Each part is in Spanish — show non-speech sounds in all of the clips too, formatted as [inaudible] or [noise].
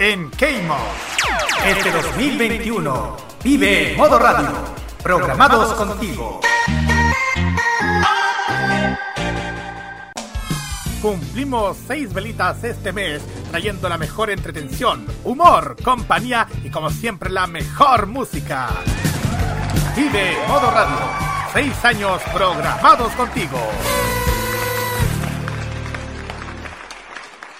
en Keimo. Este 2021 vive modo radio, programados contigo. Cumplimos seis velitas este mes, trayendo la mejor entretención, humor, compañía y como siempre la mejor música. Vive Modo Radio, seis años programados contigo.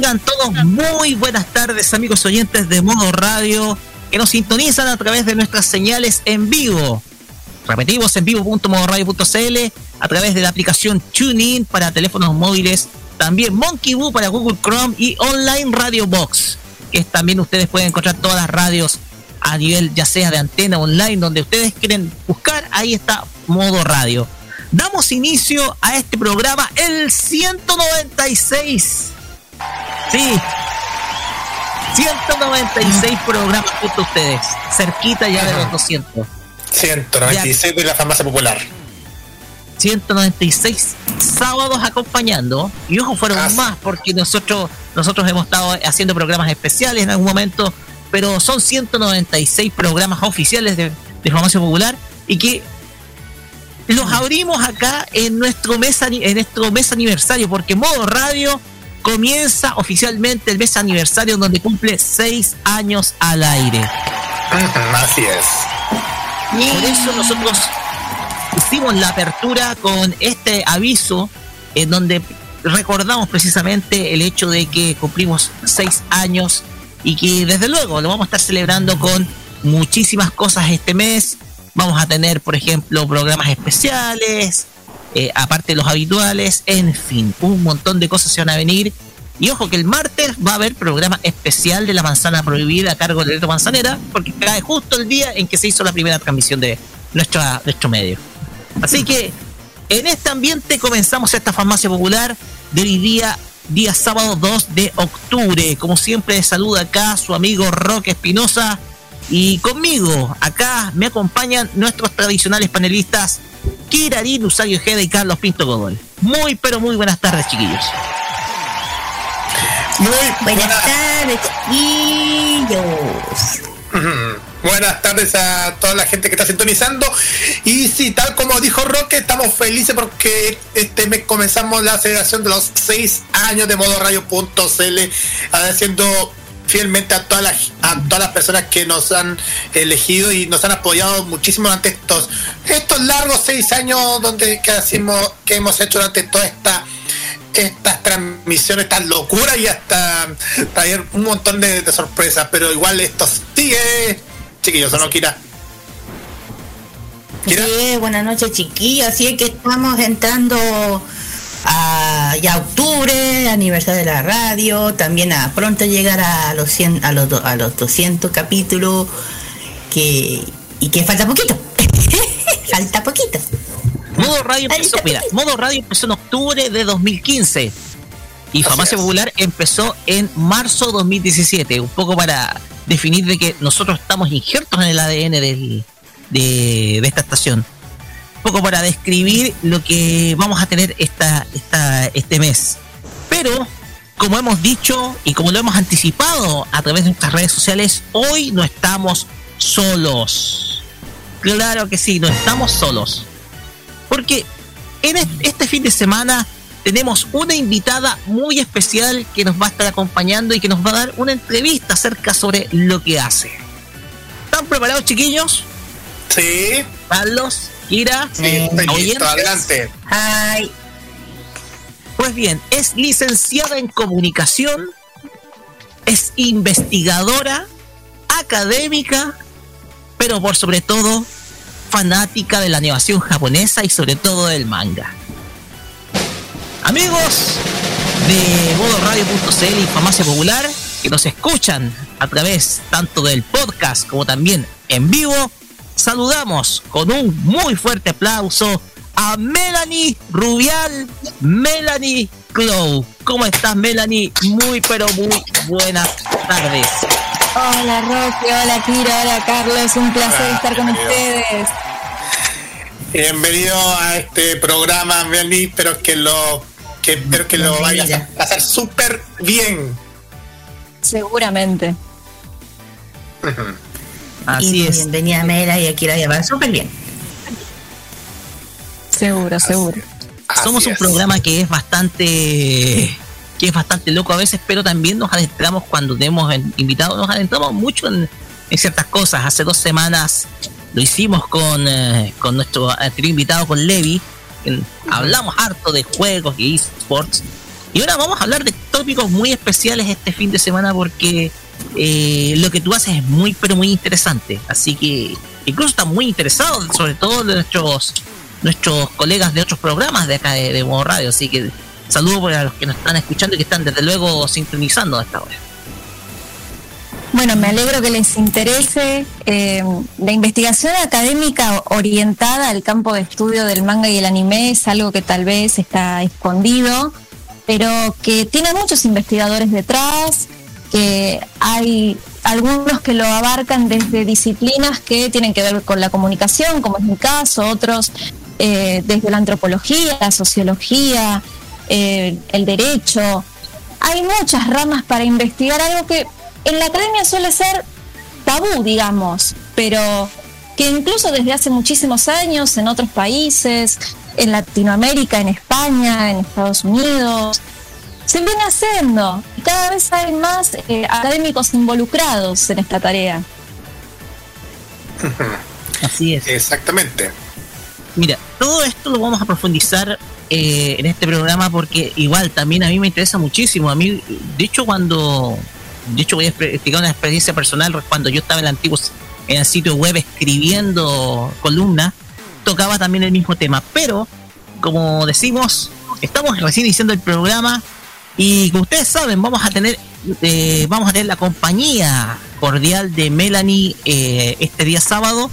Tengan todos muy buenas tardes, amigos oyentes de Modo Radio, que nos sintonizan a través de nuestras señales en vivo. Repetimos en vivo.modoradio.cl, a través de la aplicación TuneIn para teléfonos móviles, también Monkey Boo para Google Chrome y Online Radio Box, que también ustedes pueden encontrar todas las radios a nivel ya sea de antena online, donde ustedes quieren buscar, ahí está Modo Radio damos inicio a este programa, el 196. Sí, 196 programas junto a ustedes, cerquita ya de los 200. 196 de la farmacia popular. 196 sábados acompañando y ojo fueron más porque nosotros nosotros hemos estado haciendo programas especiales en algún momento pero son 196 programas oficiales de, de farmacia popular y que los abrimos acá en nuestro mes, en nuestro mes aniversario, porque Modo Radio comienza oficialmente el mes aniversario donde cumple seis años al aire. Así es. Por eso nosotros hicimos la apertura con este aviso en donde recordamos precisamente el hecho de que cumplimos seis años y que desde luego lo vamos a estar celebrando con muchísimas cosas este mes Vamos a tener, por ejemplo, programas especiales, eh, aparte de los habituales, en fin, un montón de cosas se van a venir. Y ojo que el martes va a haber programa especial de la manzana prohibida a cargo de Leto Manzanera, porque cae justo el día en que se hizo la primera transmisión de nuestro medio. Así que en este ambiente comenzamos esta farmacia popular del día, día sábado 2 de octubre. Como siempre, saluda acá su amigo Roque Espinosa y conmigo, acá me acompañan nuestros tradicionales panelistas, Kirarín Usario Ojeda y Carlos Pinto Godoy. Muy, pero muy buenas tardes, chiquillos. Muy buenas, tardes, chiquillos. Buenas tardes a toda la gente que está sintonizando. Y sí, tal como dijo Roque, estamos felices porque este mes comenzamos la celebración de los seis años de modo radio.cl, haciendo fielmente a todas las a todas las personas que nos han elegido y nos han apoyado muchísimo durante estos estos largos seis años donde que hacemos que hemos hecho durante toda esta estas transmisiones, estas locuras y hasta traer un montón de, sorpresas, pero igual esto sigue, chiquillos, ¿no, Kira? Sí, buenas noches, chiquillos, así es que estamos entrando a ya octubre, aniversario de la radio, también a pronto llegar a los 100, a los, a los 200 capítulos que y que falta poquito. [laughs] falta poquito. Modo Radio empezó, mira, Modo Radio empezó en octubre de 2015 y Farmacia Popular empezó en marzo de 2017, un poco para definir de que nosotros estamos injertos en el ADN del, de, esta estación. Poco para describir lo que vamos a tener esta, esta, este mes. Pero, como hemos dicho y como lo hemos anticipado a través de nuestras redes sociales, hoy no estamos solos. Claro que sí, no estamos solos. Porque en este fin de semana tenemos una invitada muy especial que nos va a estar acompañando y que nos va a dar una entrevista acerca sobre lo que hace. ¿Están preparados, chiquillos? Sí. Carlos, Kira, sí, adelante. Hi. Pues bien, es licenciada en comunicación, es investigadora, académica, pero por sobre todo fanática de la animación japonesa y sobre todo del manga. Amigos de modoradio.cl y Famacia Popular que nos escuchan a través tanto del podcast como también en vivo, saludamos con un muy fuerte aplauso a Melanie Rubial, Melanie Clow. ¿Cómo estás, Melanie? Muy, pero muy buenas tardes. Hola, Rocky, hola, Kira, hola, Carlos. Un placer estar con ustedes. Bienvenido a este programa, Melanie. Espero que lo que espero que lo vayas a pasar súper bien. Seguramente. [laughs] Así es. Bienvenida Mela y aquí la llevar súper bien. Seguro, seguro. Somos un programa que es bastante que es bastante loco a veces, pero también nos adentramos cuando tenemos invitados, nos adentramos mucho en, ciertas cosas. Hace dos semanas lo hicimos con, eh, con nuestro anterior invitado, con Levi, hablamos harto de juegos y esports. Y ahora vamos a hablar de tópicos muy especiales este fin de semana porque eh, lo que tú haces es muy, pero muy interesante. Así que incluso están muy interesados, sobre todo nuestros nuestros colegas de otros programas de acá de, de Radio. Así que saludos a los que nos están escuchando y que están desde luego sintonizando esta hora. Bueno, me alegro que les interese. Eh, la investigación académica orientada al campo de estudio del manga y el anime es algo que tal vez está escondido, pero que tiene muchos investigadores detrás, que hay algunos que lo abarcan desde disciplinas que tienen que ver con la comunicación, como es mi caso, otros eh, desde la antropología, la sociología, eh, el derecho. Hay muchas ramas para investigar algo que en la academia suele ser tabú, digamos, pero que incluso desde hace muchísimos años en otros países, en Latinoamérica, en España, en Estados Unidos, se viene haciendo. Y cada vez hay más eh, académicos involucrados en esta tarea. Así es. Exactamente. Mira, todo esto lo vamos a profundizar eh, en este programa porque igual también a mí me interesa muchísimo. A mí, de hecho, cuando de hecho voy a explicar una experiencia personal cuando yo estaba en el antiguo en el sitio web escribiendo columnas tocaba también el mismo tema pero como decimos estamos recién iniciando el programa y como ustedes saben vamos a tener eh, vamos a tener la compañía cordial de Melanie eh, este día sábado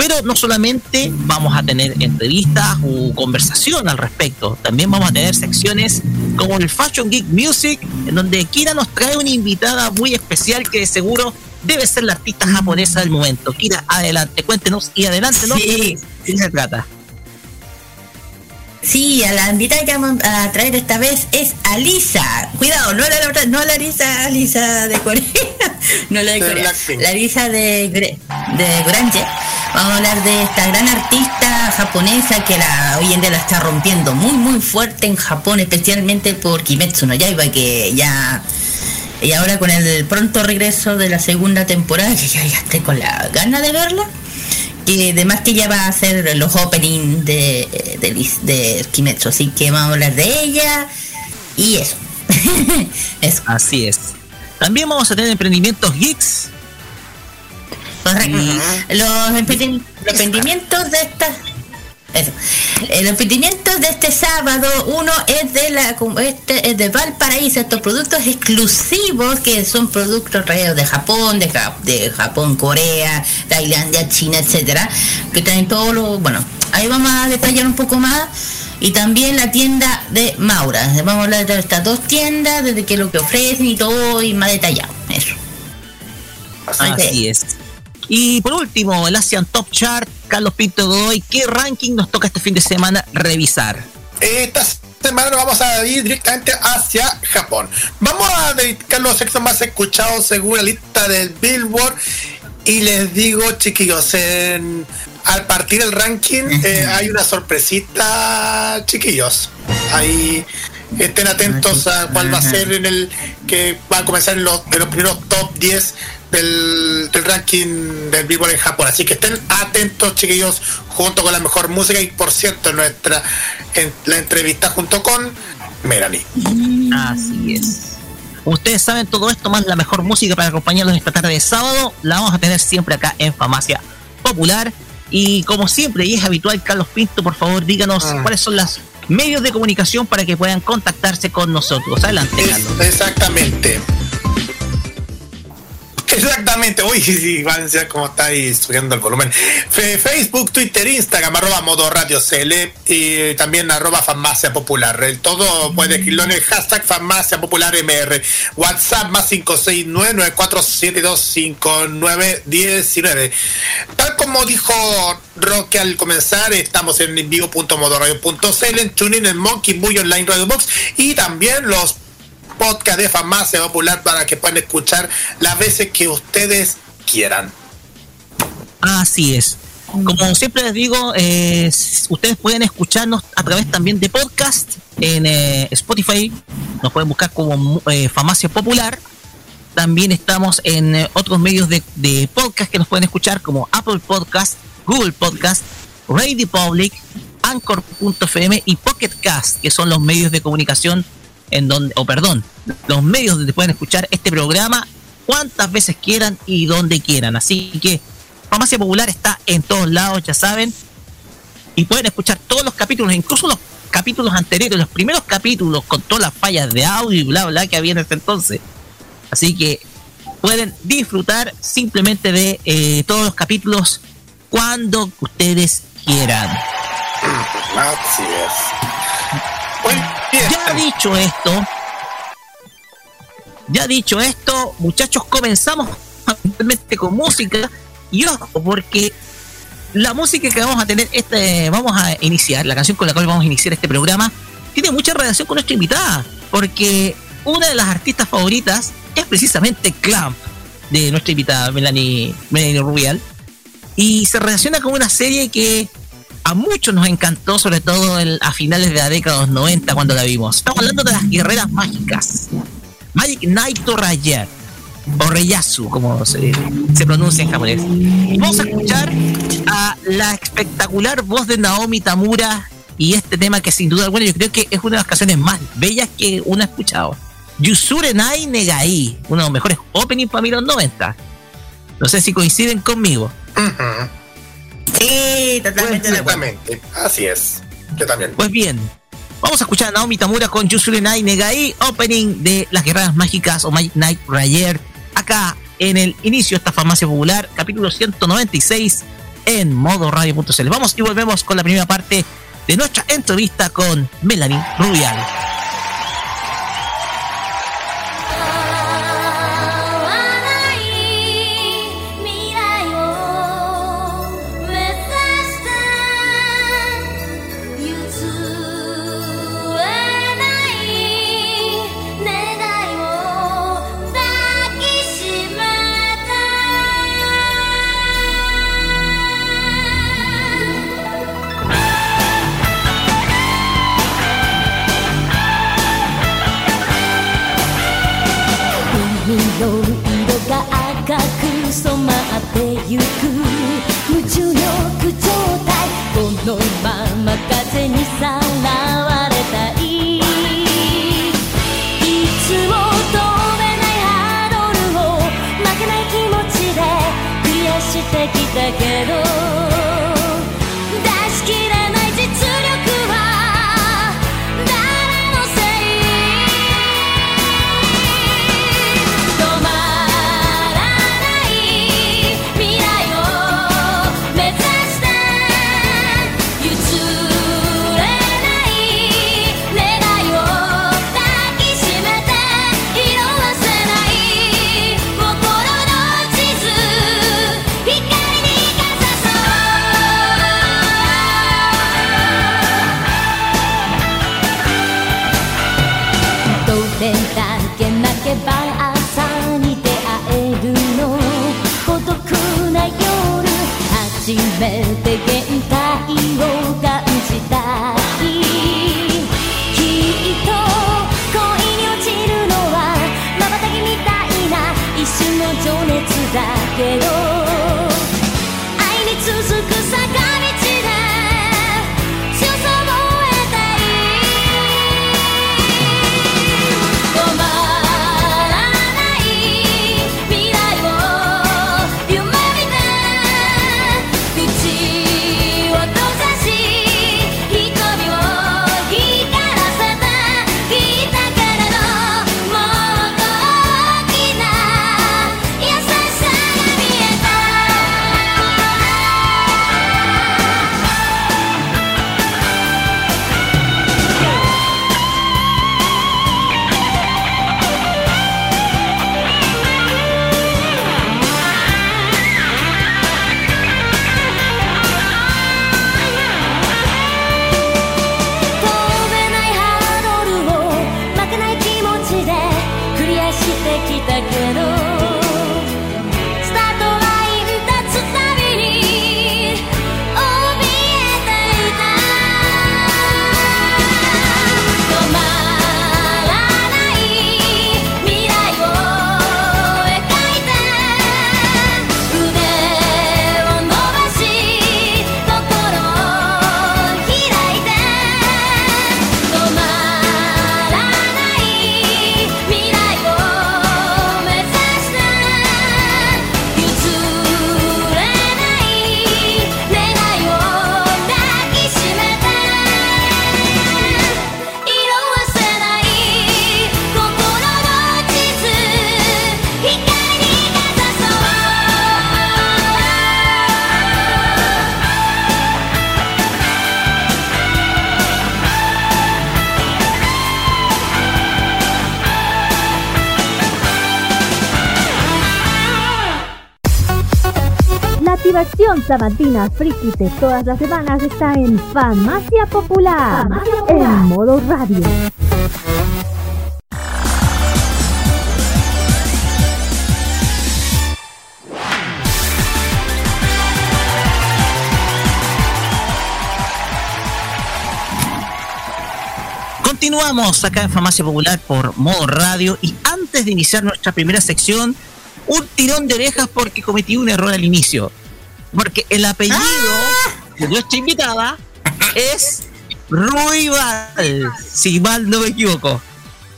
pero no solamente vamos a tener entrevistas o conversación al respecto, también vamos a tener secciones como el Fashion Geek Music, en donde Kira nos trae una invitada muy especial que de seguro debe ser la artista japonesa del momento. Kira, adelante, cuéntenos y adelante, ¿no? Sí. ¿De qué se trata? Sí, a la invitada que vamos a traer esta vez es Alisa. Cuidado, no la, no la Alisa, Alisa de Corea, [laughs] no la de Corea, la Alisa de, de Grange. Vamos a hablar de esta gran artista japonesa que la, hoy en día la está rompiendo muy muy fuerte en Japón, especialmente por Kimetsu no Yaiba, que ya y ahora con el pronto regreso de la segunda temporada, [laughs] que ya, ya estoy con la gana de verla y además que ella va a hacer los openings de, de, Kimetsu, así que vamos a hablar de ella y eso. [laughs] Así es. También vamos a tener emprendimientos geeks. Los, emprendimientos de estas Eso. El emprendimiento de este sábado, uno es de la este es de Valparaíso, estos productos exclusivos que son productos traídos de Japón, de, de Japón, Corea, Tailandia, China, etcétera, que traen todo lo, bueno, ahí vamos a detallar un poco más. Y también la tienda de Maura. Vamos a hablar de estas dos tiendas, desde qué es lo que ofrecen y todo, y más detallado. Eso. Así es. Y por último, el Asian Top Chart, Carlos Pinto Godoy, ¿qué ranking nos toca este fin de semana revisar? Esta semana nos vamos a ir directamente hacia Japón. Vamos a dedicar los sexos más escuchados según la lista del Billboard. Y les digo, chiquillos, al partir el ranking eh, hay una sorpresita, chiquillos. Ahí estén atentos a cuál va a ser en el que va a comenzar en los, en los primeros top 10 del, ranking del Billboard en Japón. Así que estén atentos, chiquillos, junto con la mejor música. Y por cierto, nuestra en la entrevista junto con Melanie. Así es. Ustedes saben todo esto, más la mejor música para acompañarlos esta tarde de sábado, la vamos a tener siempre acá en Famacia Popular. Y como siempre, y es habitual, Carlos Pinto, por favor, díganos ah. cuáles son los medios de comunicación para que puedan contactarse con nosotros. Adelante, Carlos. Exactamente. Exactamente, uy, sí, van a como está ahí subiendo el volumen. Facebook, Twitter, Instagram, arroba modo radio CL y también arroba farmacia popular. El todo puede escribirlo en el hashtag farmacia popular MR. WhatsApp más 569-9472-5919. Tal como dijo Roque al comenzar, estamos en vivo.modoradio.cl, en TuneIn, en Monkey, Muy Online Radio Box y también los podcast de Farmacia Popular para que puedan escuchar las veces que ustedes quieran. Así es. Como siempre les digo, eh, ustedes pueden escucharnos a través también de podcast en eh, Spotify. Nos pueden buscar como eh, Farmacia Popular. También estamos en otros medios de, de, podcast que nos pueden escuchar como Apple Podcast, Google Podcast, Radio Public, Anchor.fm y Pocket Cast, que son los medios de comunicación en donde, o perdón, los medios donde pueden escuchar este programa cuantas veces quieran y donde quieran. Así que Farmacia Popular está en todos lados, ya saben. Y pueden escuchar todos los capítulos, incluso los capítulos anteriores, los primeros capítulos con todas las fallas de audio y bla bla que había en ese entonces. Así que pueden disfrutar simplemente de eh, todos los capítulos cuando ustedes quieran. Es. Ya dicho esto, ya dicho esto, muchachos, comenzamos con música. Y ojo, porque la música que vamos a tener, este, vamos a iniciar, la canción con la cual vamos a iniciar este programa, tiene mucha relación con nuestra invitada, porque una de las artistas favoritas es precisamente Clamp, de nuestra invitada Melanie, Melanie Rubial, y se relaciona con una serie que a muchos nos encantó, sobre todo a finales de la década de los 90 cuando la vimos. Estamos hablando de las guerreras mágicas. Magic Knight Rayer, o Reyasu, como se, pronuncia en japonés. vamos a escuchar a la espectacular voz de Naomi Tamura y este tema que sin duda alguna yo creo que es una de las canciones más bellas que uno ha escuchado. Yusure Nai Negai, uno de los mejores openings para mí los 90. No sé si coinciden conmigo. Sí, totalmente. Así es. Yo también. Pues bien, vamos a escuchar a Naomi Tamura con Yusuri Nai Negai, opening de Las Guerras Mágicas o Magic Night Rayer, acá en el inicio de esta farmacia popular, capítulo 196 en modo radio.cl. Vamos y volvemos con la primera parte de nuestra entrevista con Melanie Rubial. Diversión sabatina friki de todas las semanas está en Famacia Popular, en modo radio. Continuamos acá en Famacia Popular por modo radio y antes de iniciar nuestra primera sección, un tirón de orejas porque cometí un error al inicio. Porque el apellido ¡Ah! de nuestra invitada es Ruibal, si mal no me equivoco.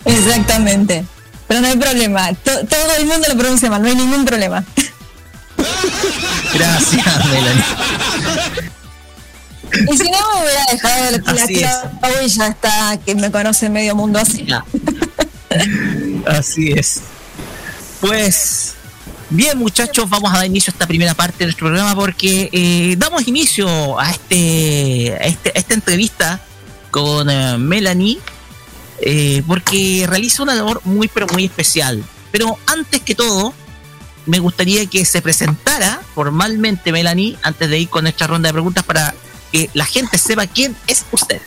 Exactamente. Pero no hay problema. todo el mundo lo pronuncia mal, no hay ningún problema. Gracias, Melanie. Y si no me hubiera dejado la clave y ya está, que me conoce medio mundo así. Así es. Pues Bien, muchachos, vamos a dar inicio a esta primera parte de nuestro programa porque eh, damos inicio a este, este esta entrevista con eh, Melanie eh, porque realiza una labor muy pero muy especial. Pero antes que todo, me gustaría que se presentara formalmente Melanie antes de ir con nuestra ronda de preguntas para que la gente sepa quién es usted.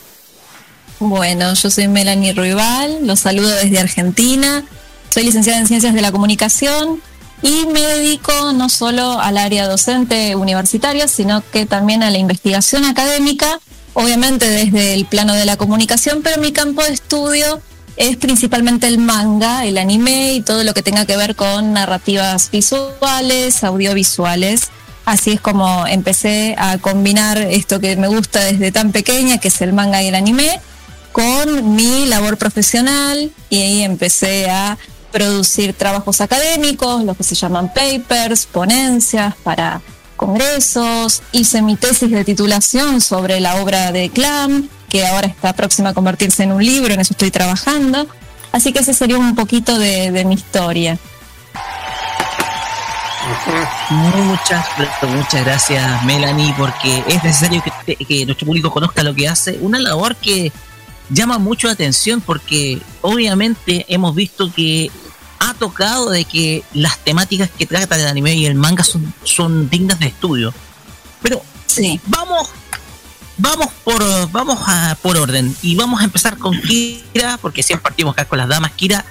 Bueno, yo soy Melanie Ruibal, los saludo desde Argentina. Soy licenciada en Ciencias de la Comunicación, y me dedico no solo al área docente universitaria, sino que también a la investigación académica, obviamente desde el plano de la comunicación, pero mi campo de estudio es principalmente el manga, el anime y todo lo que tenga que ver con narrativas visuales, audiovisuales. Así es como empecé a combinar esto que me gusta desde tan pequeña, que es el manga y el anime, con mi labor profesional y ahí empecé a producir trabajos académicos, lo que se llaman papers, ponencias para congresos, hice mi tesis de titulación sobre la obra de Clam, que ahora está próxima a convertirse en un libro, en eso estoy trabajando. Así que ese sería un poquito de, mi historia. Muchas, muchas gracias Melanie, porque es necesario que, que, nuestro público conozca lo que hace. Una labor que llama mucho la atención porque obviamente hemos visto que ha tocado de que las temáticas que trata el anime y el manga son, son dignas de estudio. Pero sí. vamos vamos por vamos a, por orden y vamos a empezar con Kira porque siempre partimos acá con las damas Kira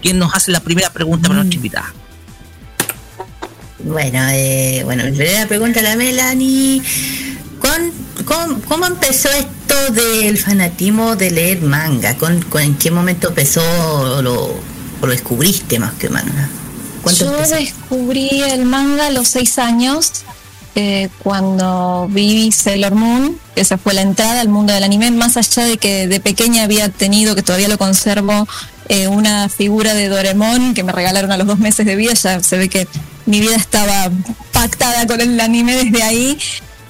quien nos hace la primera pregunta para nuestra invitada bueno eh, bueno la primera pregunta a la Melanie ¿Con, ¿cómo, empezó esto del fanatismo de leer manga? ¿Con, en qué momento empezó lo, lo descubriste más que manga? Yo descubrí el manga a los seis años, eh, cuando vi Sailor Moon, esa fue la entrada al mundo del anime, más allá de que de pequeña había tenido, que todavía lo conservo, eh, una figura de Doremon que me regalaron a los dos meses de vida, ya se ve que mi vida estaba pactada con el anime desde ahí.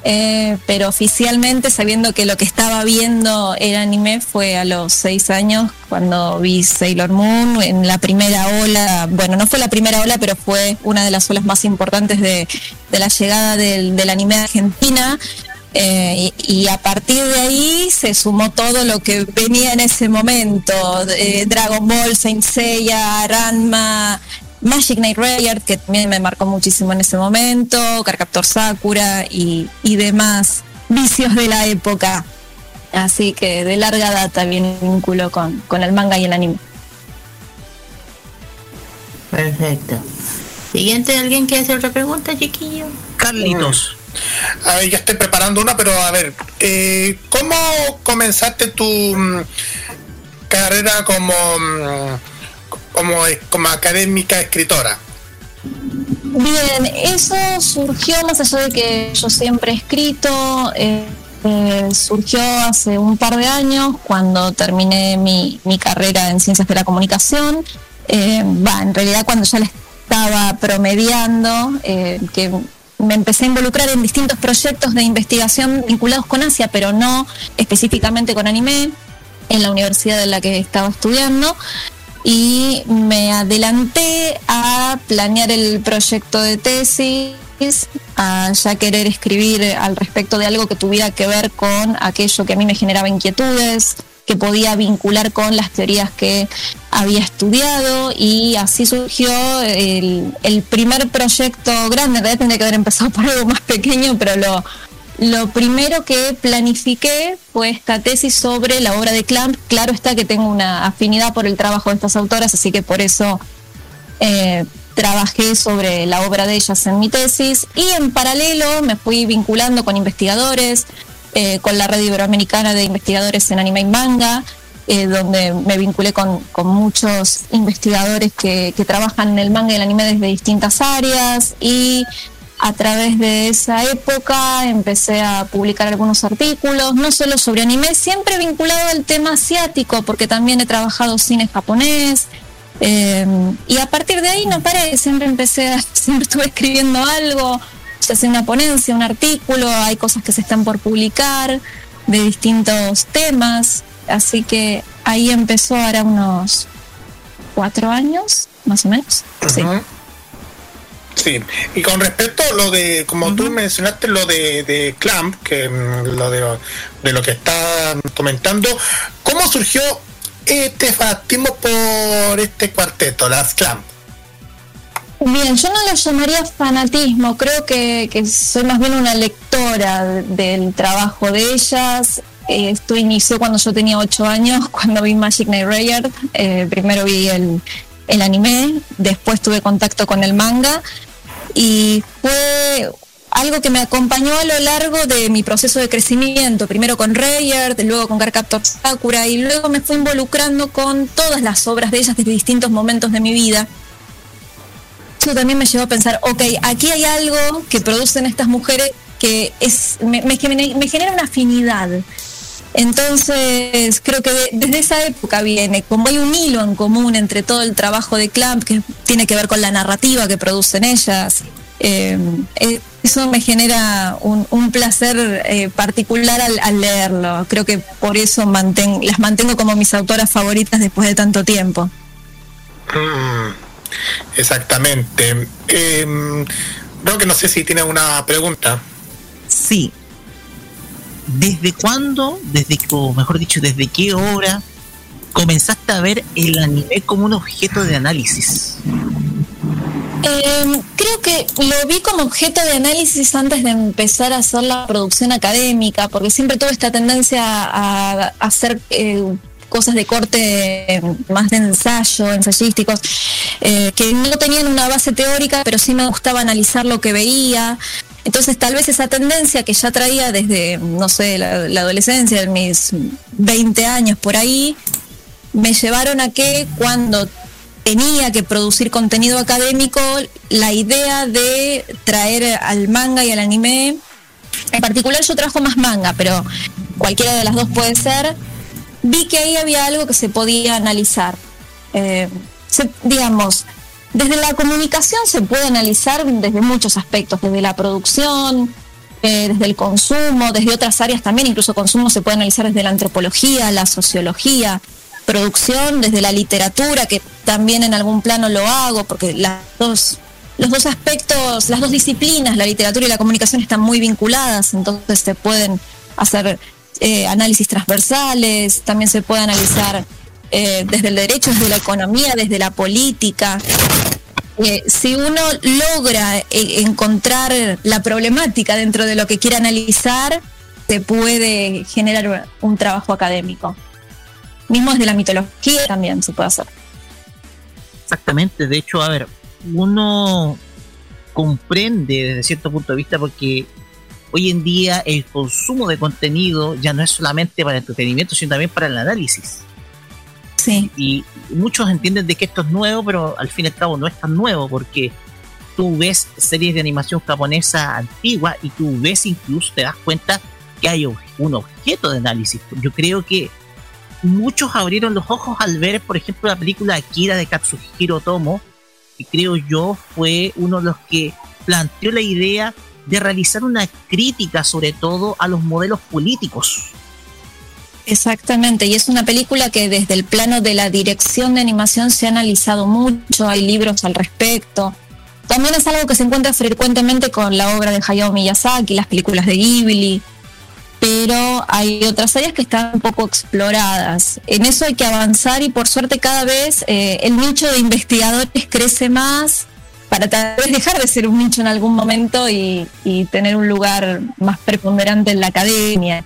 Eh, pero oficialmente sabiendo que lo que estaba viendo era anime fue a los seis años cuando vi Sailor Moon en la primera ola, bueno, no fue la primera ola, pero fue una de las olas más importantes de, la llegada del, anime a Argentina. Eh, y, a partir de ahí se sumó todo lo que venía en ese momento, Dragon Ball, Saint Seiya, Ranma, Magic Knight Rayard, que también me marcó muchísimo en ese momento, Carcaptor Sakura y, demás vicios de la época. Así que de larga data viene vínculo con, con el manga y el anime. Perfecto. Siguiente, ¿alguien quiere hacer otra pregunta, chiquillo? Carlitos. A ver, ya estoy preparando una, pero a ver, eh, ¿cómo comenzaste tu mm, carrera como... Mm, como, como académica escritora? Bien, eso surgió más allá de que yo siempre he escrito, eh, eh, surgió hace un par de años cuando terminé mi, carrera en ciencias de la comunicación. Eh, va, en realidad cuando ya le estaba promediando, que me empecé a involucrar en distintos proyectos de investigación vinculados con Asia, pero no específicamente con anime, en la universidad en la que estaba estudiando y me adelanté a planear el proyecto de tesis, a ya querer escribir al respecto de algo que tuviera que ver con aquello que a mí me generaba inquietudes, que podía vincular con las teorías que había estudiado y así surgió el, primer proyecto grande, en realidad tendría que haber empezado por algo más pequeño, pero lo, lo primero que planifiqué fue esta tesis sobre la obra de Clamp. Claro está que tengo una afinidad por el trabajo de estas autoras, así que por eso eh, trabajé sobre la obra de ellas en mi tesis y en paralelo me fui vinculando con investigadores, eh, con la red iberoamericana de investigadores en anime y manga, eh, donde me vinculé con, muchos investigadores que, trabajan en el manga y el anime desde distintas áreas y a través de esa época empecé a publicar algunos artículos, no solo sobre anime, siempre vinculado al tema asiático, porque también he trabajado cine japonés. Eh, y a partir de ahí no paré, siempre empecé, a, [laughs] siempre estuve escribiendo algo, se hace una ponencia, un artículo, hay cosas que se están por publicar de distintos temas. Así que ahí empezó ahora unos cuatro años, más o menos. Sí. Sí, y con respecto a lo de, como tú mencionaste, lo de, de Clamp, que mm, lo de, de lo que está comentando, ¿cómo surgió este fanatismo por este cuarteto, las Clamp? Bien, yo no lo llamaría fanatismo, creo que, que soy más bien una lectora del trabajo de ellas. Esto inició cuando yo tenía 8 años, [laughs] cuando vi Magic Knight Rayard. Eh, primero vi el, anime, después tuve contacto con el manga y fue algo que me acompañó a lo largo de mi proceso de crecimiento, primero con Rayard, luego con Cardcaptor Sakura y luego me fui involucrando con todas las obras de ellas desde distintos momentos de mi vida. Eso también me llevó a pensar, ok, aquí hay algo que producen estas mujeres que es, me genera una afinidad entonces, creo que desde esa época viene, como hay un hilo en común entre todo el trabajo de Clamp, que tiene que ver con la narrativa que producen ellas, eh, eh, eso me genera un, placer eh, particular al, leerlo. Creo que por eso las mantengo como mis autoras favoritas después de tanto tiempo. Mm, exactamente. creo que no sé si tiene una pregunta. Sí, ¿desde cuándo, desde, o mejor dicho, desde qué hora comenzaste a ver el anime como un objeto de análisis? Em, creo que lo vi como objeto de análisis antes de empezar a hacer la producción académica, porque siempre tuve esta tendencia a, hacer eh, cosas de corte más de ensayo, ensayísticos, eh, que no tenían una base teórica, pero sí me gustaba analizar lo que veía. Entonces tal vez esa tendencia que ya traía desde, no sé, la, adolescencia, de mis 20 años por ahí, me llevaron a que cuando tenía que producir contenido académico, la idea de traer al manga y al anime, en particular yo trabajo más manga, pero cualquiera de las dos puede ser, vi que ahí había algo que se podía analizar. Eh, digamos, desde la comunicación se puede analizar desde muchos aspectos, desde la producción, eh, desde el consumo, desde otras áreas también, incluso consumo se puede analizar desde la antropología, la sociología, producción, desde la literatura, que también en algún plano lo hago, porque las dos, los dos aspectos, las dos disciplinas, la literatura y la comunicación, están muy vinculadas, entonces se pueden hacer eh, análisis transversales, también se puede analizar eh, desde el derecho, desde la economía, desde la política. Eh, si uno logra eh, encontrar la problemática dentro de lo que quiere analizar, se puede generar un trabajo académico. Mismo desde la mitología también se puede hacer. Exactamente, de hecho, a ver, uno comprende desde cierto punto de vista porque hoy en día el consumo de contenido ya no es solamente para entretenimiento, sino también para el análisis. Y muchos entienden de que esto es nuevo, pero al fin y al cabo no es tan nuevo porque tú ves series de animación japonesa antigua y tú ves incluso, te das cuenta que hay un objeto de análisis. Yo creo que muchos abrieron los ojos al ver, por ejemplo, la película Akira de Katsuhiro Tomo, que creo yo fue uno de los que planteó la idea de realizar una crítica sobre todo a los modelos políticos Exactamente, y es una película que desde el plano de la dirección de animación se ha analizado mucho, hay libros al respecto. También es algo que se encuentra frecuentemente con la obra de Hayao Miyazaki, las películas de Ghibli. pero hay otras áreas que están poco exploradas. En eso hay que avanzar y por suerte cada vez eh, el nicho de investigadores crece más para tal vez dejar de ser un nicho en algún momento y, tener un lugar más preponderante en la academia.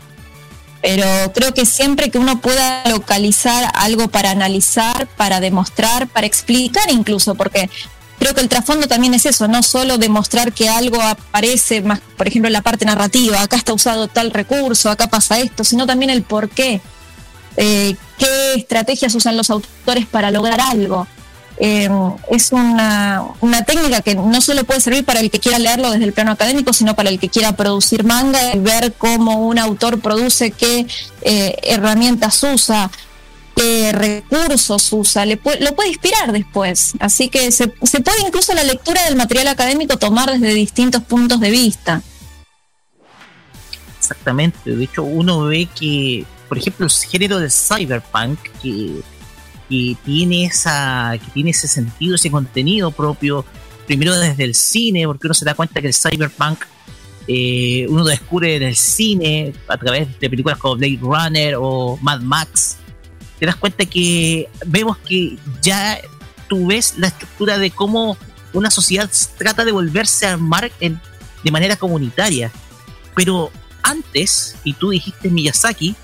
Pero creo que siempre que uno pueda localizar algo para analizar, para demostrar, para explicar incluso, porque creo que el trasfondo también es eso, no solo demostrar que algo aparece, más, por ejemplo, en la parte narrativa, acá está usado tal recurso, acá pasa esto, sino también el por qué, eh, qué estrategias usan los autores para lograr algo. Eh, es una, técnica que no solo puede servir para el que quiera leerlo desde el plano académico, sino para el que quiera producir manga y ver cómo un autor produce, qué eh, herramientas usa, qué recursos usa, lo puede inspirar después. Así que se, se puede incluso la lectura del material académico tomar desde distintos puntos de vista. Exactamente, de hecho uno ve que, por ejemplo, el género del cyberpunk, que que tiene esa que tiene ese sentido, ese contenido propio, primero desde el cine, porque uno se da cuenta que el cyberpunk eh, uno descubre en el cine a través de películas como Blade Runner o Mad Max, te das cuenta que vemos que ya tú ves la estructura de cómo una sociedad trata de volverse a armar de manera comunitaria. Pero antes, y tú dijiste Miyazaki,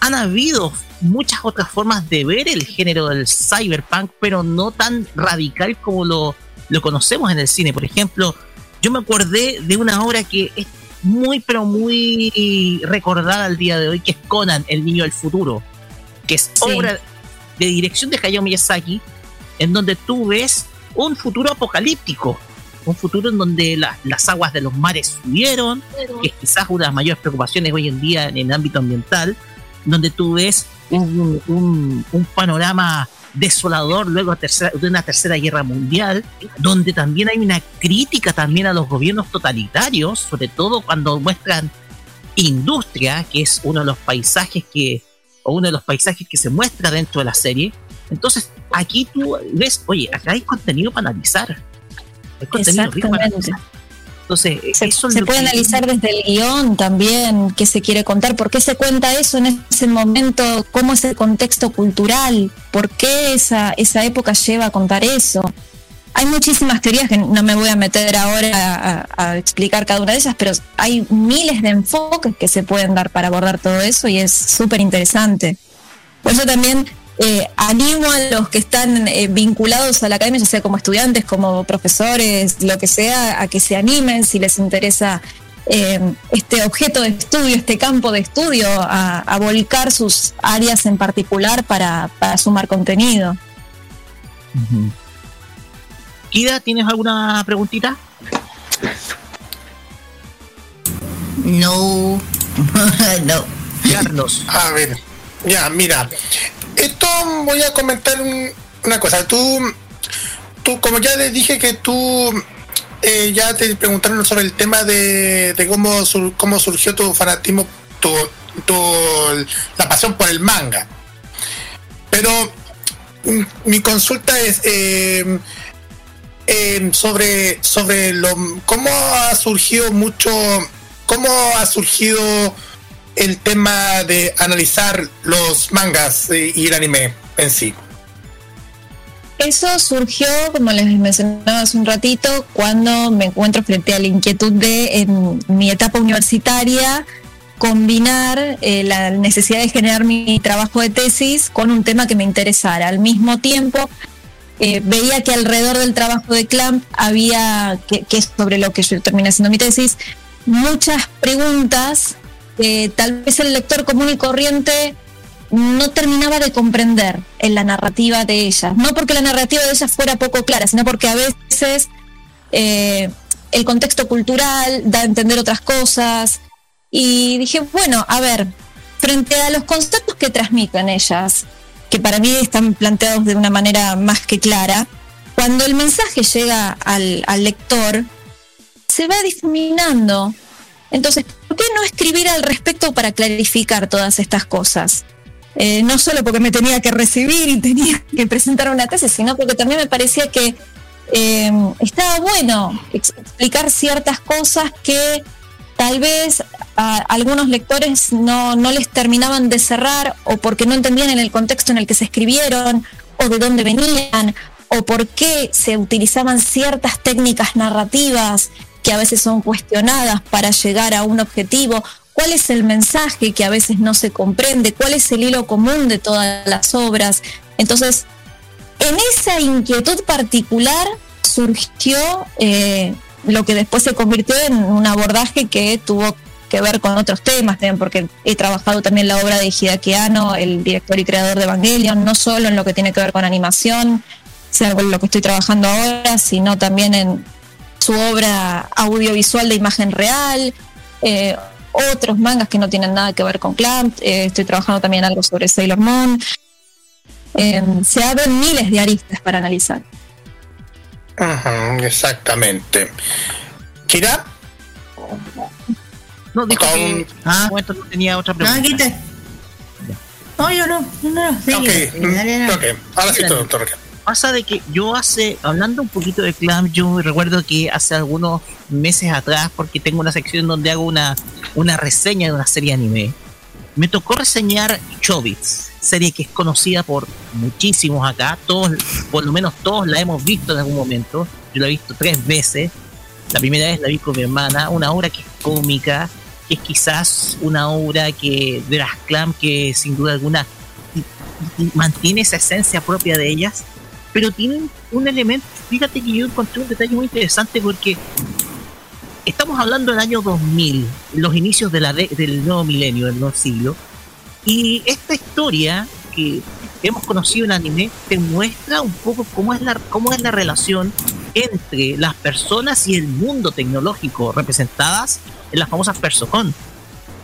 han habido muchas otras formas de ver el género del cyberpunk, pero no tan radical como lo, lo conocemos en el cine. Por ejemplo, yo me acordé de una obra que es muy, pero muy recordada al día de hoy, que es Conan, el niño del futuro, que es obra de dirección de Hayao Miyazaki, en donde tú ves un futuro apocalíptico, un futuro en donde las aguas de los mares subieron, que es quizás una de las mayores preocupaciones hoy en día en el ámbito ambiental, donde tú ves un, panorama desolador luego de una tercera guerra mundial, donde también hay una crítica también a los gobiernos totalitarios, sobre todo cuando muestran industria, que es uno de los paisajes que, o uno de los paisajes que se muestra dentro de la serie. Entonces, aquí tú ves, oye, acá hay contenido para analizar. Hay contenido rico para analizar. Entonces, se, puede analizar desde el guion también qué se quiere contar, por qué se cuenta eso en ese momento, cómo es el contexto cultural, por qué esa, esa época lleva a contar eso. Hay muchísimas teorías que no me voy a meter ahora a, explicar cada una de ellas, pero hay miles de enfoques que se pueden dar para abordar todo eso y es súper interesante. Por eso también eh, animo a los que están eh, vinculados a la academia, ya sea como estudiantes, como profesores, lo que sea, a que se animen si les interesa eh, este objeto de estudio, este campo de estudio, a, volcar sus áreas en particular para, sumar contenido. Kida, ¿tienes alguna preguntita? No, [laughs] no. Carlos. A ver, ya, mira, esto voy a comentar una cosa. Tú, tú, como ya les dije que tú eh, ya te preguntaron sobre el tema de, cómo, cómo surgió tu fanatismo, tu, la pasión por el manga. Pero mm, mi consulta es eh, sobre, sobre lo, cómo ha surgido mucho, cómo ha surgido el tema de analizar los mangas y el anime en sí? Eso surgió, como les mencionaba hace un ratito, cuando me encuentro frente a la inquietud de, en mi etapa universitaria, combinar eh, la necesidad de generar mi trabajo de tesis con un tema que me interesara. Al mismo tiempo, eh, veía que alrededor del trabajo de Clamp había, que, que, es sobre lo que yo terminé haciendo mi tesis, muchas preguntas que tal vez el lector común y corriente no terminaba de comprender en la narrativa de ellas. No porque la narrativa de ellas fuera poco clara, sino porque a veces eh, el contexto cultural da a entender otras cosas. Y dije, bueno, a ver, frente a los conceptos que transmiten ellas, que para mí están planteados de una manera más que clara, cuando el mensaje llega al, al lector, se va difuminando entonces, ¿por qué no escribir al respecto para clarificar todas estas cosas? Eh, no solo porque me tenía que recibir y tenía que presentar una tesis, sino porque también me parecía que eh, estaba bueno explicar ciertas cosas que tal vez a algunos lectores no, no les terminaban de cerrar o porque no entendían en el contexto en el que se escribieron o de dónde venían o por qué se utilizaban ciertas técnicas narrativas que a veces son cuestionadas para llegar a un objetivo, cuál es el mensaje que a veces no se comprende, cuál es el hilo común de todas las obras. Entonces, en esa inquietud particular surgió eh, lo que después se convirtió en un abordaje que tuvo que ver con otros temas, también porque he trabajado también la obra de Hideaki el director y creador de Evangelion, no solo en lo que tiene que ver con animación, sea con lo que estoy trabajando ahora, sino también en su obra audiovisual de imagen real, eh, otros mangas que no tienen nada que ver con Clamp, eh, estoy trabajando también algo sobre Sailor Moon. Eh, se abren miles de aristas para analizar exactamente. ¿Kira? No, dijo que ah. no tenía otra pregunta. No, yo no, no, no. ok, ahora sí, doctor. Pasa de que yo hace, hablando un poquito de Clam, yo recuerdo que hace algunos meses atrás, porque tengo una sección donde hago una, una reseña de una serie anime, me tocó reseñar Chobits, serie que es conocida por muchísimos acá, todos, por lo menos todos la hemos visto en algún momento, yo la he visto tres veces, la primera vez la vi con mi hermana, una obra que es cómica, que es quizás una obra que de las clam que sin duda alguna mantiene esa esencia propia de ellas, pero tienen un elemento, fíjate que yo encontré un detalle muy interesante porque estamos hablando del año 2000, los inicios de la del nuevo milenio, del nuevo siglo, y esta historia que hemos conocido en anime te muestra un poco cómo es la, cómo es la relación entre las personas y el mundo tecnológico representadas en las famosas Persocon.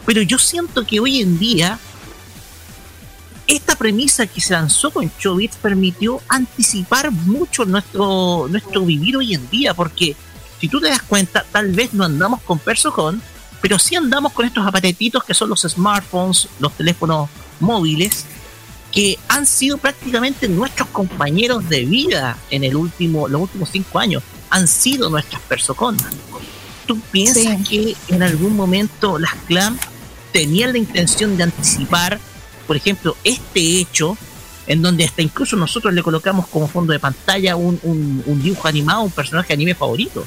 Pero yo siento que hoy en día esta premisa que se lanzó con Chobits permitió anticipar mucho nuestro, nuestro vivir hoy en día, porque si tú te das cuenta, tal vez no andamos con Persocon, pero sí andamos con estos aparatitos que son los smartphones, los teléfonos móviles, que han sido prácticamente nuestros compañeros de vida en el último, los últimos cinco años. Han sido nuestras persocon. ¿Tú piensas que en algún momento las clan tenían la intención de anticipar, por ejemplo, este hecho, en donde hasta incluso nosotros le colocamos como fondo de pantalla un, un dibujo animado, un personaje anime favorito?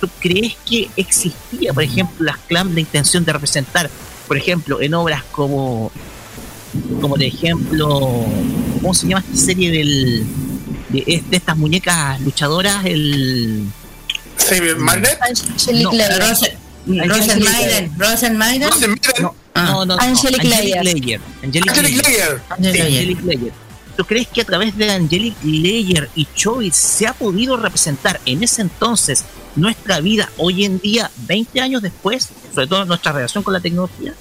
¿tú crees que existía, por ejemplo, las clams de intención de representar, por ejemplo, en obras como, como de ejemplo, ¿cómo se llama esta serie del, de, estas muñecas luchadoras? El. ¿Magnet? No, Rosen Maiden. Rosen Maiden. No, no, Angelic Layer. Angelic Layer. Angelic Layer. ¿Tú crees que a través de Angelic Layer y Choice se ha podido representar en ese entonces nuestra vida hoy en día, 20 años después, sobre todo nuestra relación con la tecnología?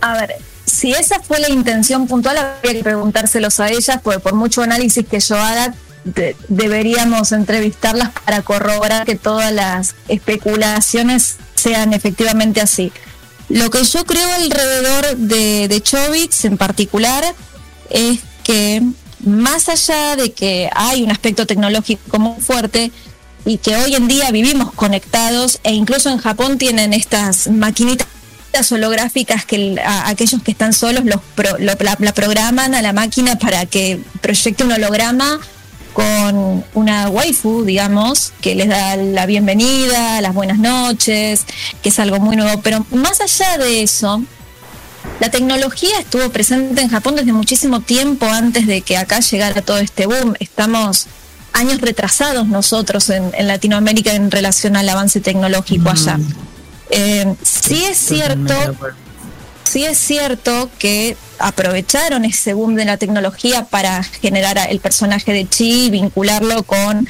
A ver, si esa fue la intención puntual, habría que preguntárselos a ellas, porque por mucho análisis que yo haga, deberíamos entrevistarlas para corroborar que todas las especulaciones sean efectivamente así. Lo que yo creo alrededor de, de Chobits en particular es que más allá de que hay un aspecto tecnológico muy fuerte, y que hoy en día vivimos conectados e incluso en Japón tienen estas maquinitas holográficas que aquellos que están solos los la, programan a la máquina para que proyecte un holograma con una waifu, digamos, que les da la bienvenida, las buenas noches, que es algo muy nuevo. Pero más allá de eso, la tecnología estuvo presente en Japón desde muchísimo tiempo antes de que acá llegara todo este boom. Estamos años retrasados nosotros en, Latinoamérica en relación al avance tecnológico allá. Mm. Eh, sí es cierto, sí es cierto que aprovecharon ese boom de la tecnología para generar el personaje de Chi, vincularlo con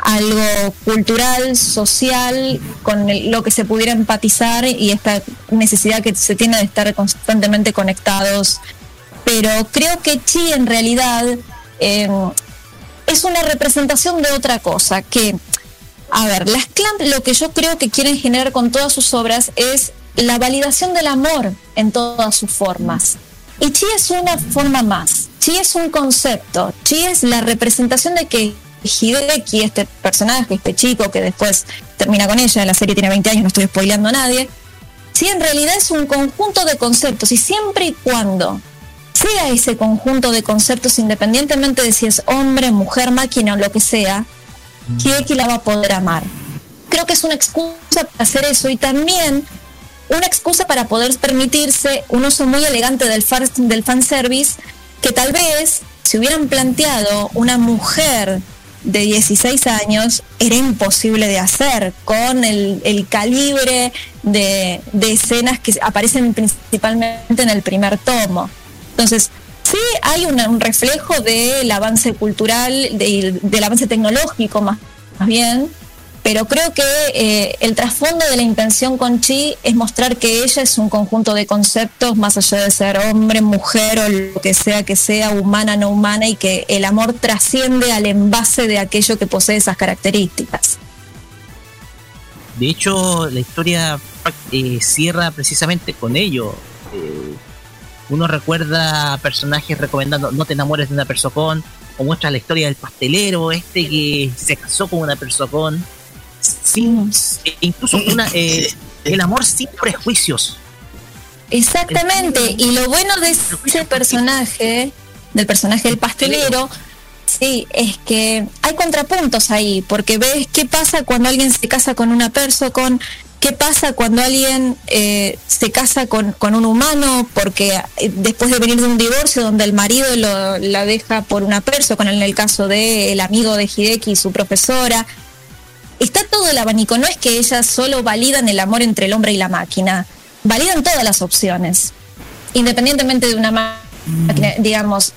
algo cultural, social, con lo que se pudiera empatizar y esta necesidad que se tiene de estar constantemente conectados. Pero creo que Chi en realidad eh, es una representación de otra cosa, que, a ver, las Clamp lo que yo creo que quieren generar con todas sus obras es la validación del amor en todas sus formas. Y Chi es una forma más, Chi es un concepto, Chi es la representación de que Hideki, este personaje, este chico que después termina con ella, la serie tiene 20 años, no estoy spoileando a nadie, si en realidad es un conjunto de conceptos y siempre y cuando sea ese conjunto de conceptos, independientemente de si es hombre, mujer, máquina o lo que sea, que la va a poder amar. Creo que es una excusa para hacer eso y también una excusa para poder permitirse un uso muy elegante del, del fanservice que tal vez si hubieran planteado una mujer de 16 años era imposible de hacer con el, calibre de, escenas que aparecen principalmente en el primer tomo. Entonces, sí hay un reflejo del avance cultural, del avance tecnológico más, más bien, pero creo que eh, el trasfondo de la intención con Chi es mostrar que ella es un conjunto de conceptos más allá de ser hombre, mujer o lo que sea que sea, humana, no humana, y que el amor trasciende al envase de aquello que posee esas características. De hecho, la historia eh, cierra precisamente con ello. Eh, uno recuerda a personajes recomendando no te enamores de una persona o muestra la historia del pastelero, este que se casó con una persona sin, incluso una, eh, el amor sin prejuicios. Exactamente, y lo bueno de ese personaje, del personaje del pastelero, sí, es que hay contrapuntos ahí, porque ves qué pasa cuando alguien se casa con una persona, con qué pasa cuando alguien eh, se casa con, un humano, porque eh, después de venir de un divorcio donde el marido lo, la deja por una persona, con en el caso del el amigo de Hideki su profesora, está todo el abanico. No es que ellas solo validan el amor entre el hombre y la máquina, validan todas las opciones, independientemente de una máquina, digamos.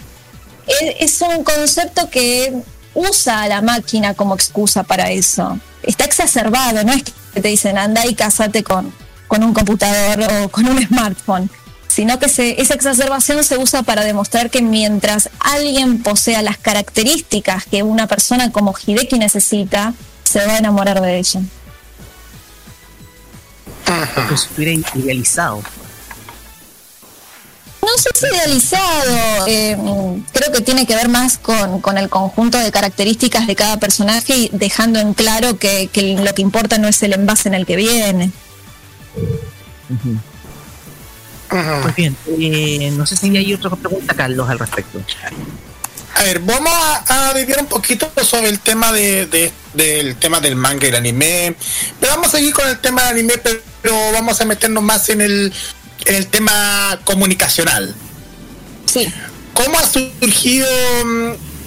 Es, un concepto que usa a la máquina como excusa para eso. Está exacerbado, no es que te dicen anda y cásate con, con un computador o con un smartphone, sino que esa exacerbación se usa para demostrar que mientras alguien posea las características que una persona como Hideki necesita, se va a enamorar de ella. Porque estuviera idealizado. No sé si idealizado, eh, creo que tiene que ver más con, el conjunto de características de cada personaje y dejando en claro que, lo que importa no es el envase en el que viene. Pues bien, eh, no sé si hay otra pregunta, Carlos, al respecto. A ver, vamos a, vivir un poquito sobre el tema de, del tema del manga y el anime. Pero vamos a seguir con el tema del anime, pero vamos a meternos más en el, en el tema comunicacional. Sí. ¿Cómo ha surgido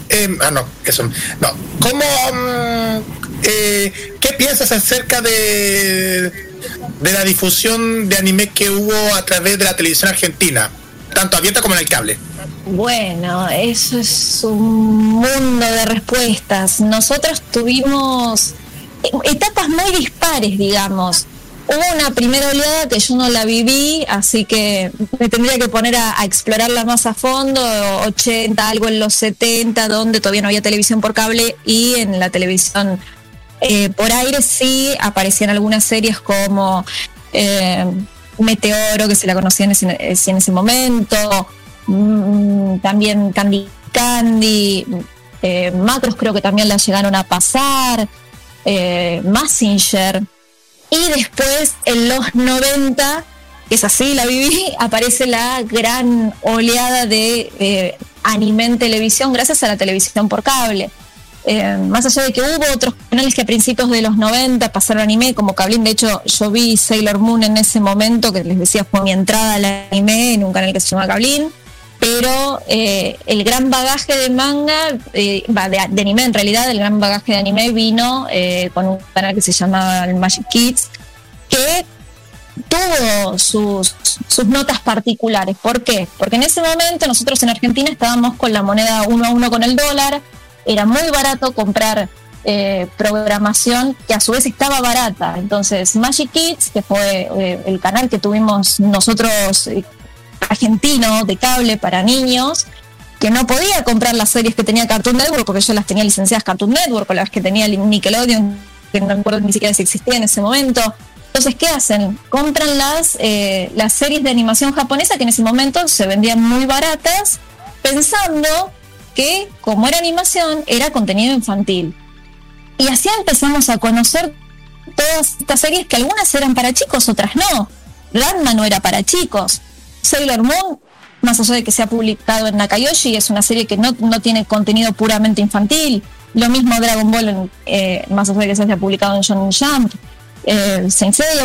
em, ah no, eso no. ¿Cómo mm, eh, qué piensas acerca de de la difusión de anime que hubo a través de la televisión argentina, tanto abierta como en el cable? Bueno, eso es un mundo de respuestas. Nosotros tuvimos etapas muy dispares, digamos. Hubo una primera oleada que yo no la viví, así que me tendría que poner a, explorarla más a fondo, 80, algo en los 70, donde todavía no había televisión por cable y en la televisión eh, por aire sí aparecían algunas series como eh, Meteoro, que se la conocía en en ese momento, Mm, también Candy Candy, eh, Macros creo que también la llegaron a pasar, eh, Massinger. Y después en los 90, que es así, la viví, [laughs] aparece la gran oleada de eh, anime en televisión gracias a la televisión por cable. Eh, más allá de que hubo otros canales que a principios de los 90 pasaron anime, como Cablín, de hecho yo vi Sailor Moon en ese momento, que les decía fue mi entrada al anime en un canal que se llama Cablín pero eh, el gran bagaje de manga, eh, de, anime en realidad, el gran bagaje de anime vino con un canal que se llama Magic Kids, que tuvo sus, sus notas particulares. ¿Por qué? Porque en ese momento nosotros en Argentina estábamos con la moneda uno a uno con el dólar, era muy barato comprar programación que a su vez estaba barata. Entonces, Magic Kids, que fue el canal que tuvimos nosotros argentino de cable para niños que no podía comprar las series que tenía Cartoon Network porque yo las tenía licenciadas Cartoon Network o las que tenía Nickelodeon que no recuerdo ni siquiera si existía en ese momento entonces qué hacen compran las eh, las series de animación japonesa que en ese momento se vendían muy baratas pensando que como era animación era contenido infantil y así empezamos a conocer todas estas series que algunas eran para chicos, otras no. Ranma no era para chicos. Sailor Moon, más allá de que se ha publicado en Nakayoshi, es una serie que no, tiene contenido puramente infantil. Lo mismo Dragon Ball, eh, más allá de que se haya publicado en Shonen Jump. Eh,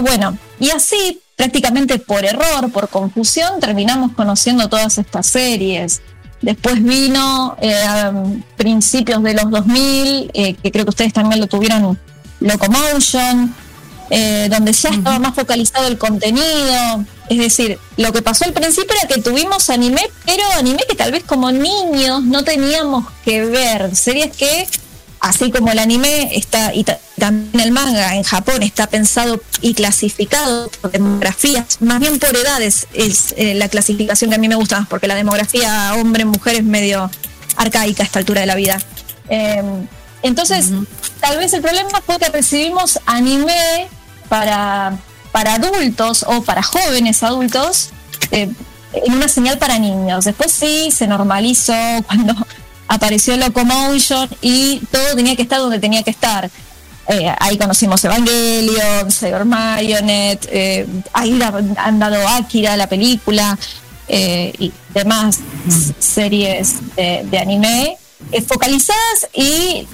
bueno, y así prácticamente por error, por confusión, terminamos conociendo todas estas series. Después vino eh, a principios de los 2000, eh, que creo que ustedes también lo tuvieron, Locomotion, eh, donde ya estaba más focalizado el contenido. Es decir, lo que pasó al principio era que tuvimos anime, pero anime que tal vez como niños no teníamos que ver. Series que así como el anime está y también el manga en Japón está pensado y clasificado por demografías, más bien por edades es eh, la clasificación que a mí me gusta más, porque la demografía hombre-mujer es medio arcaica a esta altura de la vida. Em, entonces, tal vez el problema fue que recibimos anime para, para adultos o para jóvenes adultos eh, en una señal para niños. Después sí se normalizó [laughs] cuando apareció Locomotion y todo tenía que estar donde tenía que estar. Eh, ahí conocimos Evangelion, Cyber Marionette, eh, ahí han dado Akira, la película, eh, y demás series de, anime focalizadas y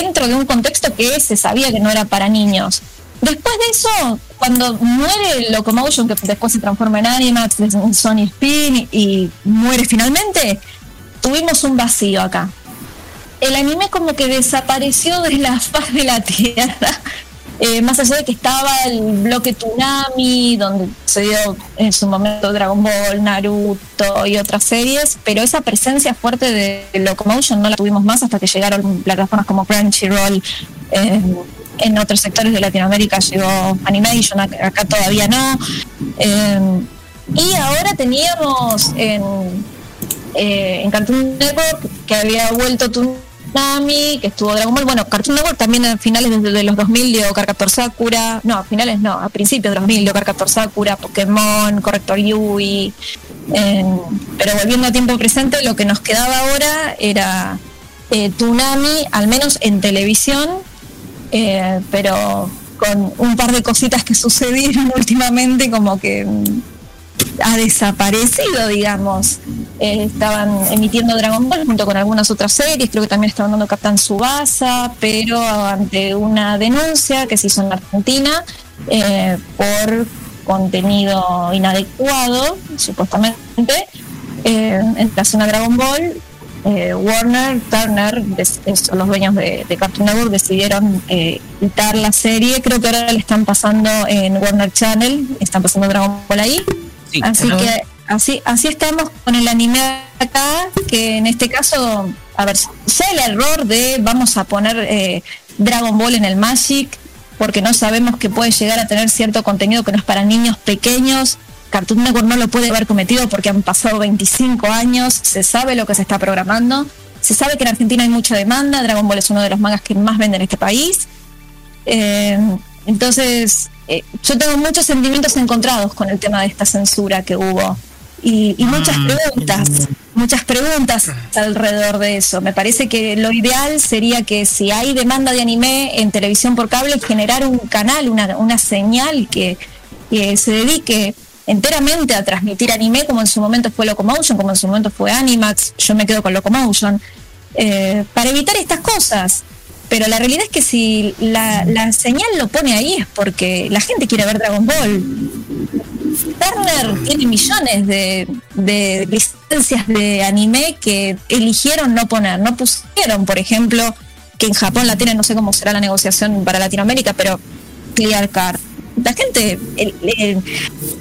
dentro de un contexto que se sabía que no era para niños. Después de eso, cuando muere Locomotion, que después se transforma en Animax, en Sony Spin y muere finalmente, tuvimos un vacío acá. El anime como que desapareció de la [laughs] faz de la Tierra. Eh, más allá de que estaba el bloque Tsunami, donde se dio en su momento Dragon Ball, Naruto y otras series, pero esa presencia fuerte de Locomotion no la tuvimos más hasta que llegaron plataformas como Crunchyroll. Eh, en otros sectores de Latinoamérica llegó Animation, acá todavía no. Eh, y ahora teníamos en eh, en Cartoon Network, que había vuelto Tsunami, que estuvo Dragon Ball. Bueno, Cartoon Network también a finales de, los 2000 dio Carcaptor Sakura. No, a finales no, a principios de los 2000 dio Carcaptor Sakura, Pokémon, Corrector Yui. pero volviendo a tiempo presente, lo que nos quedaba ahora era eh, Tsunami, al menos en televisión, eh, pero con un par de cositas que [laughs] sucedieron últimamente, como que ha desaparecido, digamos. Eh, estaban emitiendo Dragon Ball junto con algunas otras series, creo que también estaban dando Captain Subasa, pero ante una denuncia que se hizo en Argentina eh, por contenido inadecuado, supuestamente, eh, en la zona Dragon Ball, Warner, Turner, los dueños de, de, Cartoon Network, decidieron quitar la serie. Creo que ahora le están pasando en Warner Channel, están pasando Dragon Ball ahí así que así, así estamos con el anime acá, que en este caso, a ver, sé el error de vamos a poner eh, Dragon Ball en el Magic, porque no sabemos que puede llegar a tener cierto contenido que no es para niños pequeños. Cartoon Network no lo puede haber cometido porque han pasado 25 años, se sabe lo que se está programando, se sabe que en Argentina hay mucha demanda, Dragon Ball es uno de los mangas que más venden en este país. Eh, entonces, eh, yo tengo muchos sentimientos encontrados con el tema de esta censura que hubo y, muchas mm. preguntas, muchas preguntas alrededor de eso. Me parece que lo ideal sería que si hay demanda de anime en televisión por cable, generar un canal, una, una señal que, se dedique enteramente a transmitir anime, como en su momento fue Locomotion, como en su momento fue Animax, yo me quedo con Locomotion, eh, para evitar estas cosas. Pero la realidad es que si la, señal lo pone ahí es porque la gente quiere ver Dragon Ball. Turner tiene millones de, de licencias de anime que eligieron no poner. No pusieron, por ejemplo, que en Japón la tienen, no sé cómo será la negociación para Latinoamérica, pero Clear Card. La gente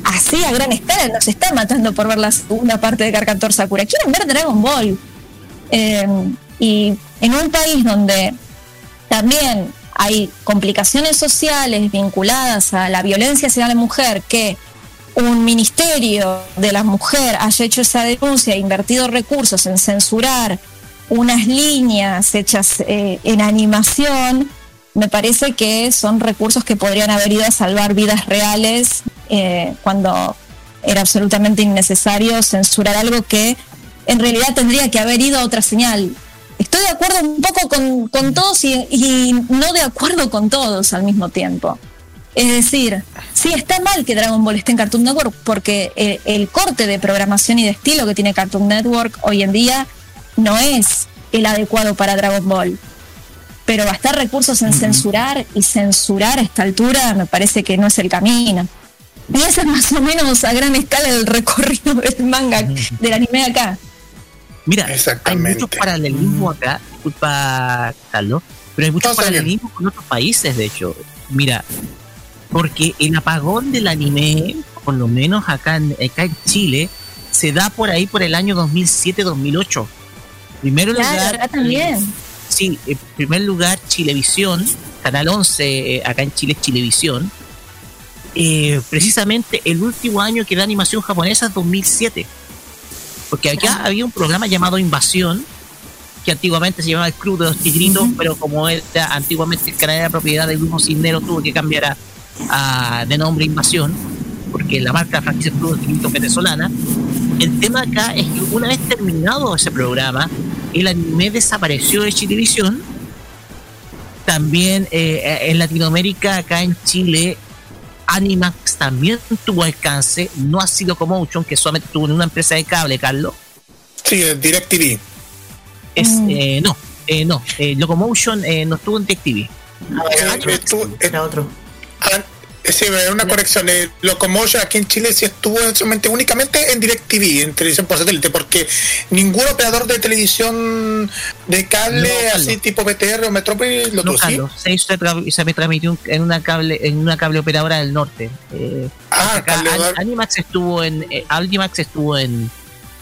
así a gran escala nos está matando por ver la segunda parte de Carcantor Sakura. Quieren ver Dragon Ball. Eh, y en un país donde también hay complicaciones sociales vinculadas a la violencia hacia la mujer que un ministerio de la mujer haya hecho esa denuncia e invertido recursos en censurar unas líneas hechas eh, en animación, me parece que son recursos que podrían haber ido a salvar vidas reales eh, cuando era absolutamente innecesario censurar algo que en realidad tendría que haber ido a otra señal estoy de acuerdo un poco con, todos y, no de acuerdo con todos al mismo tiempo. Es decir, sí está mal que Dragon Ball esté en Cartoon Network porque el, el, corte de programación y de estilo que tiene Cartoon Network hoy en día no es el adecuado para Dragon Ball. Pero gastar recursos en censurar y censurar a esta altura me parece que no es el camino. Y ese es más o menos a gran escala el recorrido del manga, del anime acá. Mira, hay mucho paralelismo acá, disculpa Carlos, pero hay mucho paralelismo con otros países, de hecho. Mira, porque el apagón del anime, por lo menos acá en, acá en Chile, se da por ahí por el año 2007-2008. Primero lugar. también. Sí, en primer lugar, Chilevisión, Canal 11, eh, acá en Chile, Chilevisión. Eh, precisamente el último año que da animación japonesa es 2007 porque acá había un programa llamado Invasión, que antiguamente se llamaba El Club de los Tigritos, pero como era antiguamente el canal de propiedad del grupo Cisnero, tuvo que cambiar a, de nombre Invasión, porque la marca franquicia Club de los Tigritos venezolana. El tema acá es que una vez terminado ese programa, el anime desapareció de Chilevisión. También eh, en Latinoamérica, acá en Chile, Animax también tuvo alcance, no ha sido que solamente tuvo en una empresa de cable, Carlos. Sí, DirecTV. Es, mm. eh, no, eh, no, eh, Locomotion eh, no estuvo en DirecTV. Ah, era otro. Sí, una corrección. Eh, Locomotion aquí en Chile sí estuvo solamente únicamente en DirecTV, en televisión por satélite, porque ningún operador de televisión de cable, así tipo BTR o Metrópolis, lo no, Carlos, se, hizo, se me transmitió en una cable en una cable operadora del norte. Eh, ah, Animax estuvo en eh, Animax estuvo en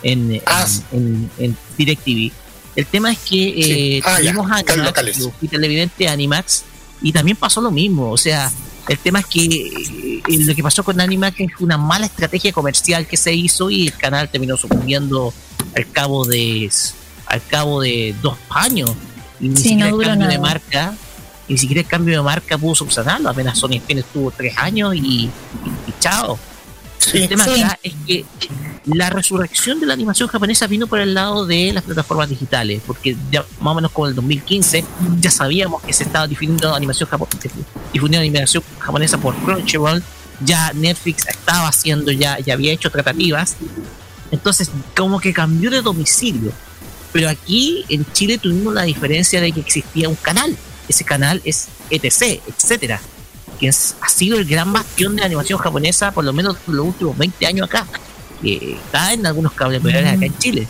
en, ah, en, en, DirecTV. El tema es que eh, ah, tuvimos Animax, y televidente Animax, y también pasó lo mismo, o sea el tema es que eh, lo que pasó con Animax es una mala estrategia comercial que se hizo y el canal terminó sucumbiendo al cabo de al cabo de dos años. Y ni siquiera el cambio de marca, ni siquiera el cambio de marca pudo subsanarlo. Apenas Sony Spin estuvo tres años y, chao. El tema acá es que la resurrección de la animación japonesa vino por el lado de las plataformas digitales, porque ya más o menos como el 2015 ya sabíamos que se estaba difundiendo animación japonesa, difundiendo animación japonesa por Crunchyroll, ya Netflix estaba haciendo, ya, ya había hecho tratativas, entonces como que cambió de domicilio. Pero aquí en Chile tuvimos la diferencia de que existía un canal, ese canal es ETC, etcétera, que ha sido el gran bastión de animación japonesa por lo menos los últimos 20 años acá está en algunos cables operarios acá en Chile.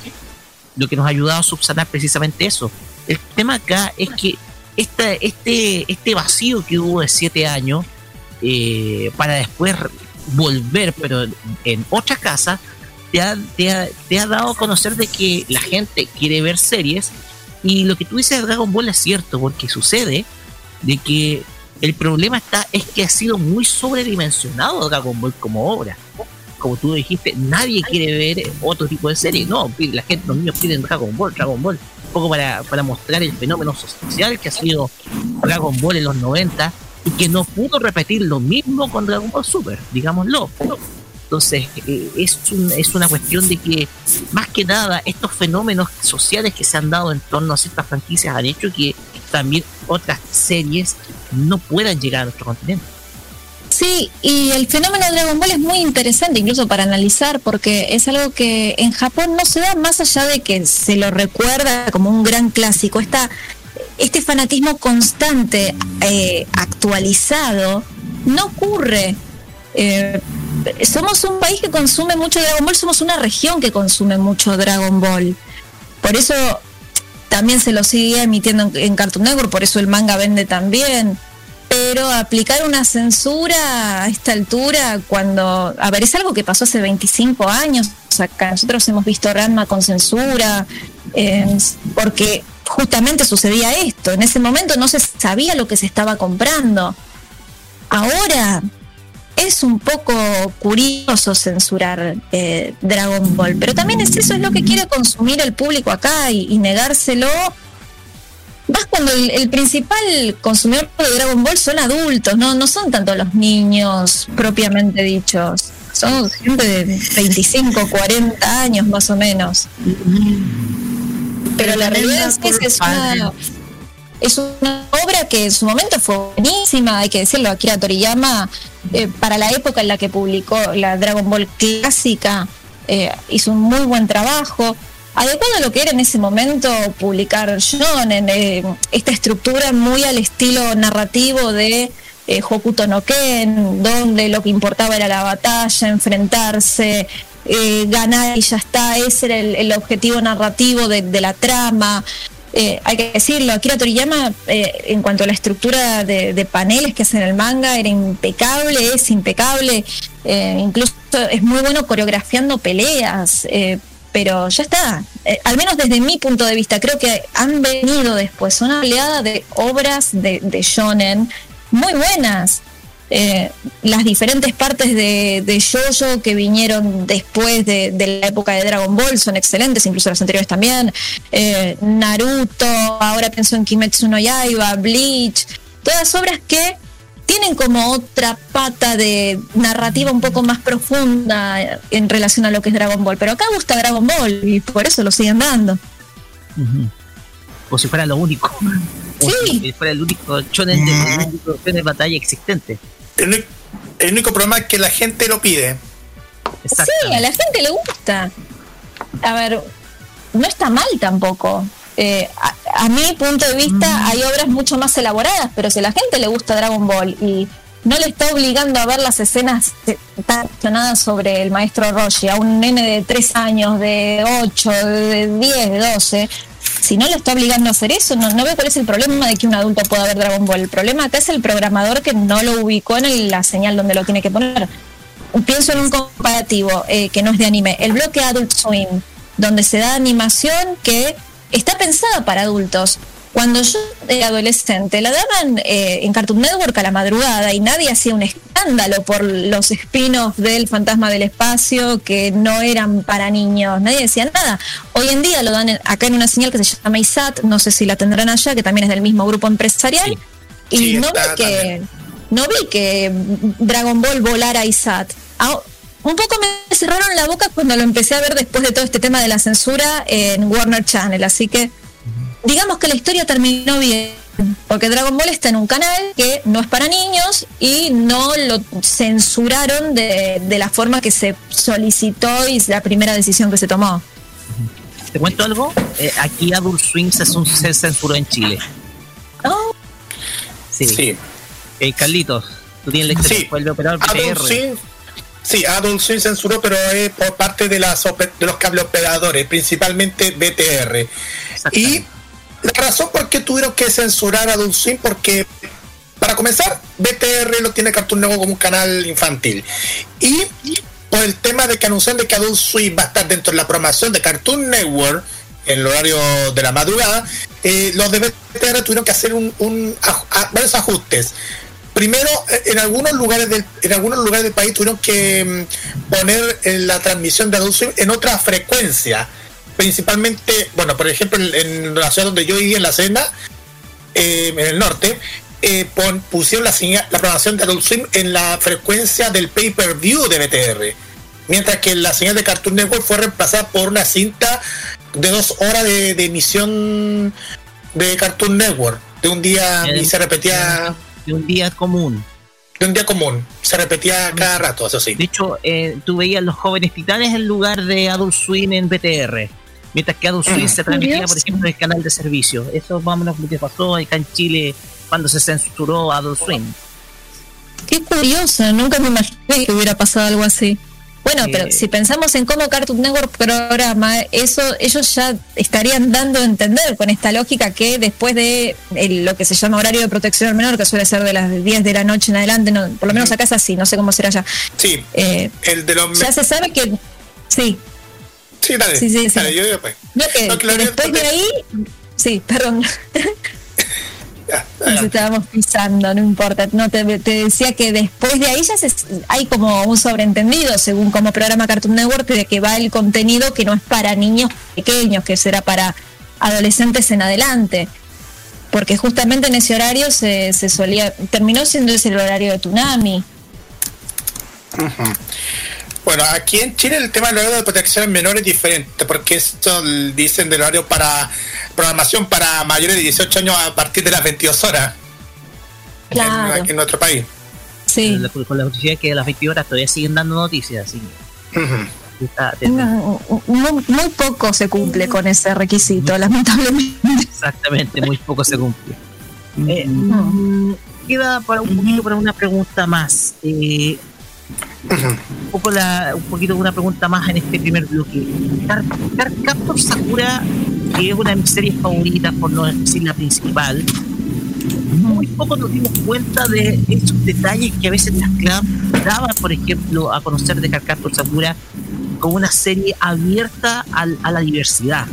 Lo que nos ha ayudado a subsanar precisamente eso. El tema acá es que esta, este, este vacío que hubo de siete años, eh, para después volver, pero en otra casa, te ha, te, ha, te ha dado a conocer de que la gente quiere ver series. Y lo que tú dices de Dragon Ball es cierto, porque sucede de que el problema está es que ha sido muy sobredimensionado Dragon Ball como obra como tú dijiste, nadie quiere ver otro tipo de serie. No, la gente, los niños piden Dragon Ball, Dragon Ball. Un poco para, para mostrar el fenómeno social que ha sido Dragon Ball en los 90 y que no pudo repetir lo mismo con Dragon Ball Super, digámoslo. Entonces, eh, es, es una cuestión de que, más que nada, estos fenómenos sociales que se han dado en torno a ciertas franquicias han hecho que también otras series no puedan llegar a nuestro continente. Sí, y el fenómeno de Dragon Ball es muy interesante incluso para analizar porque es algo que en Japón no se da más allá de que se lo recuerda como un gran clásico. Esta, este fanatismo constante, eh, actualizado, no ocurre. Eh, somos un país que consume mucho Dragon Ball, somos una región que consume mucho Dragon Ball. Por eso también se lo sigue emitiendo en, Cartoon Network, por eso el manga vende también pero aplicar una censura a esta altura, cuando, a ver, es algo que pasó hace 25 años, acá nosotros hemos visto Ranma con censura, eh, porque justamente sucedía esto, en ese momento no se sabía lo que se estaba comprando. Ahora es un poco curioso censurar eh, Dragon Ball, pero también es eso, es lo que quiere consumir el público acá y negárselo más cuando el, principal consumidor de Dragon Ball son adultos, no, no son tanto los niños propiamente dichos. Son gente de 25, 40 años más o menos. Pero la realidad es que es una, es una obra que en su momento fue buenísima, hay que decirlo, Akira Toriyama, eh, para la época en la que publicó la Dragon Ball clásica, eh, hizo un muy buen trabajo. Adecuado a lo que era en ese momento publicar Shonen, eh, esta estructura muy al estilo narrativo de Hokuto no Ken, donde lo que importaba era la batalla, enfrentarse, ganar y ya está, ese era el, objetivo narrativo de la trama. Eh, hay que decirlo, Akira Toriyama, eh, en cuanto a la estructura de, paneles que hacen el manga, era impecable, es impecable, eh, incluso es muy bueno coreografiando peleas, pero ya está, al menos desde mi punto de vista, creo que han venido después una oleada de obras de, de shonen muy buenas. Eh, las diferentes partes de, de Jojo que vinieron después de, la época de Dragon Ball son excelentes, incluso las anteriores también. Eh, Naruto, ahora pienso en Kimetsu no Yaiba, Bleach, todas obras que tienen como otra pata de narrativa un poco más profunda en relación a lo que es Dragon Ball. Pero acá gusta Dragon Ball y por eso lo siguen dando. Como si fuera lo único. sí. si fuera el único shonen de, de batalla existente. El, único problema es que la gente lo pide. Sí, a la gente le gusta. A ver, no está mal tampoco. Eh, a, mi punto de vista mm. hay obras mucho más elaboradas, pero si a la gente le gusta Dragon Ball y no le está obligando a ver las escenas tan sobre el maestro Roshi, a un nene de 3 años, de 8, de 10, de 12, si no lo está obligando a hacer eso, no, no veo cuál es el problema de que un adulto pueda ver Dragon Ball. El problema acá es el programador que no lo ubicó en la señal donde lo tiene que poner. Pienso en un comparativo eh, que no es de anime, el bloque Adult Swim, donde se da animación que está pensada para adultos. Cuando yo era adolescente, la daban eh, en Cartoon Network a la madrugada y nadie hacía un escándalo por los spin-offs del Fantasma del Espacio que no eran para niños. Nadie decía nada. Hoy en día lo dan acá en una señal que se llama ISAT, no sé si la tendrán allá, que también es del mismo grupo empresarial. Y no, vi que, no vi que Dragon Ball volara a ISAT. Ah, un poco me cerraron la boca cuando lo empecé a ver después de todo este tema de la censura en Warner Channel, así que digamos que la historia terminó bien, porque Dragon Ball está en un canal que no es para niños y no lo censuraron de, la forma que se solicitó y la primera decisión que se tomó. ¿Te cuento algo? Eh, aquí Adult Swim se, se, censuró en Chile. ¿No? Sí. sí. Eh, Carlitos, tú tienes la historia sí. el operador Adult Swim, sí, Adult Swim censuró, pero es por parte de, las, de los cable operadores, principalmente BTR. Y la razón por qué tuvieron que censurar a Swim, porque para comenzar, BTR lo tiene Cartoon Network como un canal infantil. Y por el tema de que anuncian de que Adult Swim va a estar dentro de la programación de Cartoon Network en el horario de la madrugada, eh, los de BTR tuvieron que hacer un, varios ajustes. Primero, en algunos lugares del, en algunos lugares del país tuvieron que mm, poner la transmisión de Adult Swim en otra frecuencia principalmente, bueno, por ejemplo, en, la ciudad donde yo vivía, en la Sena, eh, en el norte, eh, pusieron la, la programación de Adult Swim en la frecuencia del pay-per-view de BTR, mientras que la señal de Cartoon Network fue reemplazada por una cinta de dos horas de, emisión de Cartoon Network, de un día y se repetía... De un día común de un día común. Se repetía cada rato, eso sí. De hecho, eh, tú veías los jóvenes titanes en lugar de Adult Swim en BTR mientras que Adult Swim se transmitía, por ejemplo, en el canal de servicio. Eso más o menos lo que pasó acá en Chile cuando se censuró Adult Swim. Qué curioso, nunca me imaginé que hubiera pasado algo así. Bueno, pero si pensamos en cómo Cartoon Network programa, eso ellos ya estarían dando a entender con esta lógica que después de lo que se llama horario de protección al menor, que suele ser de las 10 de la noche en adelante, por lo menos acá es así, no sé cómo será ya. Sí, eh, el de los... Ya se sabe que... Sí, Sí, dale. Sí, sí, sí. Yo después. No, después de ahí. Sí, perdón. [laughs] Nos estábamos pisando, no importa. No te, te, decía que después de ahí ya se, hay como un sobreentendido, según como programa Cartoon Network, de que va el contenido que no es para niños pequeños, que será para adolescentes en adelante. Porque justamente en ese horario se, se solía. Terminó siendo ese el horario de Tsunami. Ajá. Bueno, aquí en Chile el tema del horario de protección menor es diferente, porque esto dicen del horario para programación para mayores de 18 años a partir de las 22 horas claro. en, nuestro país. Sí. Con la noticia que a las 20 horas todavía siguen dando noticias. Así. muy, poco se cumple con ese requisito, lamentablemente. Exactamente, muy poco se cumple. [laughs] Eh, mm, queda para un poquito para una pregunta más. Eh, un poco la, un poquito una pregunta más en este primer bloque. Car Captor Sakura, que es una de mis series favoritas, por no decir la principal, muy poco nos dimos cuenta de esos detalles que a veces las clubs daban, por ejemplo, a conocer de Captor Sakura como una serie abierta a la diversidad.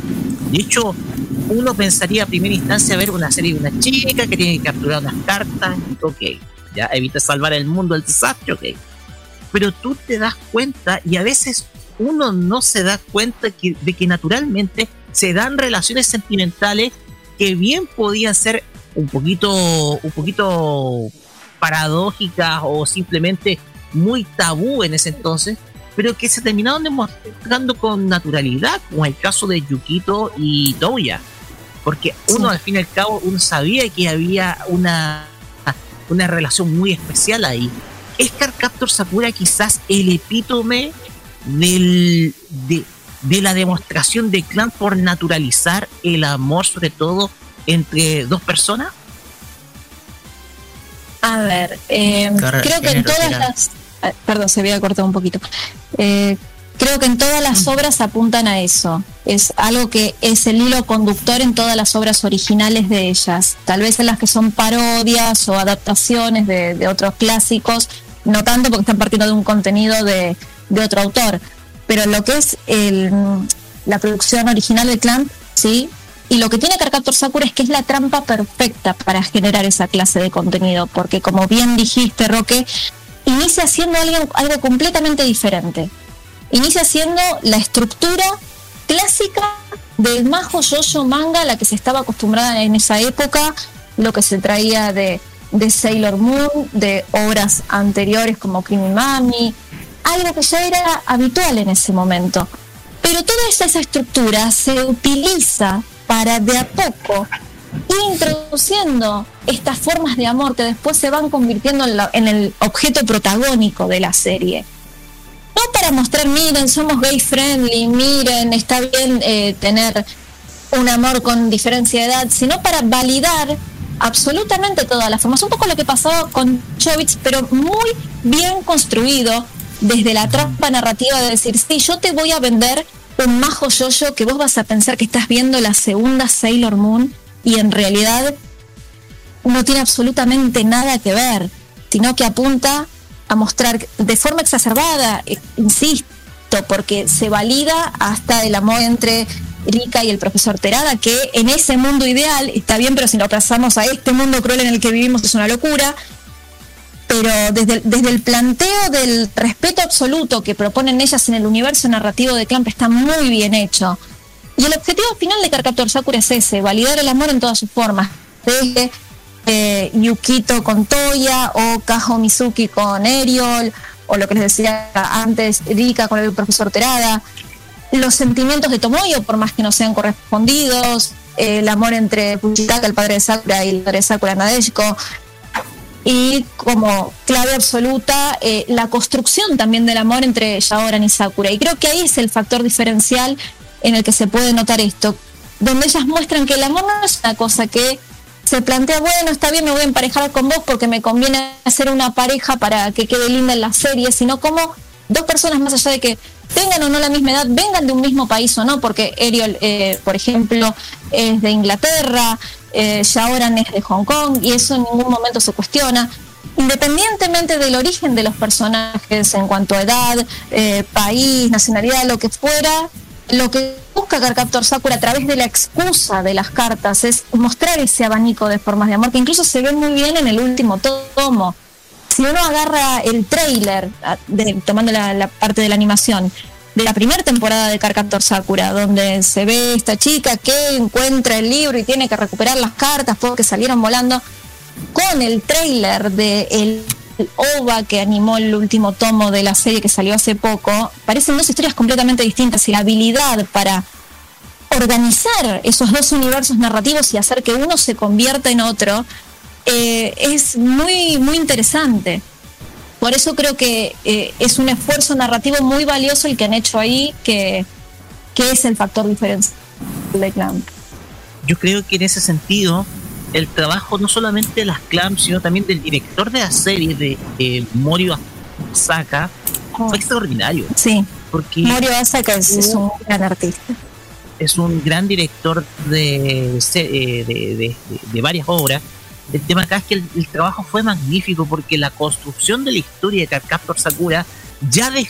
De hecho, uno pensaría a primera instancia ver una serie de una chica que tiene que capturar unas cartas, ok, ya evita salvar el mundo del desastre, ok pero tú te das cuenta y a veces uno no se da cuenta de que naturalmente se dan relaciones sentimentales que bien podían ser un poquito, un poquito paradójicas o simplemente muy tabú en ese entonces, pero que se terminaron demostrando con naturalidad, como el caso de Yukito y Toya. Porque uno al fin y al cabo uno sabía que había una, una relación muy especial ahí es Captor Sakura quizás el epítome del, de, la demostración de clan por naturalizar el amor, sobre todo entre dos personas? A ver, eh, creo que en todas las. Ah, perdón, se había cortado un poquito. Eh, creo que en todas las obras apuntan a eso. Es algo que es el hilo conductor en todas las obras originales de ellas. Tal vez en las que son parodias o adaptaciones de, de otros clásicos, no tanto porque están partiendo de un contenido de, otro autor, pero lo que es la producción original del clan, ¿sí? Y lo que tiene Carcaptor Sakura es que es la trampa perfecta para generar esa clase de contenido, porque como bien dijiste, Roque, inicia siendo algo, algo completamente diferente. Inicia siendo la estructura clásica del majo yoyo manga a la que se estaba acostumbrada en esa época, lo que se traía de de Sailor Moon, de obras anteriores como Mami, algo que ya era habitual en ese momento. Pero toda esa, estructura se utiliza para de a poco introduciendo estas formas de amor que después se van convirtiendo en, el objeto protagónico de la serie. No para mostrar, miren, somos gay friendly, miren, está bien eh, tener un amor con diferencia de edad, sino para validar absolutamente todas las formas. Un poco lo que pasó con Chovitz, pero muy bien construido desde la trampa narrativa de decir, sí, yo te voy a vender un majo yoyo que vos vas a pensar que estás viendo la segunda Sailor Moon y en realidad no tiene absolutamente nada que ver, sino que apunta a mostrar de forma exacerbada, eh, insisto, porque se valida hasta el amor entre Rika y el profesor Terada, que en ese mundo ideal está bien, pero si lo pasamos a este mundo cruel en el que vivimos es una locura. Pero desde, desde el planteo del respeto absoluto que proponen ellas en el universo narrativo de Clamp está muy bien hecho. Y el objetivo final de Carcaptor Sakura es ese, validar el amor en todas sus formas. Desde eh, Yukito con Toya o Kajo Mizuki con Eriol o lo que les decía antes, Rika con el profesor Terada, los sentimientos de Tomoyo, por más que no sean correspondidos, el amor entre Puchitaka, el padre de Sakura, y el padre de Sakura Nadeshiko, y como clave absoluta eh, la construcción también del amor entre Yaoran y Sakura. Y creo que ahí es el factor diferencial en el que se puede notar esto, donde ellas muestran que el amor no es una cosa que se plantea, bueno, está bien, me voy a emparejar con vos porque me conviene hacer una pareja para que quede linda en la serie, sino como dos personas más allá de que tengan o no la misma edad, vengan de un mismo país o no, porque Ariel, eh, por ejemplo, es de Inglaterra, eh, Shaoran es de Hong Kong, y eso en ningún momento se cuestiona. Independientemente del origen de los personajes en cuanto a edad, eh, país, nacionalidad, lo que fuera, lo que busca Carcaptor Sakura a través de la excusa de las cartas es mostrar ese abanico de formas de amor que incluso se ve muy bien en el último tomo si uno agarra el trailer, tomando la, parte de la animación, de la primera temporada de Carcaptor Sakura, donde se ve esta chica que encuentra el libro y tiene que recuperar las cartas porque salieron volando, con el trailer de el, OVA que animó el último tomo de la serie que salió hace poco, parecen dos historias completamente distintas y la habilidad para organizar esos dos universos narrativos y hacer que uno se convierta en otro eh, es muy, muy interesante. Por eso creo que eh, es un esfuerzo narrativo muy valioso el que han hecho ahí, que, que es el factor diferencial de Clamp. Yo creo que en ese sentido, el trabajo no solamente de las Clamp, sino también del director de la serie, de eh, Morio Asaka, fue oh. extraordinario. Sí, porque Morio Asaka es, un gran artista. Es un gran director de, de, de, de varias obras el tema acá es que el, trabajo fue magnífico porque la construcción de la historia de Carcaptor Sakura ya de,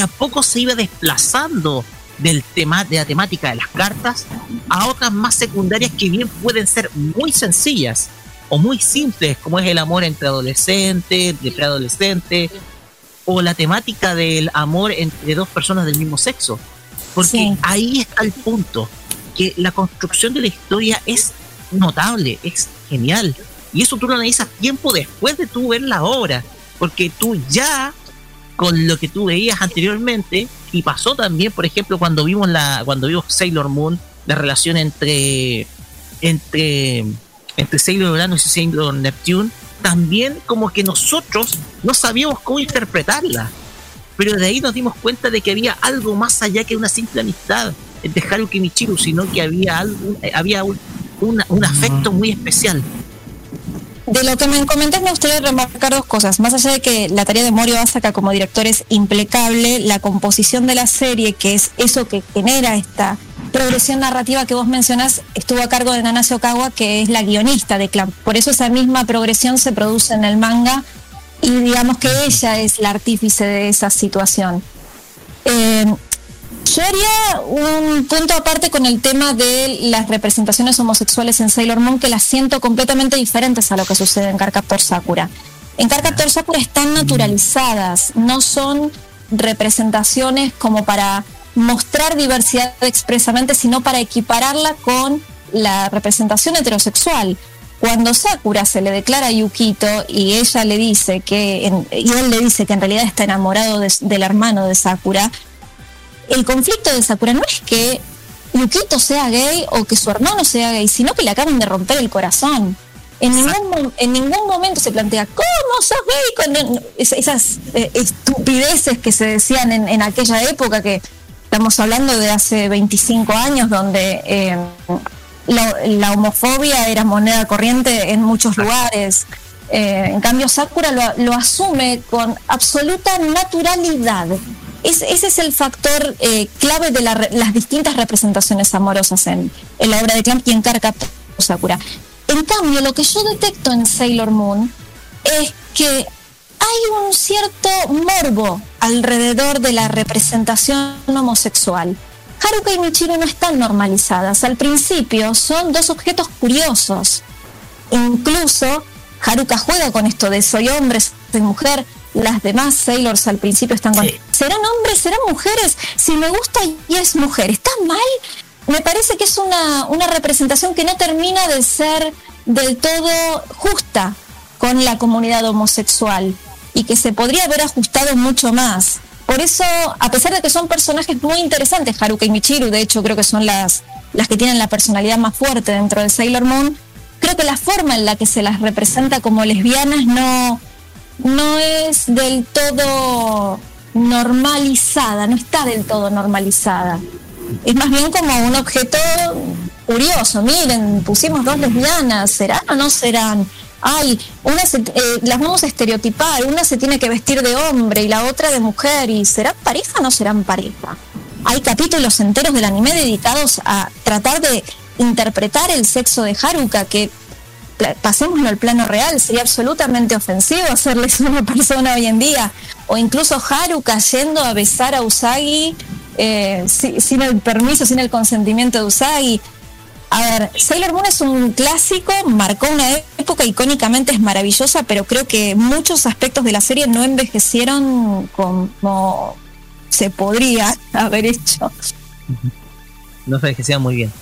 a poco se iba desplazando del tema, de la temática de las cartas a otras más secundarias que bien pueden ser muy sencillas o muy simples, como es el amor entre adolescentes, de preadolescentes, o la temática del amor entre dos personas del mismo sexo. Porque ahí está el punto, que la construcción de la historia es notable, es genial. Y eso tú lo analizas tiempo después de tú ver la obra, porque tú ya con lo que tú veías anteriormente y pasó también, por ejemplo, cuando vimos la cuando vimos Sailor Moon, la relación entre entre entre Sailor Uranus y Sailor Neptune, también como que nosotros no sabíamos cómo interpretarla. Pero de ahí nos dimos cuenta de que había algo más allá que una simple amistad entre Haruki Michiru, sino que había algo, había un, un afecto muy especial. De lo que me comentas me gustaría remarcar dos cosas. Más allá de que la tarea de Morio Asaka como director es impecable, la composición de la serie, que es eso que genera esta progresión narrativa que vos mencionás, estuvo a cargo de Nanase Okawa, que es la guionista de Clamp. Por eso esa misma progresión se produce en el manga y digamos que ella es la artífice de esa situación. Eh, yo haría un punto aparte con el tema de las representaciones homosexuales en Sailor Moon que las siento completamente diferentes a lo que sucede en Carcaptor Sakura. En Carcaptor Sakura están naturalizadas, no son representaciones como para mostrar diversidad expresamente, sino para equipararla con la representación heterosexual. Cuando Sakura se le declara a Yukito y ella le dice que, y él le dice que en realidad está enamorado del hermano de Sakura, el conflicto de Sakura no es que Yukito sea gay o que su hermano sea gay, sino que le acaban de romper el corazón. En ningún, en ningún momento se plantea, ¿cómo sos gay? esas eh, estupideces que se decían en, aquella época, que estamos hablando de hace 25 años, donde eh, la, homofobia era moneda corriente en muchos lugares. Eh, en cambio, Sakura lo, lo asume con absoluta naturalidad ese es el factor eh, clave de las distintas representaciones amorosas en, la obra de Clamp y en Carca Sakura. En cambio, lo que yo detecto en Sailor Moon es que hay un cierto morbo alrededor de la representación homosexual. Haruka y Michiru no están normalizadas. Al principio son dos objetos curiosos. Incluso Haruka juega con esto de soy hombre, soy mujer, las demás Sailors al principio están con... ¿Serán hombres? ¿Serán mujeres? Si me gusta y es mujer, ¿está mal? Me parece que es una, una representación que no termina de ser del todo justa con la comunidad homosexual y que se podría haber ajustado mucho más. Por eso, a pesar de que son personajes muy interesantes, Haruka y Michiru, de hecho creo que son las, las que tienen la personalidad más fuerte dentro de Sailor Moon, creo que la forma en la que se las representa como lesbianas no, no es del todo normalizada, no está del todo normalizada. Es más bien como un objeto curioso. Miren, pusimos dos lesbianas, ¿serán o no serán? Ay, una eh, las vamos a estereotipar, una se tiene que vestir de hombre y la otra de mujer, ¿y serán pareja o no serán pareja? Hay capítulos enteros del anime dedicados a tratar de interpretar el sexo de Haruka, que pasémoslo al plano real, sería absolutamente ofensivo hacerle eso a una persona hoy en día. O incluso Haru cayendo a besar a Usagi eh, sin el permiso, sin el consentimiento de Usagi. A ver, Sailor Moon es un clásico, marcó una época, icónicamente es maravillosa, pero creo que muchos aspectos de la serie no envejecieron como se podría [laughs] haber hecho. No se muy bien.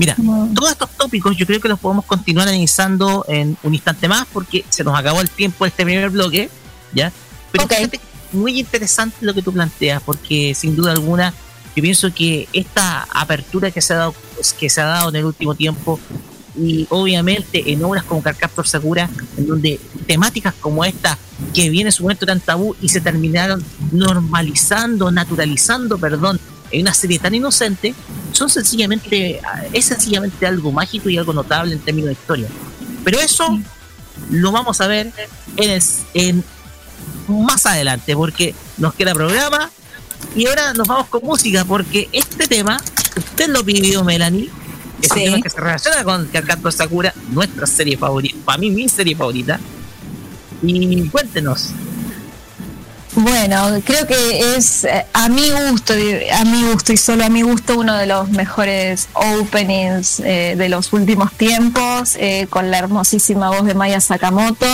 Mira, todos estos tópicos yo creo que los podemos continuar analizando en un instante más porque se nos acabó el tiempo de este primer bloque, ¿ya? Pero es muy interesante lo que tú planteas porque sin duda alguna Yo pienso que esta apertura que se ha dado, que se ha dado en el último tiempo y obviamente en obras como Carcaptor Sakura, en donde temáticas como esta, que viene en su momento tan tabú y se terminaron normalizando, naturalizando, perdón, en una serie tan inocente, son sencillamente, es sencillamente algo mágico y algo notable en términos de historia. Pero eso lo vamos a ver en, en más adelante, porque nos queda programa y ahora nos vamos con música, porque este tema, usted lo pidió, Melanie, es un tema que se relaciona con Kakato Sakura, nuestra serie favorita, para mí mi serie favorita. Y cuéntenos. Bueno, creo que es eh, a mi gusto, a mi gusto y solo a mi gusto uno de los mejores openings eh, de los últimos tiempos, eh, con la hermosísima voz de Maya Sakamoto.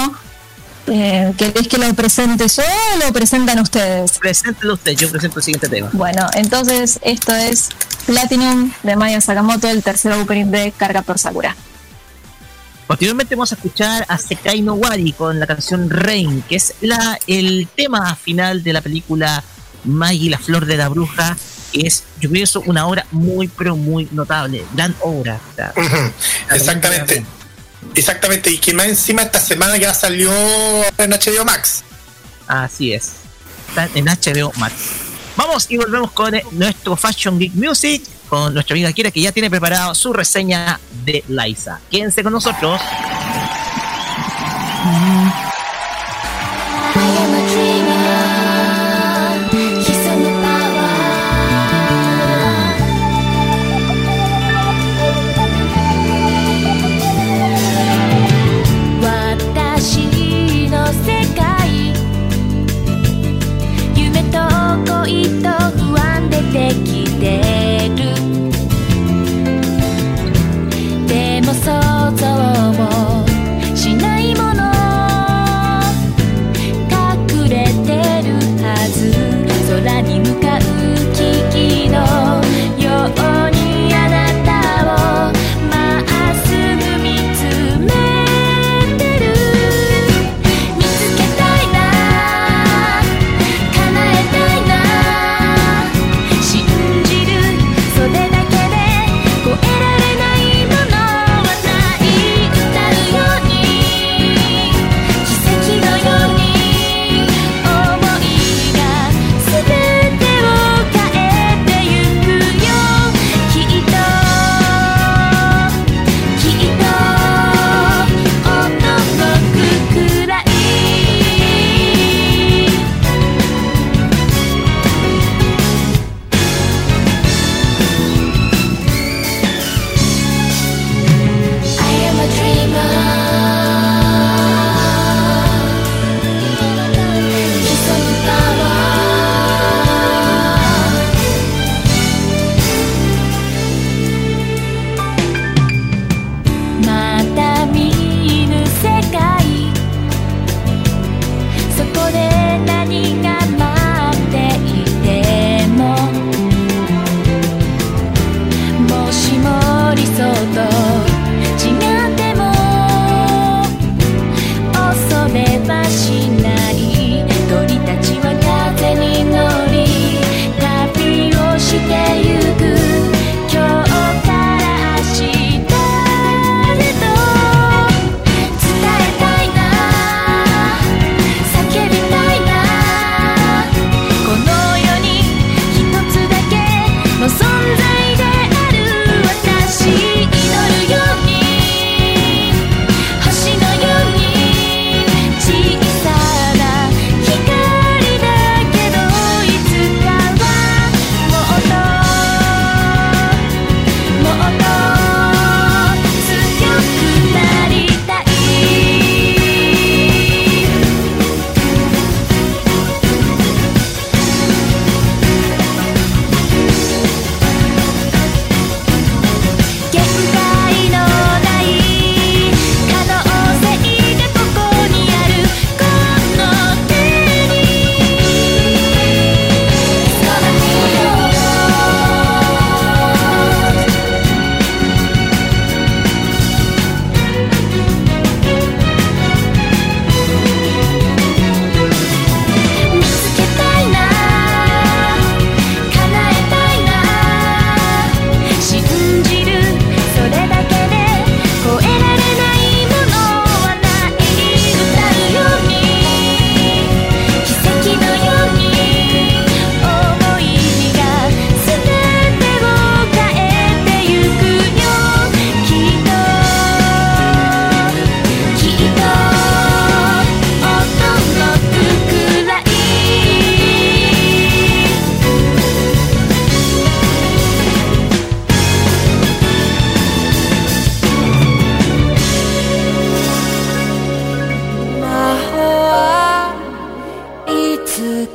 Eh, ¿Querés que lo presente yo o lo presentan ustedes? Preséntelo usted, yo presento el siguiente tema. Bueno, entonces esto es Platinum de Maya Sakamoto, el tercer opening de Carga por Sakura. Posteriormente vamos a escuchar a Sekai no Wari con la canción Rain, que es la, el tema final de la película Maggie, la flor de la bruja, que es, yo pienso, una obra muy, pero muy notable, gran obra. Exactamente. Exactamente, y que más encima esta semana ya salió en HBO Max. Así es, está en HBO Max. Vamos y volvemos con nuestro Fashion Geek Music, con nuestra amiga Kira que ya tiene preparado su reseña de Liza. Quédense con nosotros. て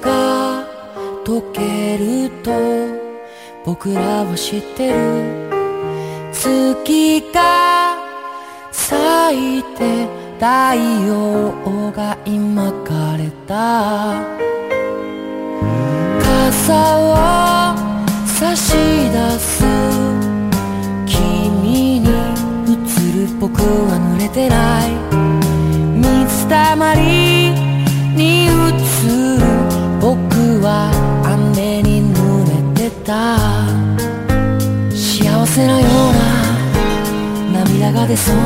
が溶けると僕らは知ってる。月が咲いて太陽が今枯れた。傘を差し出す。君に映る僕は濡れてない。水たまりに映る。は雨に濡れてた。幸せなような涙が出そうな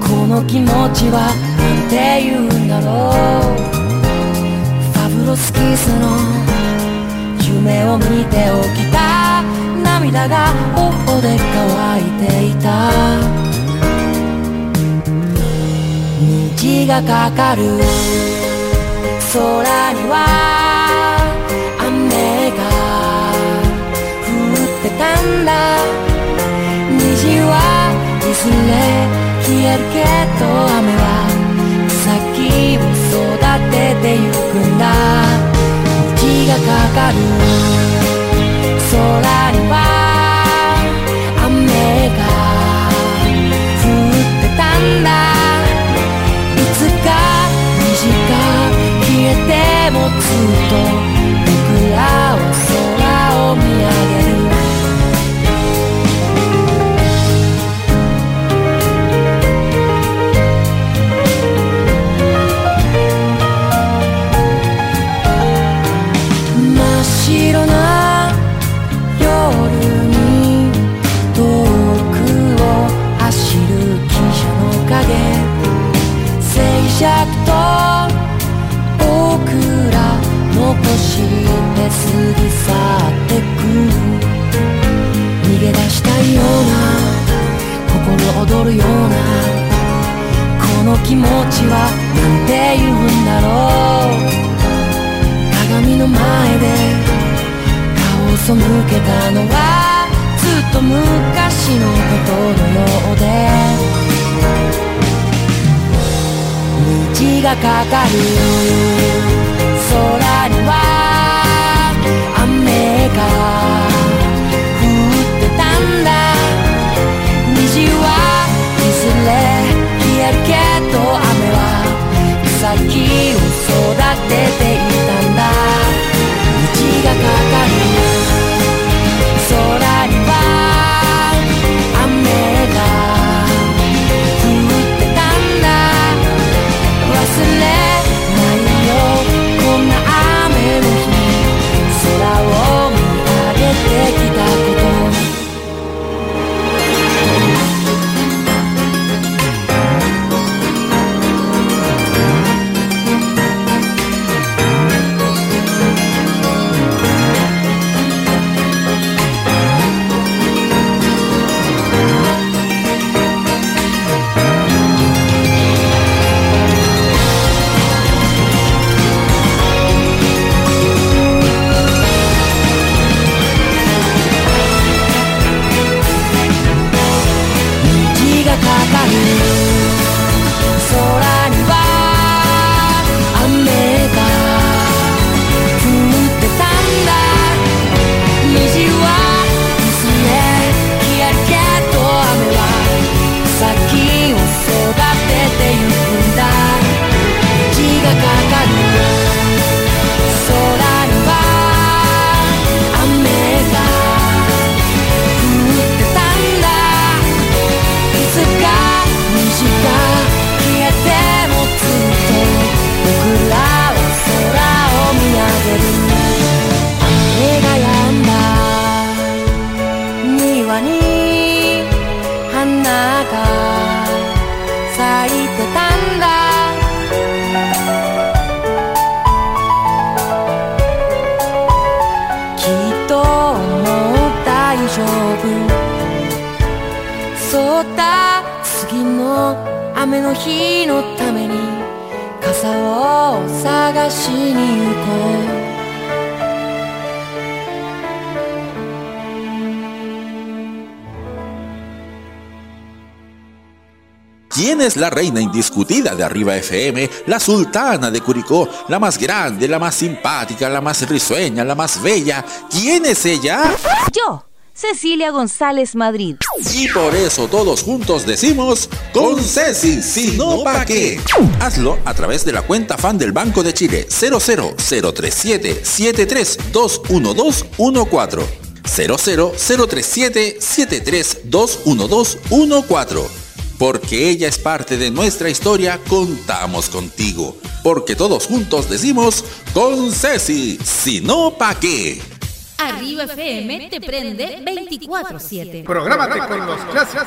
この気持ちはなんて言うんだろう。ファブロスキスの夢を見ておきた。涙が頬で乾いていた。虹がかかる。空には雨が降ってたんだ。虹はいずれ消えるけど雨は先を育ててゆくんだ。虹がかかる。空には雨がもずっと僕らは空を見上げく逃げ出したいような心躍るようなこの気持ちはなんて言うんだろう。鏡の前で顔を背けたのはずっと昔のことのようで。虹がかかる。空には虹はいずれ日やけと雨は。草木を育てていたんだ。道がかかる you. しに行こう ¿Quién es la reina indiscutida de Arriba FM, la sultana de Curicó, la más grande, la más simpática, la más risueña, la más bella? ¿Quién es ella? Yo. Cecilia González Madrid. Y por eso todos juntos decimos, con Ceci, si no, ¿pa' qué? Hazlo a través de la cuenta fan del Banco de Chile 00037 7321214 00037 7321214 porque ella es parte de nuestra historia, contamos contigo. Porque todos juntos decimos, con Ceci, si no, ¿pa' qué? Arriba FM te prende 24-7. Prográmate con los clásicos.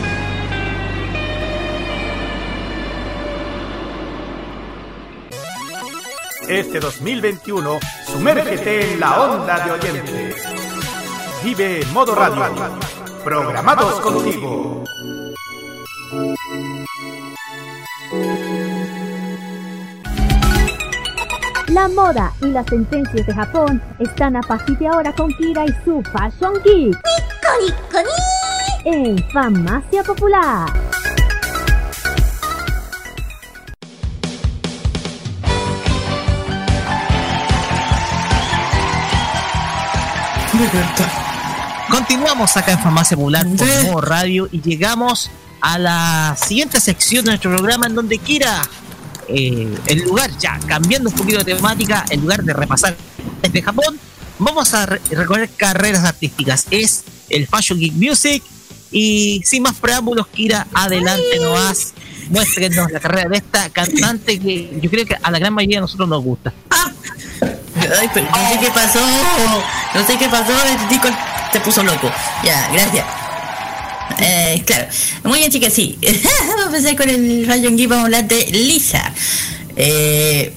Este 2021, sumérgete en la onda de oyentes. Vive Modo Radio programados contigo. La moda y las tendencias de Japón están a partir de ahora con Kira y su Fashion Geek. En Farmacia Popular. Continuamos acá en Farmacia Popular por nuevo radio y llegamos a la siguiente sección de nuestro programa en donde quiera eh, el lugar, ya cambiando un poquito de temática, en lugar de repasar desde Japón, vamos a recorrer carreras artísticas. Es el Fashion Geek Music y sin más preámbulos, Kira, adelante no nomás. Muéstrenos la carrera de esta cantante que yo creo que a la gran mayoría de nosotros nos gusta. Ah. Ay, pero no sé qué pasó, no sé qué pasó, este se puso loco. Ya, gracias. Eh, claro. Muy bien, chicas, sí. [laughs] vamos a empezar con el Rayon Geek, vamos a hablar de Lisa. Eh,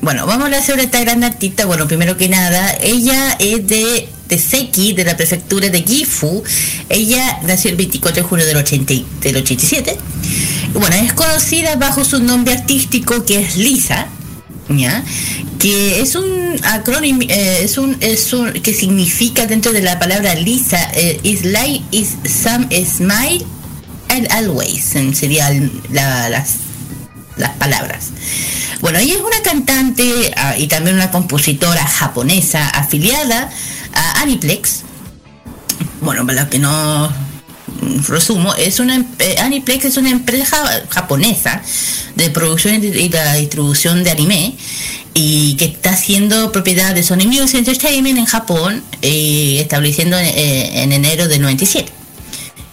bueno, vamos a hablar sobre esta gran artista. Bueno, primero que nada, ella es de, de Seki, de la prefectura de Gifu. Ella nació el 24 de junio del, 80, del 87. Bueno, es conocida bajo su nombre artístico que es Lisa. ¿Ya? que es un acrónimo, eh, es, un, es un, que significa dentro de la palabra Lisa, eh, is like, is some smile and always, serían las, las palabras. Bueno, ella es una cantante ah, y también una compositora japonesa afiliada a Aniplex. Bueno, para los que no resumo, es una eh, Aniplex es una empresa japonesa de producción y la distribución de anime y que está siendo propiedad de Sony Music Entertainment en Japón, eh, estableciendo eh, en, enero del 97.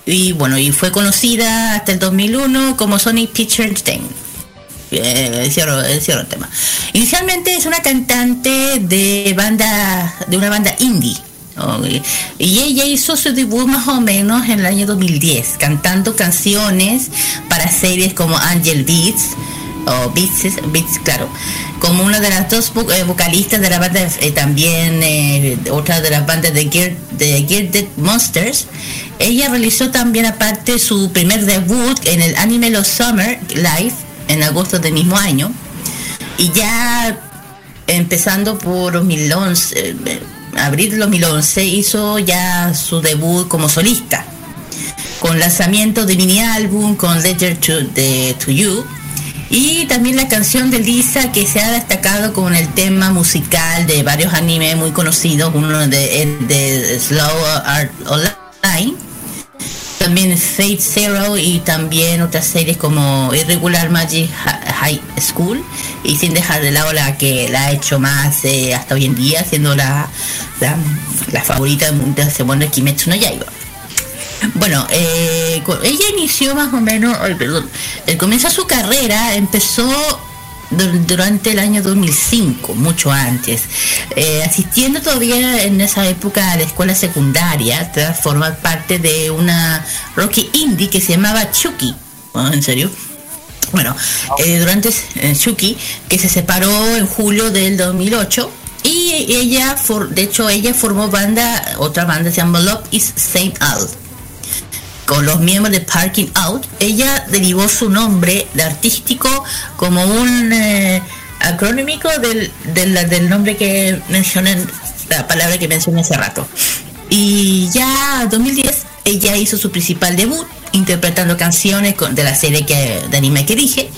Y bueno, y fue conocida hasta el 2001 como Sony Picture Entertainment. Eh, cierro, el tema. Inicialmente es una cantante de banda, de una banda indie. Y ella hizo su debut más o menos en el año 2010, cantando canciones para series como Angel Beats, o Beats, Beats claro, como una de las dos eh, vocalistas de la banda, eh, también eh, otra de las bandas de Gear, de Monsters. Ella realizó también aparte su primer debut en el anime Los Summer Live en agosto del mismo año. Y ya empezando por 2011, abril de 2011, hizo ya su debut como solista. Con lanzamiento de mini álbum, con Letter to, to You y también la canción de Lisa que se ha destacado con el tema musical de varios animes muy conocidos, uno de, de Slow Art Online, también Fate Zero y también otras series como Irregular Magic High School y sin dejar de lado la que la ha hecho más eh, hasta hoy en día, siendo la, la, favorita de segundo Kimetsu no Yaiba. Bueno, eh, ella inició más o menos, perdón, el comienzo de su carrera empezó durante el año 2005, mucho antes, eh, asistiendo todavía en esa época a la escuela secundaria, tras formar parte de una Rocky Indie que se llamaba Chucky, ¿en serio? Bueno, eh, durante eh, Shuki, que se separó en julio del 2008, y ella, de hecho, ella formó banda, otra banda se llama Love is Saint Out. Con los miembros de Parking Out, ella derivó su nombre de artístico como un eh, acrónimico del, del, nombre que mencioné, la palabra que mencioné hace rato. Y ya en 2010 ella hizo su principal debut interpretando canciones de la serie que, de anime que dije,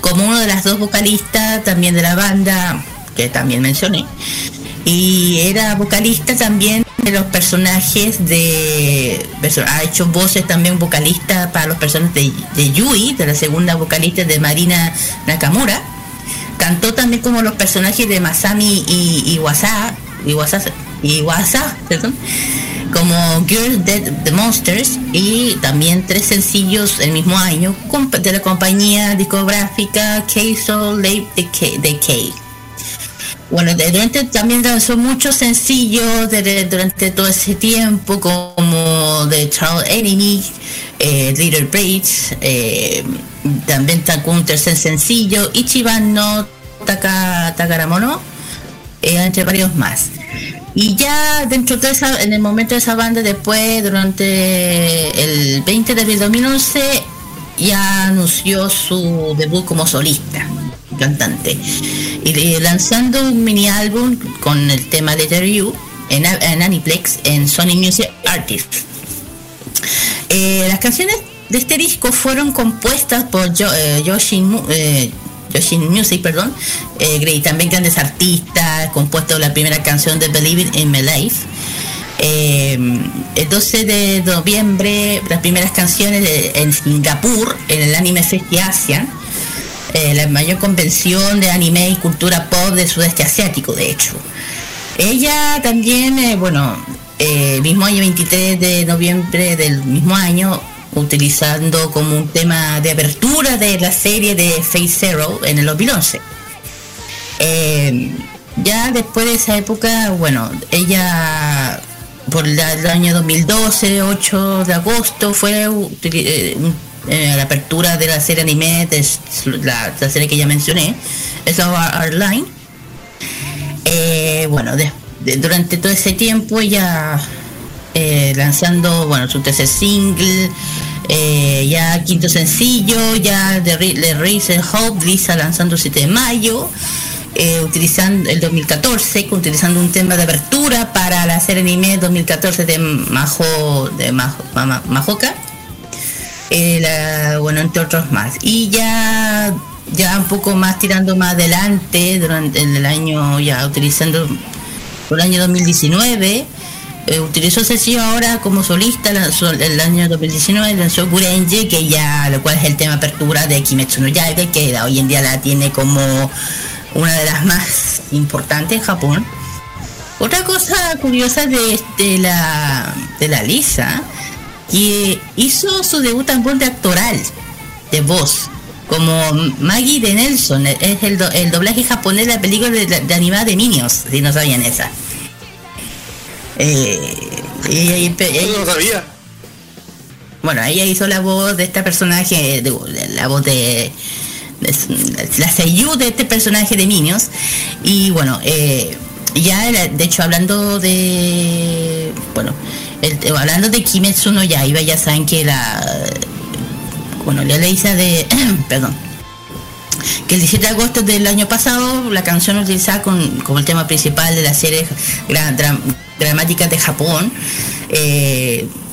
como una de las dos vocalistas también de la banda que también mencioné. Y era vocalista también de los personajes de... Ha hecho voces también vocalista para los personajes de, Yui, de la segunda vocalista de Marina Nakamura. Cantó también como los personajes de Masami y Iwasa, Iwasa, Iwasa perdón, como Girl Dead the Monsters y también tres sencillos el mismo año de la compañía discográfica K-Soul Decay. Bueno, durante, también lanzó muchos sencillos durante todo ese tiempo, como The Child Enemy, eh, Little Braids, eh, también sacó un tercer sencillo, Ichiban no Taka, Takaramono, eh, entre varios más. Y ya dentro de esa, en el momento de esa banda, después, durante el 20 de abril 2011, ya anunció su debut como solista cantante. Y, lanzando un mini álbum con el tema de You en, en Aniplex en Sony Music Artists. Eh, las canciones de este disco fueron compuestas por yo, eh, Yoshin, eh, Music, perdón, y también grandes artistas, compuesto la primera canción de Believe in My Life. el 12 de noviembre, las primeras canciones en Singapur, en el Anime Fest Asia, eh, la mayor convención de anime y cultura pop del sudeste asiático, de hecho. Ella también, eh, bueno, eh, mismo año 23 de noviembre del mismo año, utilizando como un tema de apertura de la serie de Face Zero en el 2011. ya después de esa época, bueno, ella por el año 2012, 8 de agosto, fue eh, la apertura de la serie anime, de la, serie que ya mencioné, es Our Line. Eh, bueno, durante todo ese tiempo ella eh, lanzando bueno su tercer single, ya quinto sencillo, ya de, Race Hope, Lisa lanzando el 7 de mayo. utilizando el 2014 utilizando un tema de apertura para la serie anime 2014 de Majo de Majo, Majoka eh, bueno, entre otros más. Y ya, ya un poco más tirando más adelante, durante el año, ya utilizando el año 2019, eh, utilizó sencillo ahora como solista el año 2019 lanzó Gurenji que ya lo cual es el tema apertura de Kimetsu no Yaiba que hoy en día la tiene como una de las más importantes en Japón otra cosa curiosa de, de la de la Lisa y hizo su debut también de actoral, de voz, como Maggie de Nelson, es el, el doblaje japonés de la película de, animada de Minions, si no sabían esa. Eh, no sabía. Bueno, ella hizo la voz de este personaje, la voz de, la seiyuu de este personaje de Minions. Y bueno, eh, ya de hecho hablando de, bueno, hablando de Kimetsu no Yaiba, ya saben que la. Bueno, la dice de. [clears throat] perdón. Que el 17 de agosto del año pasado, la canción utilizada con, como el tema principal de la serie dramática de Japón.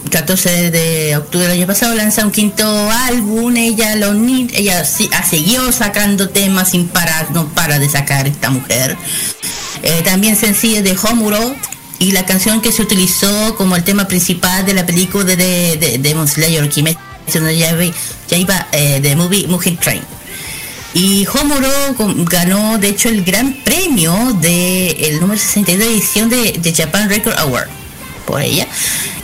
14 eh, de octubre del año pasado lanza un quinto álbum, ella lo ella ha seguido sacando temas sin parar, no para de sacar esta mujer. Eh, también sencillo de Homuro, y la canción que se utilizó como el tema principal de la película de, de, de Demon Slayer, Kimetsu no Yaiba, eh, de Movie Mugen Train. Y Homuro ganó, de hecho, el gran premio de el número 62 edición de, de Japan Record Award por ella.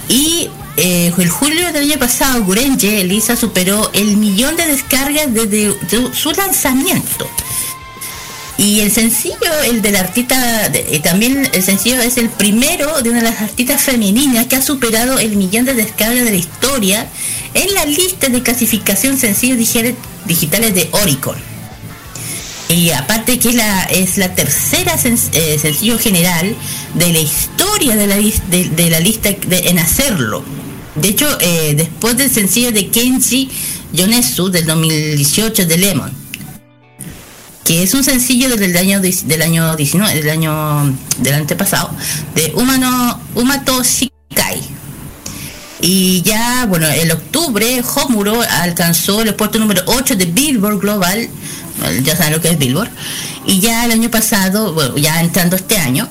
Y eh, el julio del año pasado, Gurenje, Elisa superó el millón de descargas desde su lanzamiento. Y el sencillo, el del artista, y también el sencillo es el primero de una de las artistas femeninas que ha superado el millón de descargas de la historia en la lista de clasificación sencillo digitales de Oricon. Y aparte que la, es la tercera eh, sencillo general de la historia de la, de, la lista en hacerlo. De hecho, eh, después del sencillo de Kenji Yonesu del 2018 de Lemon, que es un sencillo del año del año 19, del año del antepasado, de Humano Umato Shikai. Y ya, bueno, en octubre Homuro alcanzó el puesto número 8 de Billboard Global, ya saben lo que es Billboard, y ya el año pasado, bueno, ya entrando este año,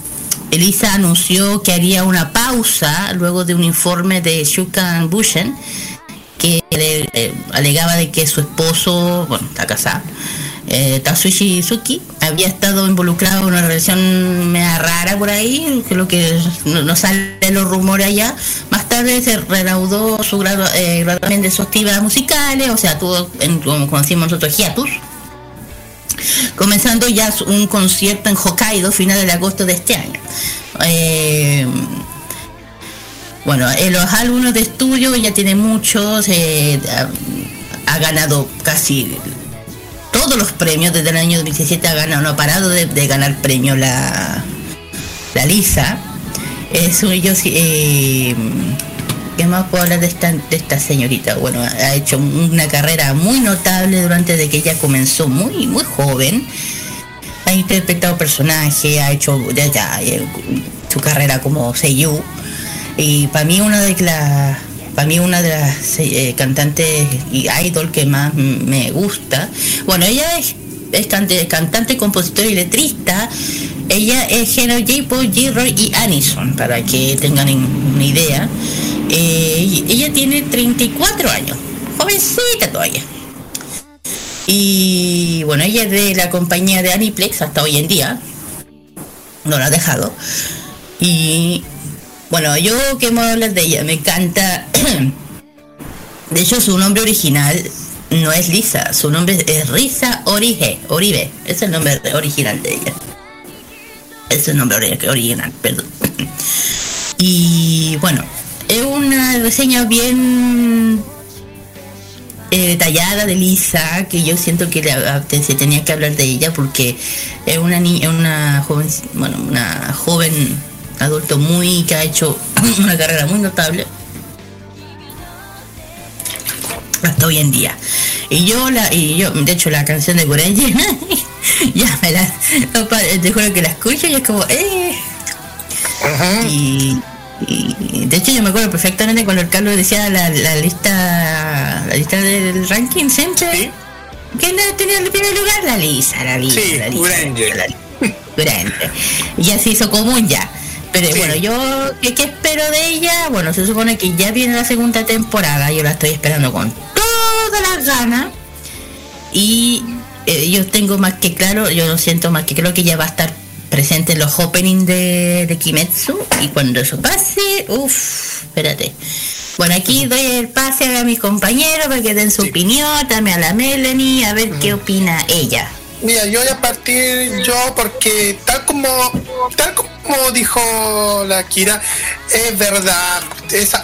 Elisa anunció que haría una pausa luego de un informe de Shukan Bushen que eh, alegaba de que su esposo, bueno, está casado, eh, Tatsushi Suki, había estado involucrado en una relación media rara por ahí, lo que no, sale los rumores allá. Más tarde se reanudó su grado, eh, de sus actividades musicales, o sea, tuvo, en, como conocimos nosotros, hiatus. Comenzando ya un concierto en Hokkaido, final de agosto de este año. Eh, bueno, en los álbumes de estudio ya tiene muchos, eh, ha, ganado casi todos los premios desde el año 2017 ha ganado, no ha parado de, ganar premios la, la Lisa. Es un, yo, eh, ¿Qué más puedo hablar de esta, de esta señorita? Bueno, ha hecho una carrera muy notable durante de que ella comenzó muy, muy joven. Ha interpretado personajes, ha hecho ya, eh, su carrera como Seiyu y para mí una de las para mí una de las eh, cantantes y idol que más me gusta. Bueno, ella es, cantante, compositor y letrista. Ella es Geno J. J. y Anison, para que tengan una idea. Eh, ella tiene 34 años, jovencita todavía. Y bueno, ella es de la compañía de Aniplex hasta hoy en día. No la ha dejado. Y bueno, yo que me hablar de ella, me encanta. de hecho, su nombre original no es Lisa, su nombre es Risa Orige, Oribe, es el nombre original de ella. Es el nombre original, perdón. Y bueno, es una reseña bien eh, detallada de Lisa, que yo siento que se tenía que hablar de ella porque es una niña, una joven, bueno, una joven adulto muy que ha hecho [clears throat] una carrera muy notable hasta hoy en día. Y yo la, y yo, de hecho la canción de Gurenji, [laughs] ya me la, te juro que la escucho y es como, eh. Y, de hecho yo me acuerdo perfectamente cuando el Carlos decía la, lista la lista del ranking siempre. ¿Sí? ¿Quién tenía el primer lugar? La Lisa, la Lisa, la Lisa. [laughs] Y ya se hizo común ya. Pero bueno, yo, ¿qué, espero de ella? Bueno, se supone que ya viene la segunda temporada, yo la estoy esperando con todas las ganas. Y eh, yo tengo más que claro, yo lo siento más que creo que ya va a estar presente en los openings de, de Kimetsu. Y cuando eso pase, uff, espérate. Bueno, aquí doy el pase a mis compañeros para que den su opinión, también a la Melanie, a ver qué opina ella. Mira, yo voy a partir yo porque tal como tal como dijo la Kira, es verdad.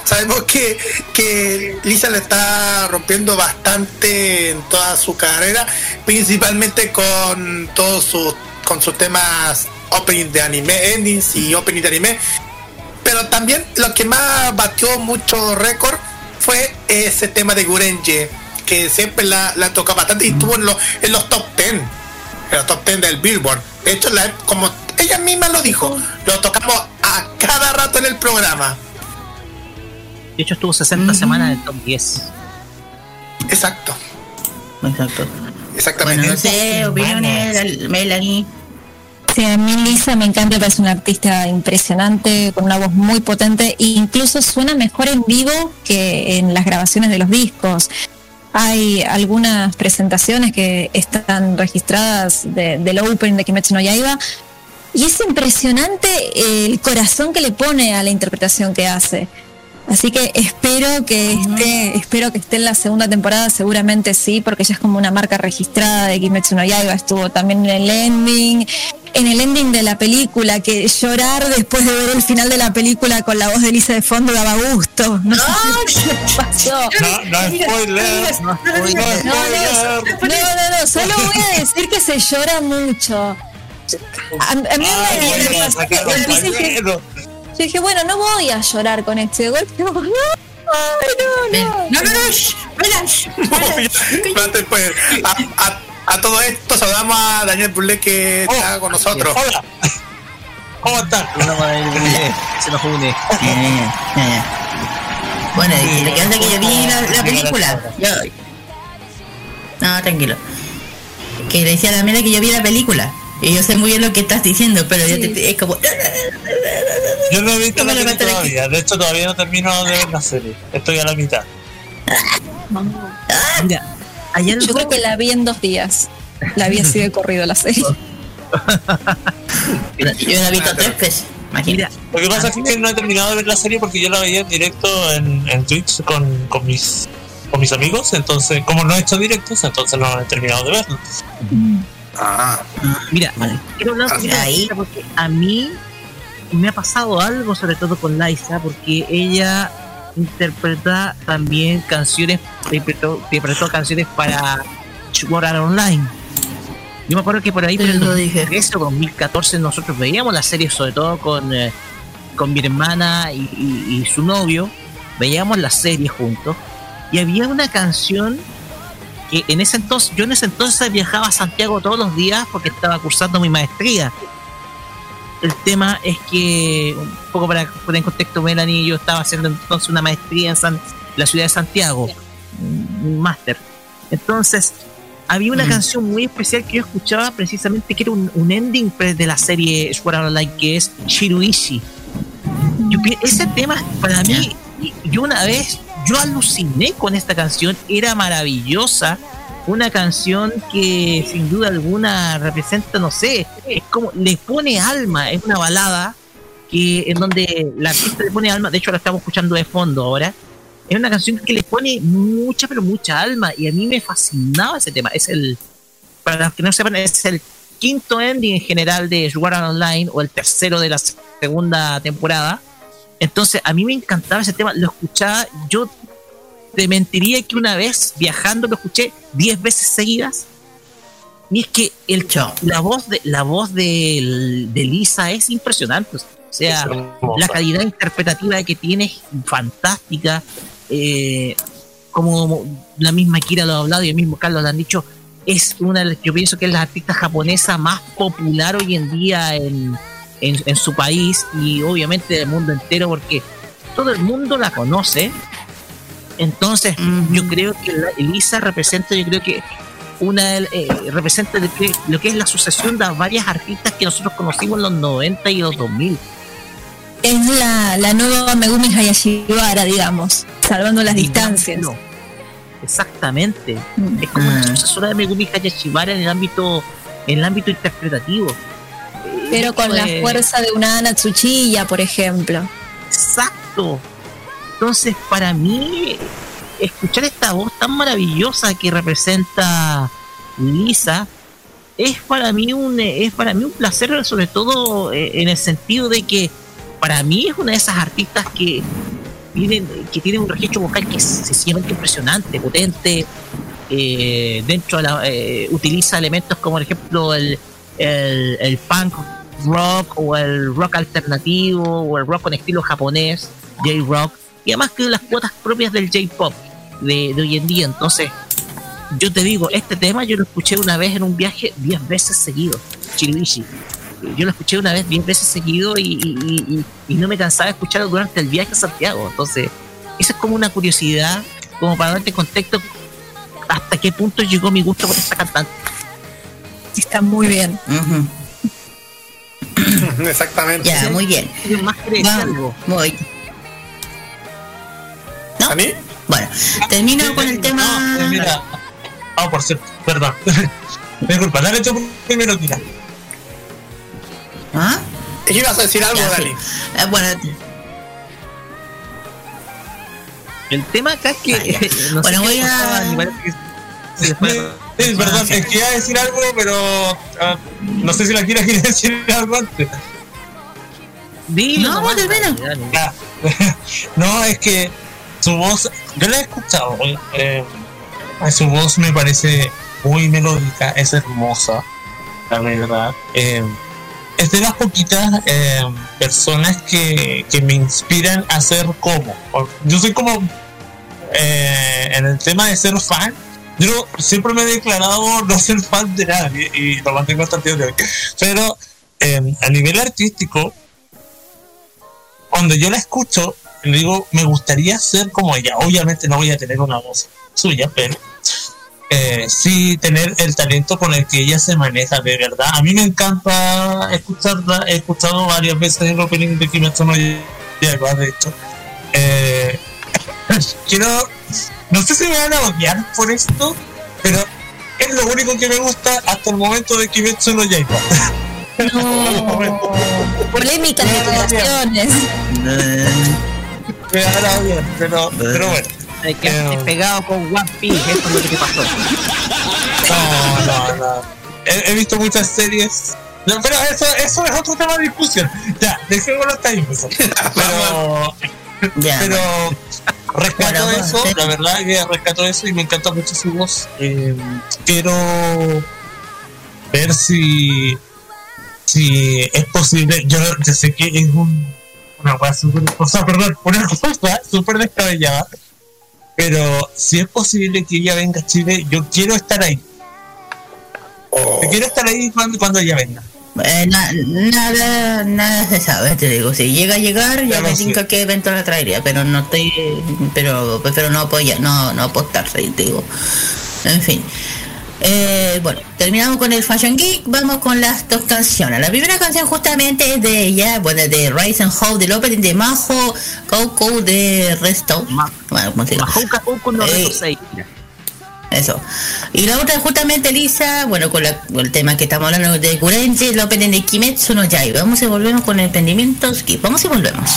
sabemos que, que Lisa le está rompiendo bastante en toda su carrera, principalmente con todos sus con sus temas opening de anime, endings y opening de anime. Pero también lo que más batió mucho récord fue ese tema de Gurenje, que siempre la, la toca bastante y estuvo en, en los top 10 en top 10 del Billboard. De hecho, la, como ella misma lo dijo, lo tocamos a cada rato en el programa. De hecho, estuvo 60 semanas en el top 10. Exacto. Exacto. Exactamente. Bueno, no sé, opiniones, Melanie. Sí, a mí Lisa me encanta, es una artista impresionante, con una voz muy potente, e incluso suena mejor en vivo que en las grabaciones de los discos. Hay algunas presentaciones que están registradas del Open de Kimetsu no Yaiba y es impresionante el corazón que le pone a la interpretación que hace. Así que espero que esté, espero que esté en la segunda temporada, seguramente sí, porque ella es como una marca registrada de Kimetsu no Yaiba, estuvo también en el ending, en el ending de la película, que llorar después de ver el final de la película con la voz de Lisa de fondo daba gusto. No, sé [laughs] qué pasó. No, no spoiler, no spoiler. No, no, no, no, solo voy a decir que se llora mucho. A, a mí Ay, me, sacaron pañuelo. yo dije, bueno, no voy a llorar con este de golpe. No, no, no, no. [laughs] A, todo esto saludamos a Daniel Burle que está con nosotros. Hola. ¿Cómo estás? [laughs] Se nos une. [laughs] Bueno, que que yo vi la, la película. Yo... No, tranquilo. Que le decía a la mera que yo vi la película. Y yo sé muy bien lo que estás diciendo, pero yo te- es como... Yo no he visto [laughs] la serie aquí. todavía. De hecho, todavía no termino de ver la serie. Estoy a la mitad. Algo Yo creo que la vi en dos días. La vi así de corrido la serie. [laughs] Yo la he visto tres veces. Imagínate. Lo que pasa es que no he terminado de ver la serie porque yo la veía en directo en, en Twitch con, con mis con mis amigos, entonces como no he hecho directos, entonces no he terminado de verlo. Ah, Mira, quiero hablar de Ahí. Porque a mí me ha pasado algo, sobre todo con Liza, porque ella interpreta también canciones, interpretó, interpretó canciones para Art Online. Yo me acuerdo que por ahí, por el Lo dije. 2013 o 2014, nosotros veíamos la serie, sobre todo con, eh, con mi hermana y, y- y su novio, veíamos la serie juntos, y había una canción que en ese entonces, yo en ese entonces viajaba a Santiago todos los días porque estaba cursando mi maestría. El tema es que, un poco para poner en contexto, Melanie, yo estaba haciendo entonces una maestría en San- la ciudad de Santiago, un máster. Entonces, había una Mm. canción muy especial que yo escuchaba precisamente que era un, un ending pre- de la serie Sword Art Online que es Shiruishi. Yo ese tema para mí, yo una vez, yo aluciné con esta canción, era maravillosa, una canción que sin duda alguna representa, no sé, es como le pone alma, es una balada que en donde la artista le pone alma, de hecho la estamos escuchando de fondo ahora, es una canción que le pone mucha, pero mucha alma, y a mí me fascinaba ese tema, es el, para los que no sepan, es el quinto ending en general de Art Online, o el tercero de la segunda temporada, entonces, a mí me encantaba ese tema, lo escuchaba, yo te mentiría que una vez viajando lo escuché 10 veces seguidas. Y es que el Chao. la voz de la voz de, de Lisa es impresionante. O sea, la calidad interpretativa que tiene es fantástica. Eh, como la misma Kira lo ha hablado y el mismo Carlos lo han dicho, es una de las, yo pienso que es la artista japonesa más popular hoy en día en, en, en su país y obviamente del mundo entero porque todo el mundo la conoce. Entonces, yo creo que la- Elisa representa, yo creo que una eh, representa que- lo que es la sucesión de varias artistas que nosotros conocimos en los 90 y los 2000. Es la, la nueva Megumi Hayashibara, digamos, salvando las distancias. No, exactamente. Mm. Es como Ah. la sucesora de Megumi Hayashibara en el ámbito en el ámbito interpretativo. Pero con la Pues, fuerza de una Ana Tsuchiya, por ejemplo. Exacto. Entonces, para mí, escuchar esta voz tan maravillosa que representa Lisa es para mí un es para mí un placer, sobre todo eh, en el sentido de que para mí es una de esas artistas que tienen que tienen un registro vocal que es sencillamente impresionante, potente. eh, dentro de la, eh, utiliza elementos como por ejemplo el, el, el punk rock o el rock alternativo o el rock con estilo japonés, J-rock, y además que las cuotas propias del J-pop de, de hoy en día. Entonces, yo te digo, este tema yo lo escuché una vez en un viaje 10 veces seguido, Chiribishi. Yo lo escuché una vez 10 veces seguido y, y- y- no me cansaba de escucharlo durante el viaje a Santiago. Entonces, eso es como una curiosidad, como para darte contexto hasta qué punto llegó mi gusto por esta cantante. Sí, está muy bien. [clears throat] Exactamente. Ya, muy bien. ¿Alguien más? Vamos, muy. ¿No? ¿A mí? Bueno, termino con el No, tema. eh, mira. Ah, por cierto, perdón. [laughs] Disculpa, dale tú primero, Kira. ¿Ah? ¿Qué ibas a decir algo, Ya, sí. Dani? Eh, bueno, El tema acá es que. Ah, [laughs] no Bueno, sé voy a- pasaba, me parece que- [laughs] sí, después- Sí, perdón, es que iba a decir algo, pero ah, no sé si la quiera [laughs] quiere decir algo antes. Dilo No, nomás, no, termina. dale, dale. Ah, [laughs] no, es que su voz, yo la he escuchado, eh, su voz me parece muy melódica, es hermosa, la verdad. Eh, es de las poquitas eh, personas que, que me inspiran a ser como. Yo soy como, eh, en el tema de ser fan, yo siempre me he declarado no ser fan de nadie y lo mantengo hasta el de hoy. Pero eh, a nivel artístico, cuando yo la escucho, le digo, me gustaría ser como ella. Obviamente no voy a tener una voz suya, pero eh, sí tener el talento con el que ella se maneja, de verdad. A mí me encanta escucharla, he escuchado varias veces el opening de Kimetsu no Yaiba, de hecho. Eh, quiero, no sé si me van a odiar por esto, pero es lo único que me gusta hasta el momento de Kimetsu no Yaiba. No. Polémicas declaraciones. Me van a odiar, pero, pero bueno. Te quedaste Eh, pegado con One Piece, esto es lo que te pasó. No, no, no. He, he visto muchas series. No, pero eso, eso es otro tema de discusión. Ya, dejémoslo hasta ahí. [laughs] Pero, Ya, pero rescato eso, la verdad que rescato eso y me encanta mucho su voz. Eh, quiero ver si, si es posible. Yo, yo sé que es un, una cosa súper, o sea, perdón, una [laughs] cosa súper descabellada. Pero si es posible que ella venga a Chile, yo quiero estar ahí. Yo quiero estar ahí cuando, cuando ella venga. Eh, na- nada, nada se sabe, te digo. Si llega a llegar, ya me tinca qué evento la traería, pero no estoy, pero prefiero no apoyar, no, no apostarse, te digo. En fin. Eh, bueno, terminamos con el Fashion Geek, vamos con las dos canciones. La primera canción justamente es de ella, bueno, de Rise and Hope, del opening de Majo Coco de Resto. No Eh, Reto 6. Eso. Y la otra justamente Lisa, bueno, con, la- con el tema que estamos hablando de Kurenji, el opening de Kimetsu no Yaiba. Vamos y volvemos con el emprendimiento. Vamos y volvemos.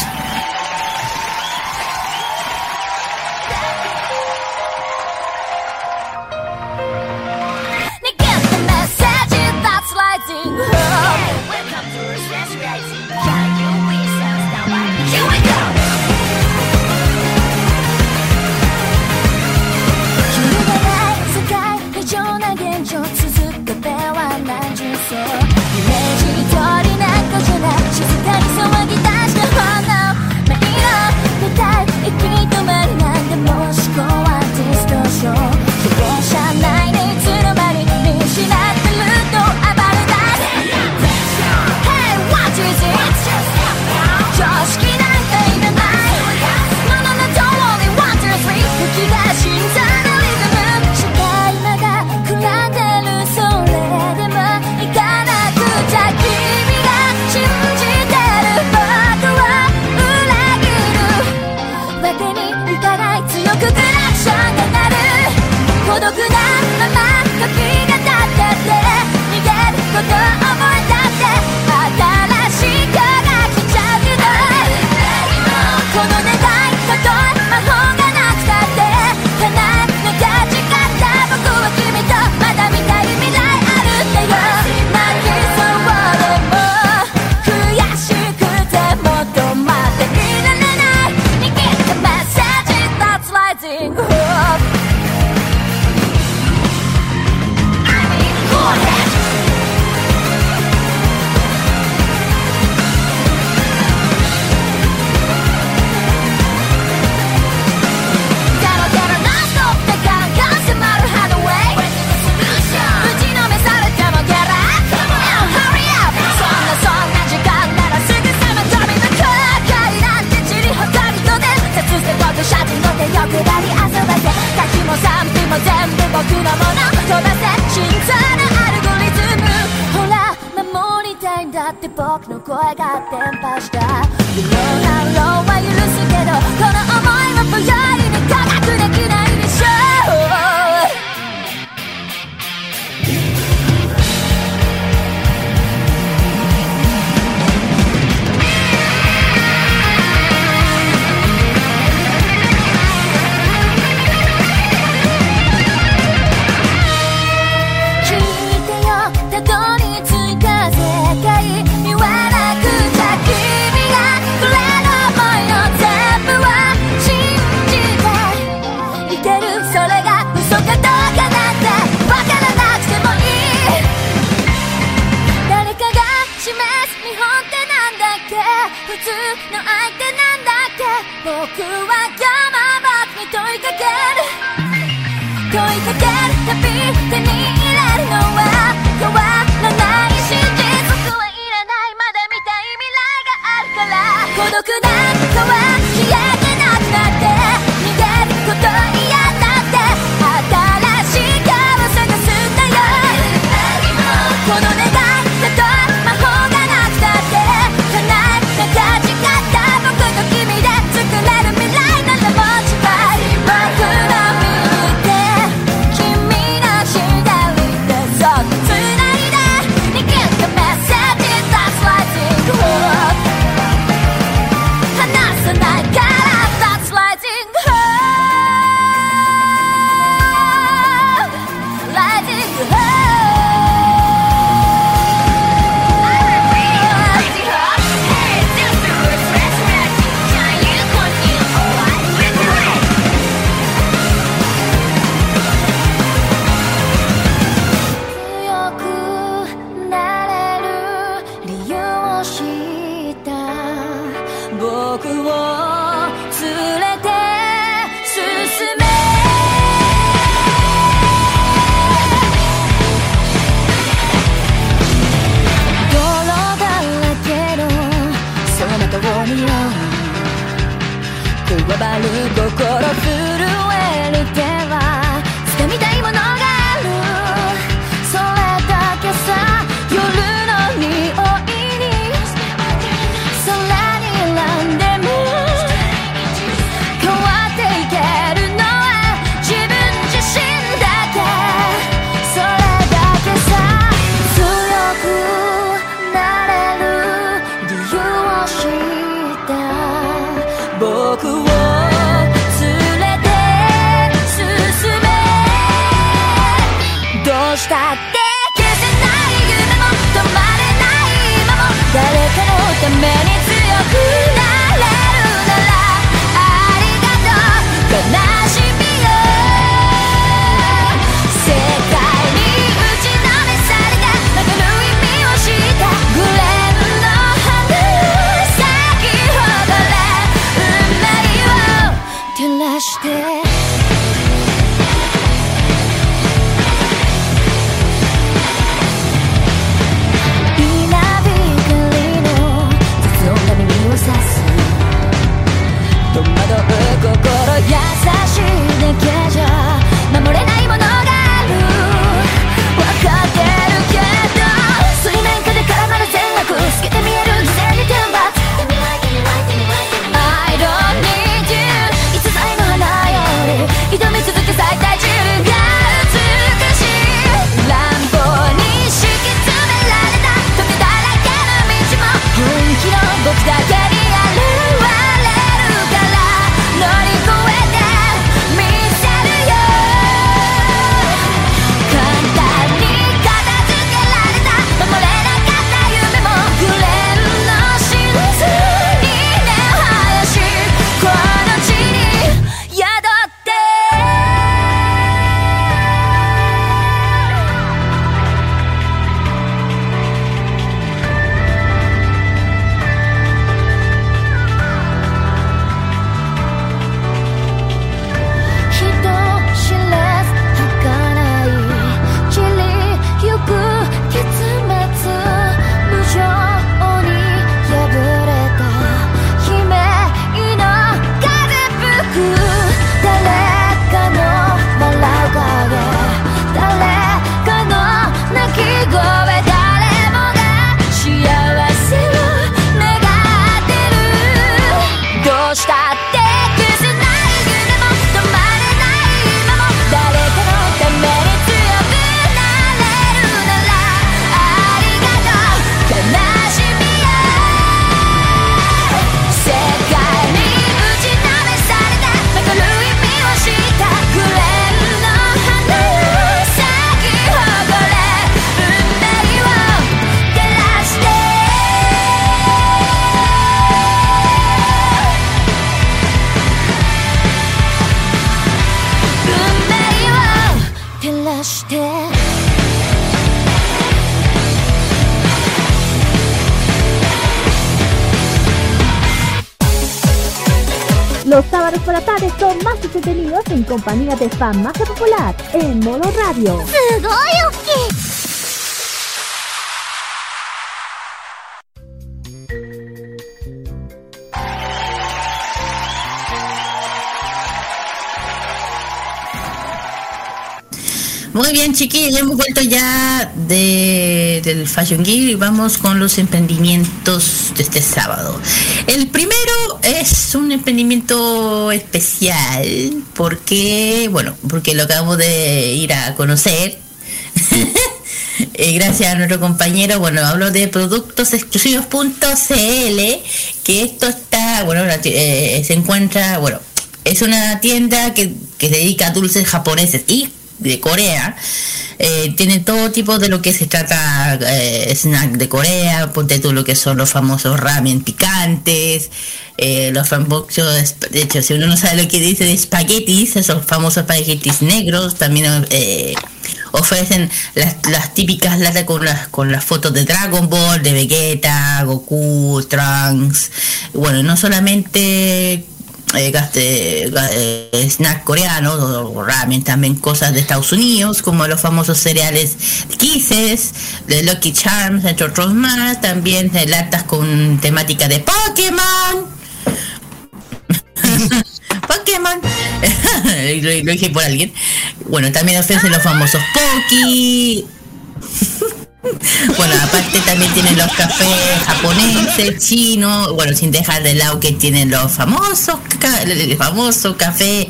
compañía de fan más popular en modo radio. Muy bien, chiquillos, hemos vuelto ya del Fashion Gear y vamos con los emprendimientos de este sábado. El primero es un emprendimiento especial porque, bueno, porque lo acabamos de ir a conocer. [laughs] Eh, gracias a nuestro compañero, bueno, hablo de productos exclusivos.cl, que esto está, bueno, eh, se encuentra, bueno, es una tienda que, que se dedica a dulces japoneses y de Corea. Eh, tiene todo tipo de lo que se trata eh, snack de Corea, ponte tú lo que son los famosos ramen picantes, eh, los famosos, de hecho, si uno no sabe lo que dice de espaguetis, esos famosos espaguetis negros, también eh, ofrecen las, las típicas latas con las con las fotos de Dragon Ball, de Vegeta, Goku, Trunks. Bueno, no solamente eh, gaste- ga- eh, snack coreanos o ramen, también cosas de Estados Unidos, como los famosos cereales Kisses, de Lucky Charms, entre otros más, también latas con temática de Pokémon. Pokémon. [laughs] lo, lo dije por alguien. Bueno, también ofrecen los famosos Poki. [laughs] Bueno, aparte también tienen los cafés japoneses, chinos, bueno, sin dejar de lado que tienen los famosos, el famoso café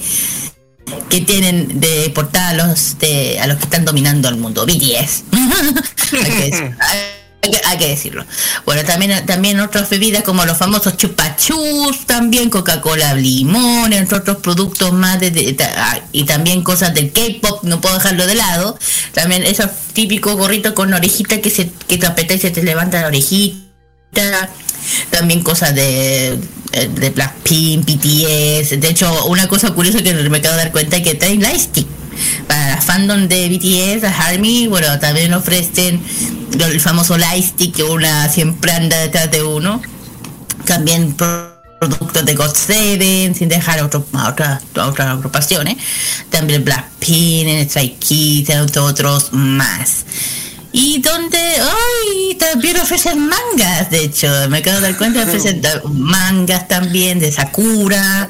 que tienen de portada a los, de, a los que están dominando el mundo, BTS. [laughs] Hay que Hay que, decirlo. Bueno, también, también otras bebidas como los famosos chupachus, también Coca-Cola limón, entre otros productos más de, ta- y también cosas del K-pop, no puedo dejarlo de lado. También esos típicos gorritos con orejita que se que te apetece y te levanta la orejita. También cosas de, eh, de Blackpink, BTS. De hecho, una cosa curiosa que me acabo de dar cuenta es que traen lightstick. Para la fandom de BTS, a ARMY, bueno, también ofrecen el famoso lightstick que una siempre anda detrás de uno. También pro- productos de God Seven, sin dejar a, otro- a otras a otras agrupaciones. También Blackpink, Stray Kids, entre otros más. Y donde, ay, también ofrecen mangas, de hecho, me acabo de dar cuenta, [laughs] ofrecen mangas también de Sakura,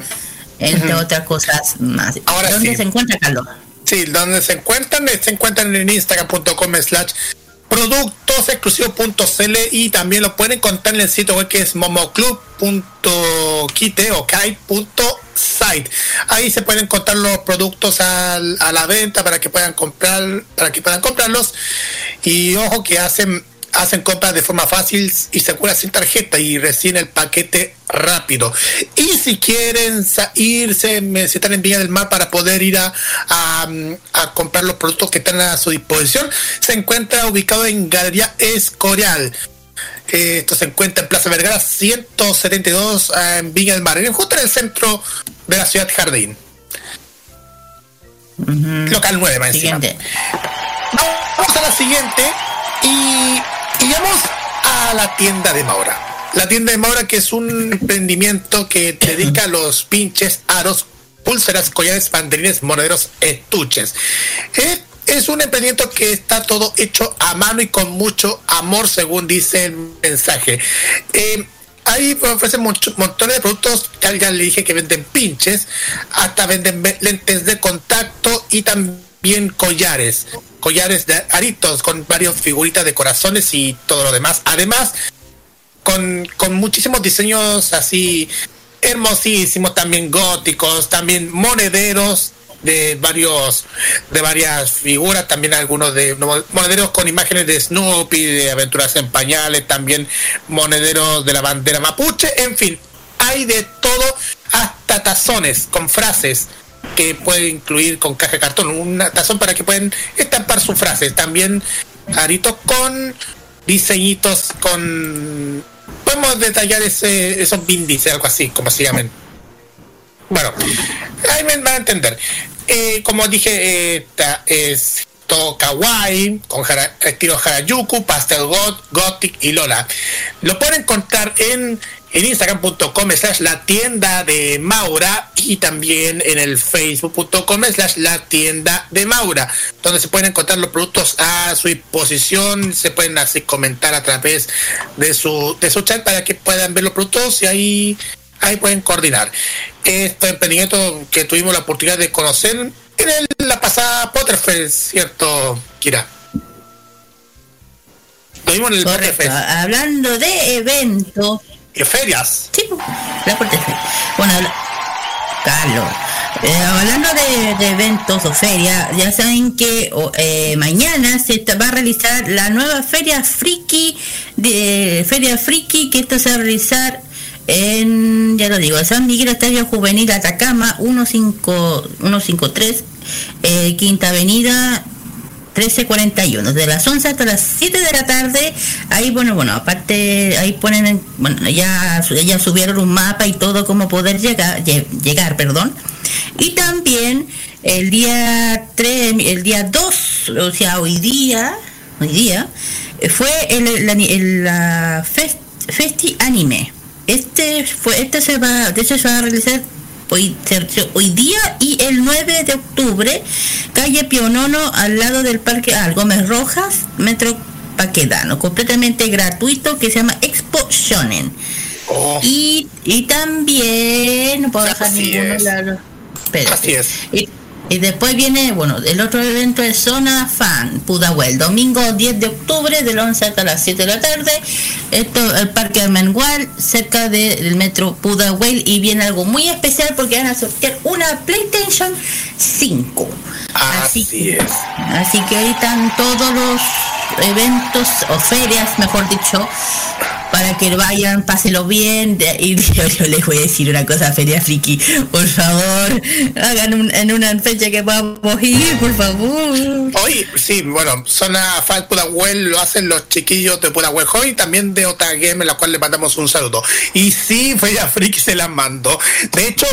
entre otras cosas más. Ahora ¿Dónde sí. se encuentra Carlos? Donde se encuentran, se encuentran en instagram.com slash productos exclusivos.cl y también lo pueden encontrar en el sitio web que es momoclub.kite o kai.site. Ahí se pueden encontrar los productos a la venta para que puedan comprar, para que puedan comprarlos. Y ojo que hacen hacen compras de forma fácil y segura sin tarjeta y reciben el paquete rápido. Y si quieren irse, necesitan en Villa del Mar para poder ir a, a, mm, a comprar los productos que están a su disposición, se encuentra ubicado en Galería Escorial. Eh, Esto se encuentra en Plaza Vergara 172 ah, en Villa del Mar, justo en el centro de la ciudad Jardín. Local 9, más encima. Siguiente. Vamos a la siguiente y, a la tienda de Maura. La tienda de Maura que es un emprendimiento que te dedica a los pinches, aros, pulseras, collares, banderines, monederos, estuches. Eh, es un emprendimiento que está todo hecho a mano y con mucho amor, según dice el mensaje. Eh, Ahí ofrecen mucho- montones de productos, ya, ya le dije que venden pinches, hasta venden ve- lentes de contacto y también collares, collares de aritos con varios figuritas de corazones y todo lo demás. Además, con, con muchísimos diseños así hermosísimos, también góticos, también monederos de varios de varias figuras, también algunos de monederos con imágenes de Snoopy, de aventuras en pañales, también monederos de la bandera mapuche, en fin, hay de todo, hasta tazones con frases que puede incluir con caja cartón, un tazón para que pueden estampar sus frases, también aritos con diseñitos con podemos detallar ese, esos índices, algo así, como se llaman. Bueno, ahí me van a entender. Eh, como dije, esta es todo kawaii, con jara- estilo Harajuku, Pastel God, Gothic y Lola. Lo pueden encontrar en, en instagram.com slash la tienda de Maura y también en el facebook.com slash la tienda de Maura, donde se pueden encontrar los productos a su disposición, se pueden así comentar a través de su, de su chat para que puedan ver los productos y ahí ahí pueden coordinar. Este emprendimiento que tuvimos la oportunidad de conocer en la pasada Potterfest, ¿cierto, Kira? Lo vimos en el. Potterfest. Hablando de eventos. Ferias. Sí, la Potterfest. Bueno, habla- Carlos. eh, hablando de, eventos o ferias, ya saben que eh, mañana se va a realizar la nueva feria friki de feria friki que esto se va a realizar en, ya lo digo, San Miguel Estadio Juvenil Atacama 15 153 eh, Quinta Avenida 13.41, de las 11 hasta las 7 de la tarde. Ahí, bueno, bueno, aparte, ahí ponen, en- bueno, ya, ya subieron un mapa y todo cómo poder llegar, lle- llegar, perdón. Y también el día 3, el día 2, o sea, hoy día, hoy día, fue el, la, el, la fest- Festi Anime. Este fue, este se va, de hecho se va a realizar hoy, hoy día y el 9 de octubre, calle Pionono, al lado del Parque ah, Gómez Rojas, Metro Paquedano, completamente gratuito, que se llama Expo Shonen. Y, y también, no puedo dejar Así ninguno es. lado. Así es. Y, y después viene, bueno, el otro evento es Zona Fan, Pudahuel, domingo 10 de octubre, del 11 hasta las 7 de la tarde. Esto, el Parque Armengual, cerca de- del metro Pudahuel, y viene algo muy especial porque van a sortear una PlayStation 5. Así, es. Así que ahí están todos los eventos o ferias, mejor dicho, para que vayan, pásenlo bien. Y [laughs] yo, les voy a decir una cosa, Feria Friki, por favor, hagan en una fecha que podamos ir, por favor. Hoy, sí, bueno, Zona Fan Web lo hacen los chiquillos de Web hoy también de Otra Game, en la cual le mandamos un saludo. Y sí, Feria Friki se las mandó. De hecho,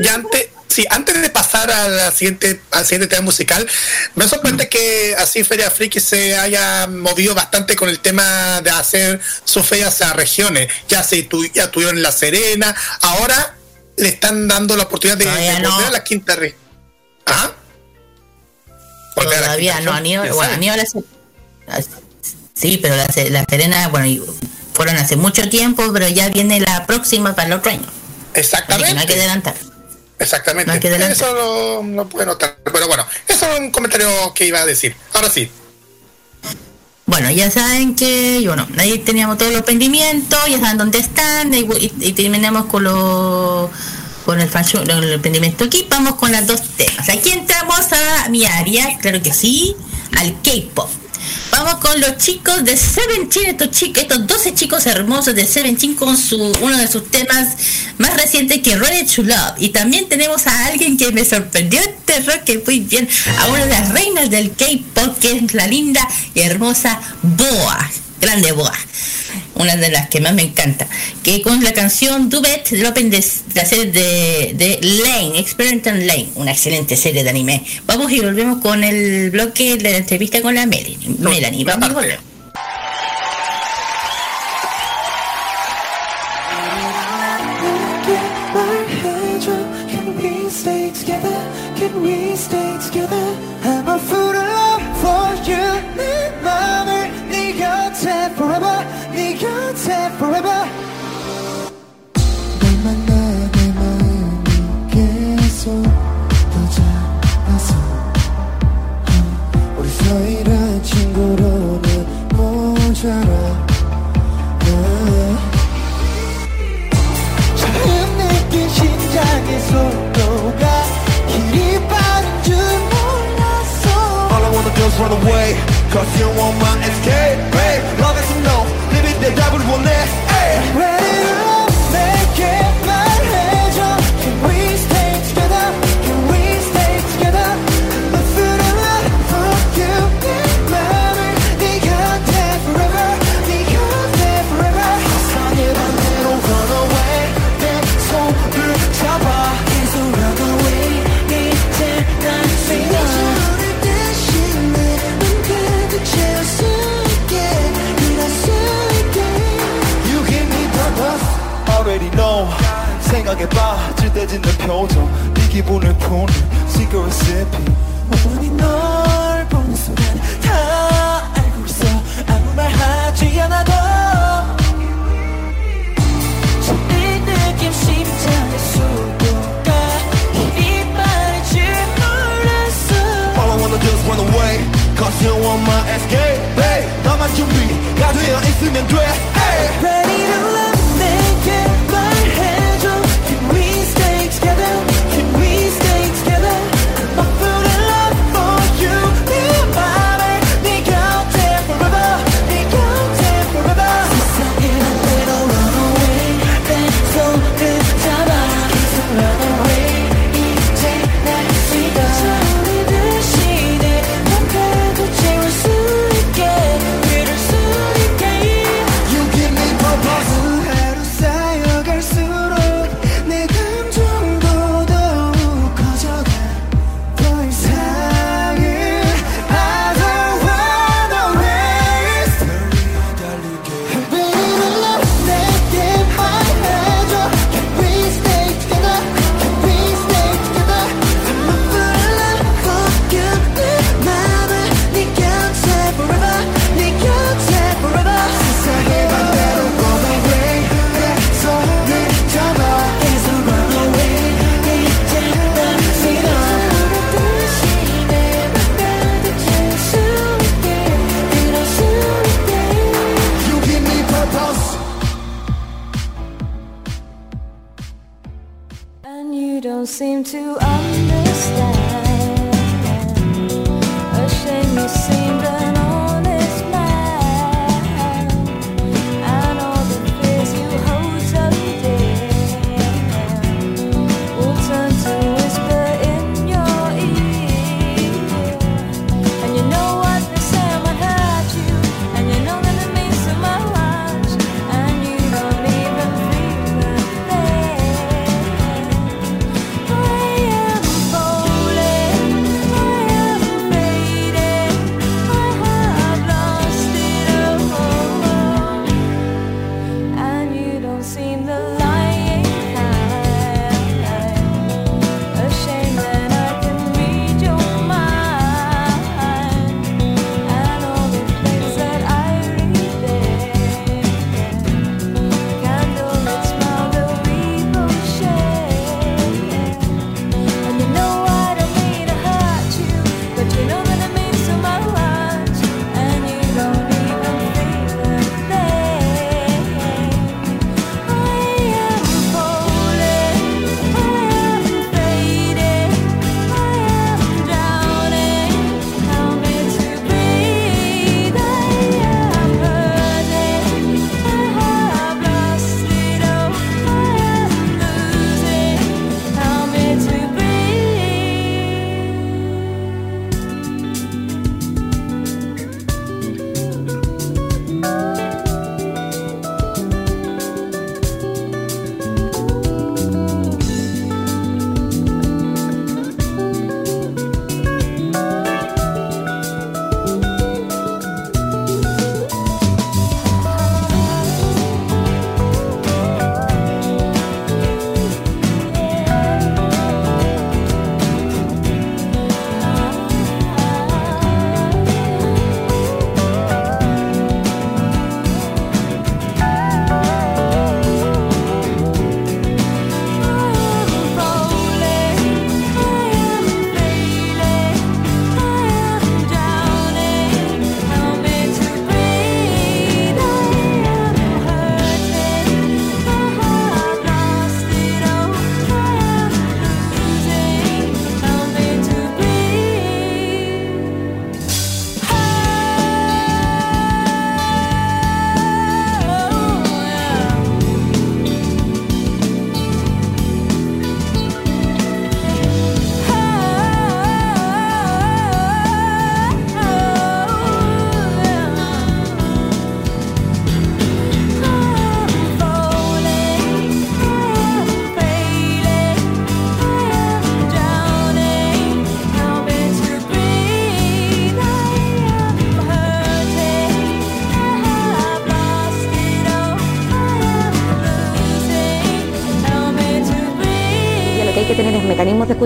ya antes Sí, antes de pasar a la siguiente, al siguiente tema musical, me sorprende que así Feria Friki se haya movido bastante con el tema de hacer sus ferias a regiones. Ya se tu, ya tuvieron La Serena, ahora le están dando la oportunidad de, volver a la quinta región. ¿Ah? Todavía no, han ido, bueno, han ido a la Sí, pero la, la Serena, bueno, fueron hace mucho tiempo, pero ya viene la próxima para el otro año. Exactamente. no hay que adelantar. Exactamente. eso lo, lo puede notar. Pero bueno, eso es un comentario que iba a decir. Ahora sí. Bueno, ya saben que, bueno, ahí teníamos todos los emprendimientos, ya saben dónde están, y, terminamos con lo con el fashion, el emprendimiento aquí, vamos con las dos temas. Aquí entramos a mi área, claro que sí, al K-pop. Vamos con los chicos de Seventeen, estos chicos, estos 12 chicos hermosos de Seventeen con su uno de sus temas más recientes que Ready to Love. Y también tenemos a alguien que me sorprendió este rock que muy bien, a una de las reinas del K-pop que es la linda y hermosa Boa grande boa, una de las que más me encanta, que con la canción Duet de Open de, la serie de, de Lane, Experimental Lane, una excelente serie de anime. Vamos y volvemos con el bloque de la entrevista con la Melanie. Melanie, vamos a volver. Forever 네 곁에 forever 속도가 이리 빠른 줄 몰랐어 All I wanna do is run away Cause you want my escape, babe live it, 대답을 원해, ay. 때 짓는 표정 네 기분을 푸는 secret sipping 어머니 널 보는 순간 다 알고 있어 아무 말 하지 않아도 이 느낌 심장의 속도가 이리 빠르지 몰랐어 All I wanna do is run away Cause you want my escape babe 너만 준비가 되어 있으면 돼 hey. Ready to love 내게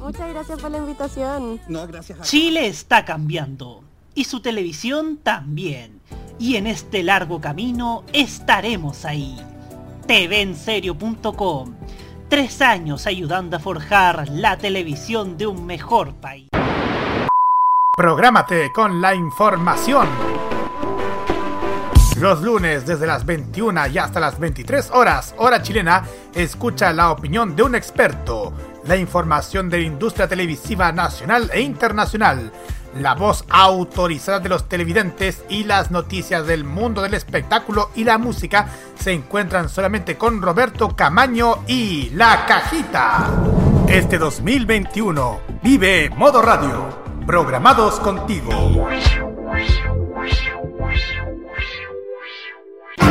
Muchas gracias por la invitación. No, gracias a Chile está cambiando y su televisión también. Y en este largo camino estaremos ahí. TVenserio.com. Tres años ayudando a forjar la televisión de un mejor país. Prográmate con la información. Los lunes desde las 21 y hasta las 23 horas, hora chilena, escucha la opinión de un experto, la información de la industria televisiva nacional e internacional, la voz autorizada de los televidentes y las noticias del mundo del espectáculo y la música se encuentran solamente con Roberto Camaño y La Cajita. Este 2021 vive Modo Radio, programados contigo.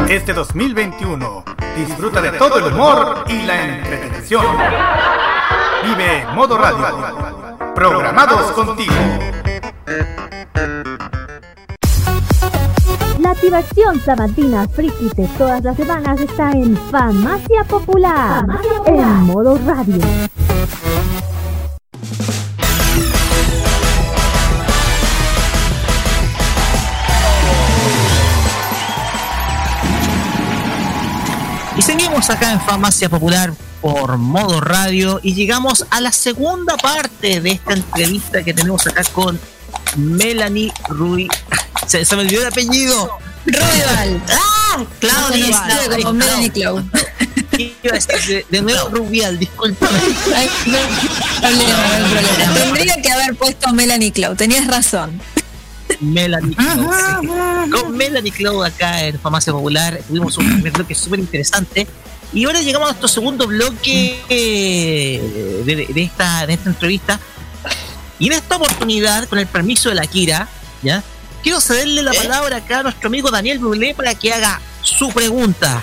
Este 2021 disfruta de todo el humor y la entretención. Vive Modo Radio, programados contigo. La activación sabatina friki de todas las semanas está en Farmacia Popular, en modo radio. Y seguimos acá en Farmacia Popular por modo radio y llegamos a la segunda parte de esta entrevista que tenemos acá con Melanie Rui. Se, se me olvidó el apellido. Rubial. ¡Ah! Claudia. Conocida como Melanie Clau. De, de nuevo Rubial, no, no. Tendría que haber puesto Melanie Clau, tenías razón. Melanie Cloud. Con Melanie Cloud acá en Farmacia Popular tuvimos un primer bloque súper interesante. Y ahora llegamos a nuestro segundo bloque eh, de, de esta, de esta entrevista. Y en esta oportunidad, con el permiso de la Kira, ¿ya? Quiero cederle la palabra acá a nuestro amigo Daniel Brulé para que haga su pregunta.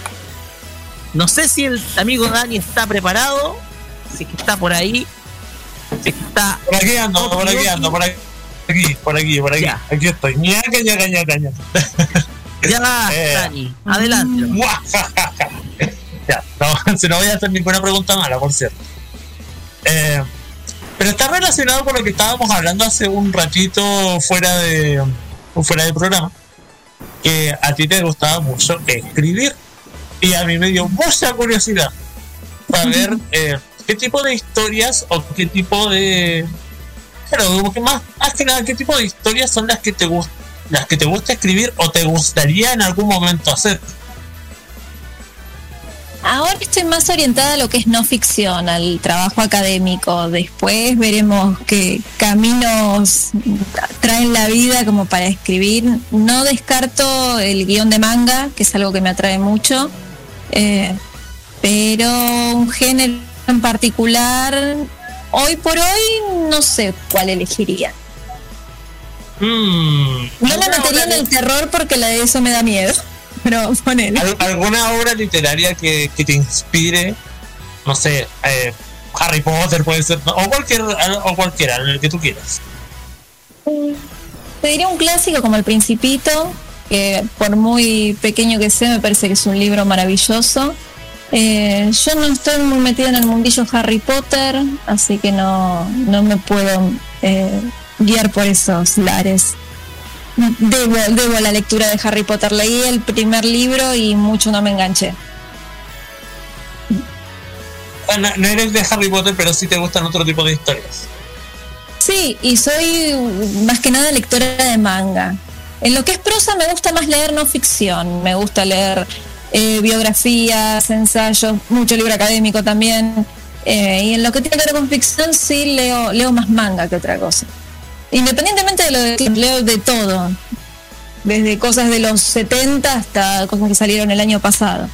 No sé si el amigo Dani está preparado, si es que está por ahí, si está... Por aquí ando, por aquí ando, por aquí, por aquí, por aquí. Aquí estoy. Ñaca, ñaca, ñaca, ñaca. Ya, [laughs] Eh. Dani, adelante. [laughs] ya, no, [laughs] si no voy a hacer ninguna pregunta mala, por cierto. Eh, pero está relacionado con lo que estábamos hablando hace un ratito fuera de fuera del programa. Que a ti te gustaba mucho escribir. Y a mí me dio mucha curiosidad saber eh, qué tipo de historias o qué tipo de. Pero que más, más que nada, qué tipo de historias son las que te las que te gusta escribir o te gustaría en algún momento hacer. Ahora estoy más orientada a lo que es no ficción, al trabajo académico. Después veremos qué caminos traen la vida como para escribir. No descarto el guion de manga, que es algo que me atrae mucho, eh, pero un género en particular, hoy por hoy no sé cuál elegiría. Mm, No me metería en el terror porque la de eso me da miedo. Pero ponele. ¿Al- ¿Alguna obra literaria que, que te inspire? No sé, eh, Harry Potter puede ser, ¿no? o cualquier o cualquiera, el que tú quieras. Te diría un clásico como El Principito, que por muy pequeño que sea, me parece que es un libro maravilloso. Eh, yo no estoy muy metida en el mundillo Harry Potter, así que no, no me puedo eh, guiar por esos lares. Debo, debo la lectura de Harry Potter. Leí el primer libro y mucho no me enganché. Ah, No, no eres de Harry Potter, pero sí te gustan otro tipo de historias. Sí, y soy más que nada lectora de manga. En lo que es prosa me gusta más leer no ficción, me gusta leer eh, biografías, ensayos, mucho libro académico también. Eh, y en lo que tiene que ver con ficción sí leo, leo más manga que otra cosa. Independientemente de lo de leo de todo, desde cosas de los 70 hasta cosas que salieron el año pasado.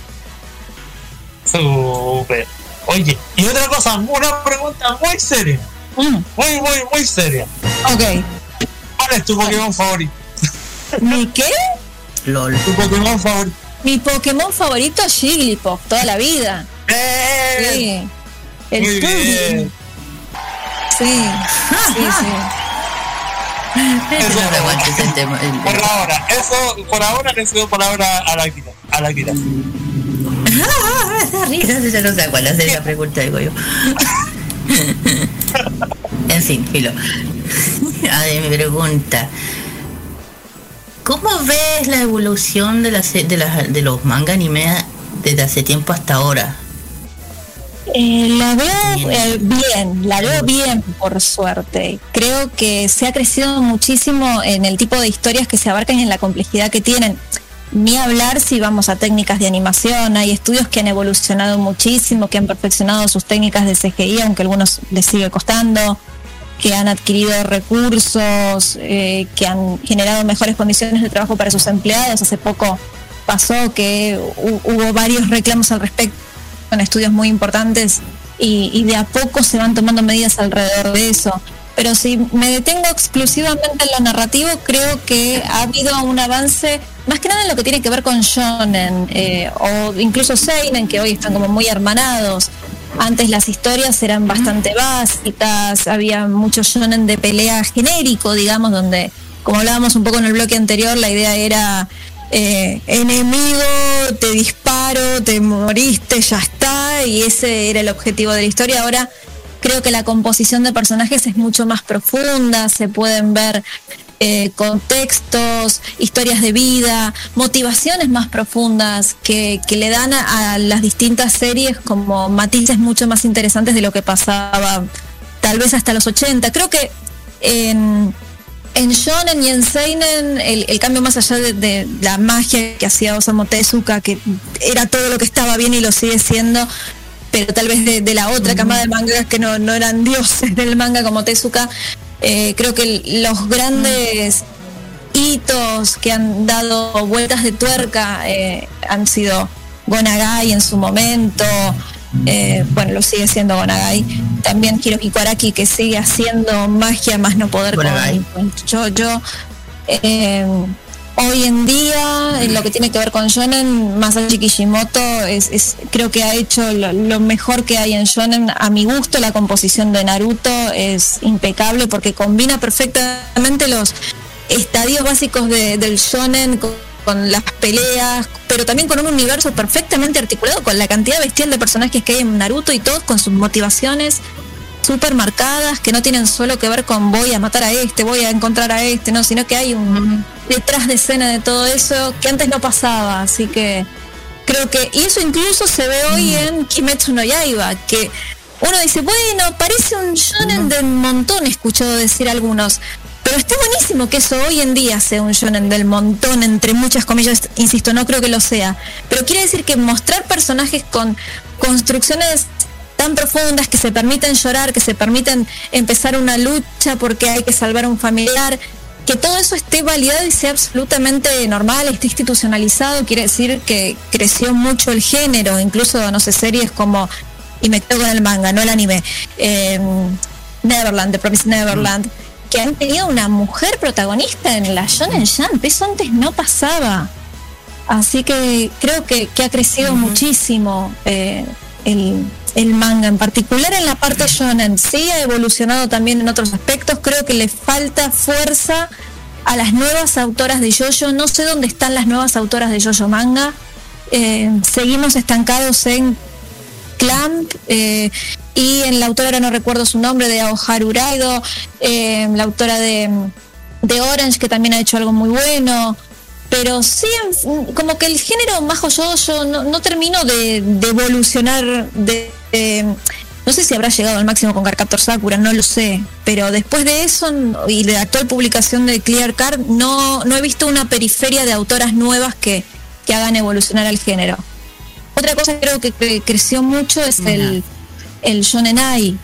Súper. Oye, y otra cosa, una pregunta muy seria. Muy, muy, muy seria. Ok. ¿Cuál es tu Pokémon favorito? ¿Mi qué? LOL. Tu Pokémon favorito. Mi Pokémon favorito es Jigglypuff, toda la vida. Sí. El Muy bien. Sí, sí, sí. Eso No ese tema. el- Por ahora, eso, por ahora le cedo palabra a la Akira. A la risa, ya no sé cuál hacer la pregunta, digo yo. [laughs] en fin, filo. [laughs] A ver, mi pregunta. ¿Cómo ves la evolución de, la de, las- de los manga anime desde hace tiempo hasta ahora? Eh, la veo eh, bien, la veo bien por suerte. Creo que se ha crecido muchísimo en el tipo de historias que se abarcan y en la complejidad que tienen. Ni hablar si vamos a técnicas de animación, hay estudios que han evolucionado muchísimo, que han perfeccionado sus técnicas de CGI, aunque a algunos les sigue costando, que han adquirido recursos, eh, que han generado mejores condiciones de trabajo para sus empleados. Hace poco pasó que hu- hubo varios reclamos al respecto con estudios muy importantes y, y de a poco se van tomando medidas alrededor de eso. Pero si me detengo exclusivamente en lo narrativo, creo que ha habido un avance, más que nada en lo que tiene que ver con shonen eh, o incluso seinen, que hoy están como muy hermanados. Antes las historias eran bastante básicas, había mucho shonen de pelea genérico, digamos, donde, como hablábamos un poco en el bloque anterior, la idea era eh, enemigo, te disparo, te moriste, ya está, y ese era el objetivo de la historia. Ahora creo que la composición de personajes es mucho más profunda, se pueden ver eh, contextos, historias de vida, motivaciones más profundas que, que le dan a, a las distintas series como matices mucho más interesantes de lo que pasaba tal vez hasta los 80. Creo que en, en Shonen y en Seinen el, el cambio más allá de, de la magia que hacía Osamu Tezuka, que era todo lo que estaba bien y lo sigue siendo, pero tal vez de, de la otra camada de mangas que no, no eran dioses del manga como Tezuka, eh, creo que los grandes hitos que han dado vueltas de tuerca eh, han sido Gonagai en su momento, eh, bueno, lo sigue siendo Gonagai, también Hirohiko Araki que sigue haciendo magia más no poder con, con Jojo. Eh, hoy en día, en lo que tiene que ver con Shonen, Masashi Kishimoto es, es- creo que ha hecho lo, lo mejor que hay en Shonen. A mi gusto, la composición de Naruto es impecable porque combina perfectamente los estadios básicos de- del Shonen con, con las peleas, pero también con un universo perfectamente articulado, con la cantidad bestial de personajes que hay en Naruto y todos con sus motivaciones súper marcadas que no tienen solo que ver con voy a matar a este, voy a encontrar a este, no, sino que hay un detrás de escena de todo eso que antes no pasaba, así que creo que, y eso incluso se ve hoy en Kimetsu no Yaiba, que uno dice, bueno, parece un shonen del montón, he escuchado decir algunos, pero está buenísimo que eso hoy en día sea un shonen del montón, entre muchas comillas, insisto, no creo que lo sea, pero quiere decir que mostrar personajes con construcciones tan profundas que se permiten llorar, que se permiten empezar una lucha porque hay que salvar un familiar, que todo eso esté validado y sea absolutamente normal, esté institucionalizado, quiere decir que creció mucho el género, incluso, no sé, series como, y me quedo con el manga, no el anime, eh, Neverland, The Promised Neverland, que han tenido una mujer protagonista en la Shonen Jump, eso antes no pasaba. Así que creo que, que ha crecido muchísimo eh, el, el manga, en particular en la parte shonen. Sí ha evolucionado también en otros aspectos. Creo que le falta fuerza a las nuevas autoras de JoJo. No sé dónde están las nuevas autoras de JoJo manga. Eh, seguimos estancados en Clamp eh, y en la autora, no recuerdo su nombre, de Aoharu Uraido, eh, la autora de, de Orange, que también ha hecho algo muy bueno. Pero sí, en- como que el género Majo Yoyo no, no terminó de, de evolucionar de, de- no sé si habrá llegado al máximo con Carcaptor Sakura, no lo sé. Pero después de eso y de la actual publicación de Clear Card, no, no he visto una periferia de autoras nuevas que, que hagan evolucionar al género. Otra cosa que creo que cre- creció mucho es el, el Shonen Ai,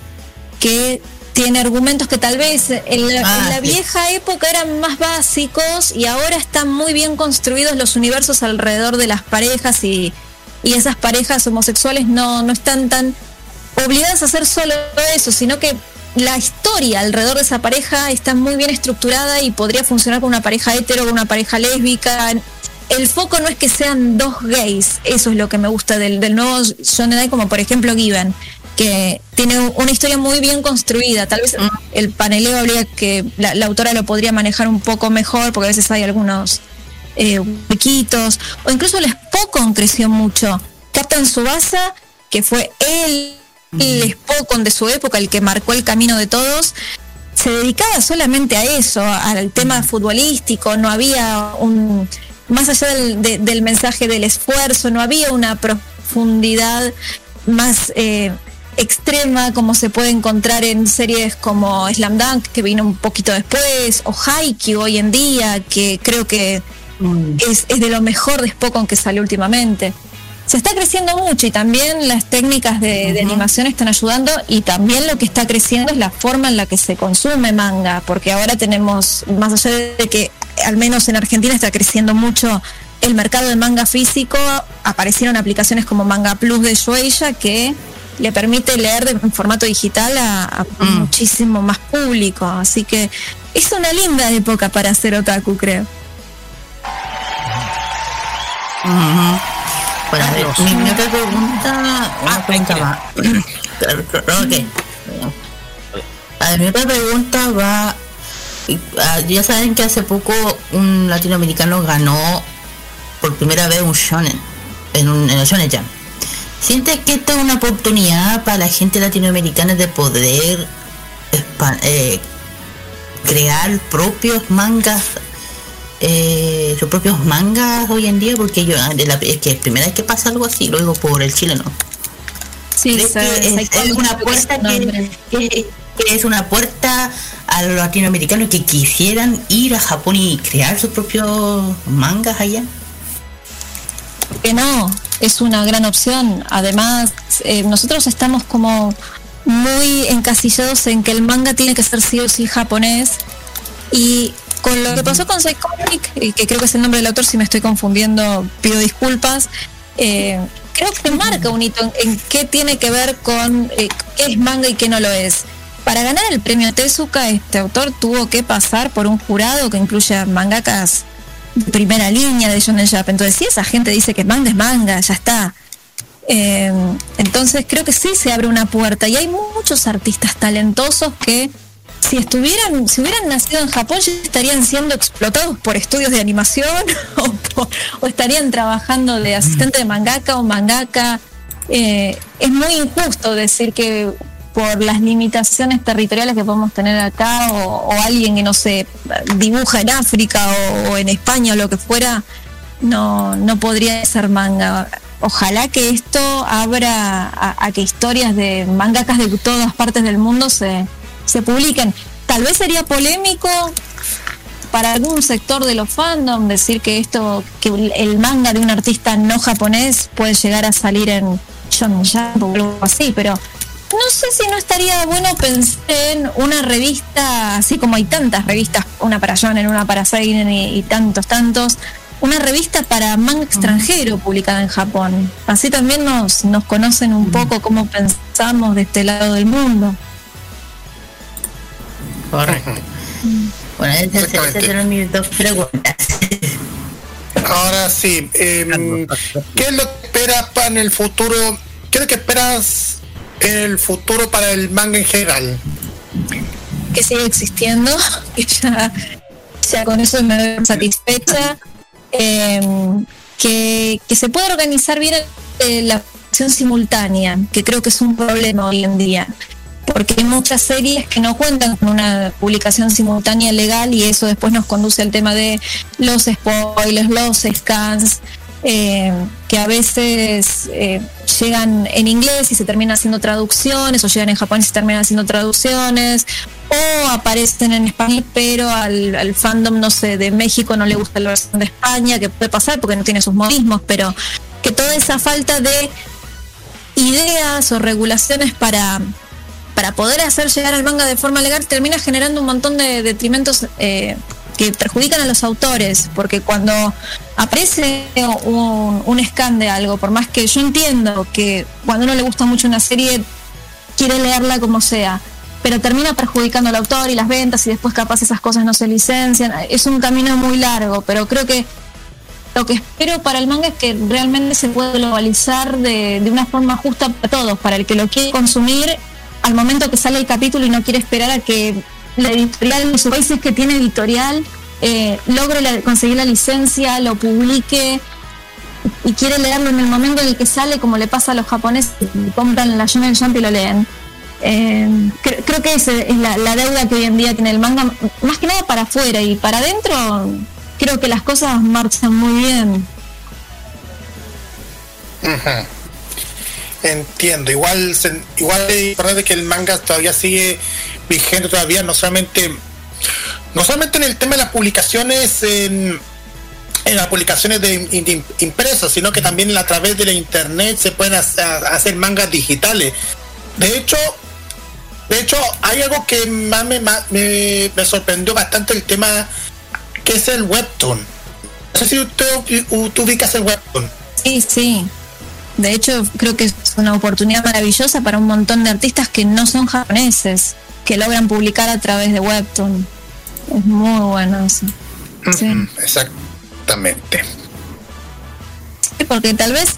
que tiene argumentos que tal vez en la, Ah, en la sí. vieja época eran más básicos y ahora están muy bien construidos los universos alrededor de las parejas y, y esas parejas homosexuales no, no están tan obligadas a hacer solo eso, sino que la historia alrededor de esa pareja está muy bien estructurada y podría funcionar con una pareja hetero, con una pareja lésbica. El foco no es que sean dos gays, eso es lo que me gusta del, del nuevo Shonen como por ejemplo Given, que tiene una historia muy bien construida. Tal vez el paneleo habría que la, la autora lo podría manejar un poco mejor, porque a veces hay algunos eh, huequitos, o incluso el Spokon creció mucho. Captain Subasa, que fue él el Spokon de su época, el que marcó el camino de todos, se dedicaba solamente a eso, al tema futbolístico, no había un, más allá del, de- del mensaje del esfuerzo, no había una profundidad más eh, extrema como se puede encontrar en series como Slam Dunk, que vino un poquito después, o Haikyuu hoy en día, que creo que es, es de lo mejor de Spokon que salió últimamente. Se está creciendo mucho y también las técnicas de, de animación están ayudando y también lo que está creciendo es la forma en la que se consume manga, porque ahora tenemos, más allá de que al menos en Argentina está creciendo mucho el mercado de manga físico, aparecieron aplicaciones como Manga Plus de Shueisha que le permite leer de- en formato digital a, a muchísimo más público, así que es una linda época para ser otaku, creo. Bueno, a ver, mi, mi otra pregunta, una pregunta más. Claro, [coughs] ok. A ver, mi otra pregunta va. ah, Ya saben que hace poco un latinoamericano ganó por primera vez un shonen en, un, en el Shonen Jam. ¿Siente que esta es una oportunidad para la gente latinoamericana de poder eh, crear propios mangas eh, sus propios mangas hoy en día porque yo de la- es que es primera vez que pasa algo así lo digo por el chileno. Sí, ¿Crees se- que es, una puerta que, que- que es una puerta a los latinoamericanos que quisieran ir a Japón y crear sus propios mangas allá. Que no, es una gran opción. Además, eh, nosotros estamos como muy encasillados en que el manga tiene que ser sí o sí japonés. Y con lo que pasó con Psychotic, que creo que es el nombre del autor, si me estoy confundiendo, pido disculpas. eh, creo que marca un hito en, en qué tiene que ver con eh, qué es manga y qué no lo es. Para ganar el premio Tezuka, este autor tuvo que pasar por un jurado que incluye mangakas primera línea de Shonen Jump. Entonces, si esa gente dice que manga es manga, ya está. Eh, entonces, creo que sí se abre una puerta. Y hay muchos artistas talentosos que, si estuvieran, si hubieran nacido en Japón, ya estarían siendo explotados por estudios de animación [laughs] o, estarían trabajando de asistente de mangaka o mangaka. Eh, es muy injusto decir que por las limitaciones territoriales que podemos tener acá o, o alguien que no se dibuja en África o, en España o lo que fuera, no, no podría ser manga. Ojalá que esto abra a, a que historias de mangakas de todas partes del mundo se, se publiquen. Tal vez sería polémico para algún sector de los fandom decir que esto, que el manga de un artista no japonés puede llegar a salir en Shonen Jump o algo así, pero no sé si no estaría bueno pensar en una revista, así como hay tantas revistas, una para Shonen, una para Seinen y, y tantos, tantos, una revista para manga extranjero publicada en Japón. Así también nos, nos conocen un poco cómo pensamos de este lado del mundo. correcto bueno esas esas eran mis dos preguntas Ahora sí, em, ¿qué es lo que esperas para en el futuro? ¿Qué es lo que esperas el futuro para el manga en general? que sigue existiendo, que ya, con eso me doy satisfecha, eh, que, que se pueda organizar bien eh, la acción simultánea, que creo que es un problema hoy en día, porque hay muchas series que no cuentan con una publicación simultánea legal y eso después nos conduce al tema de los spoilers, los scans, eh, que a veces eh, llegan en inglés y se terminan haciendo traducciones, o llegan en japonés y se terminan haciendo traducciones, o aparecen en español, pero al, al fandom, no sé, de México no le gusta la versión de España, que puede pasar porque no tiene sus modismos, pero que toda esa falta de ideas o regulaciones para, para poder hacer llegar al manga de forma legal termina generando un montón de detrimentos eh, que perjudican a los autores, porque cuando aparece un, un scan de algo, por más que yo entiendo que cuando uno le gusta mucho una serie, quiere leerla como sea, pero termina perjudicando al autor y las ventas y después capaz esas cosas no se licencian. Es un camino muy largo, pero creo que lo que espero para el manga es que realmente se pueda globalizar de, de una forma justa para todos, para el que lo quiere consumir al momento que sale el capítulo y no quiere esperar a que la editorial de su país es que tiene editorial eh, logre conseguir la licencia, lo publique y quiere leerlo en el momento en el que sale, como le pasa a los japoneses, compran la Shonen Jump y lo leen. Eh, cre- creo que esa es la, deuda que hoy en día tiene el manga, más que nada para afuera y para adentro, creo que las cosas marchan muy bien. Ujú. Entiendo, igual igual es importante que el manga todavía sigue vigente todavía, no solamente no solamente en el tema de las publicaciones en, las publicaciones de impresas, sino que también a través de la internet se pueden hacer, mangas digitales. De hecho, de hecho hay algo que más me, me, sorprendió bastante el tema que es el webtoon. No sé si usted tú ubicas el webtoon. Sí, sí. De hecho, creo que es una oportunidad maravillosa para un montón de artistas que no son japoneses, que logran publicar a través de Webtoon. Es muy bueno eso. Sí. Exactamente. Sí, porque tal vez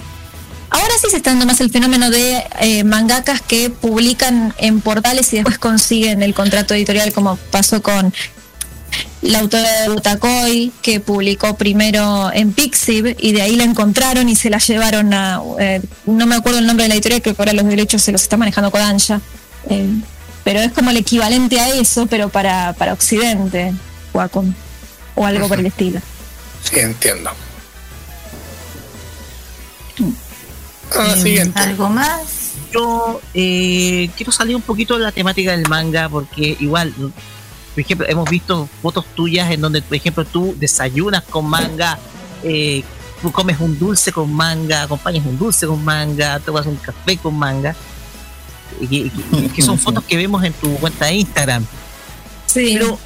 ahora sí se está dando más el fenómeno de eh, mangakas que publican en portales y después consiguen el contrato editorial, como pasó con la autora de Butakoi, que publicó primero en Pixiv y de ahí la encontraron y se la llevaron a. eh, no me acuerdo el nombre de la editorial, creo que ahora los derechos se los está manejando Kodansha. Eh, pero es como el equivalente a eso, pero para, para Occidente, Wacom, o algo por el estilo. Sí, entiendo. Ah, siguiente. ¿Algo más? Yo eh, quiero salir un poquito de la temática del manga porque igual, por ejemplo, hemos visto fotos tuyas en donde, por ejemplo, tú desayunas con manga, eh, tú comes un dulce con manga, acompañas un dulce con manga, tomas un café con manga, y que, y que- que son [laughs] fotos que vemos en tu cuenta de Instagram. Sí. Pero,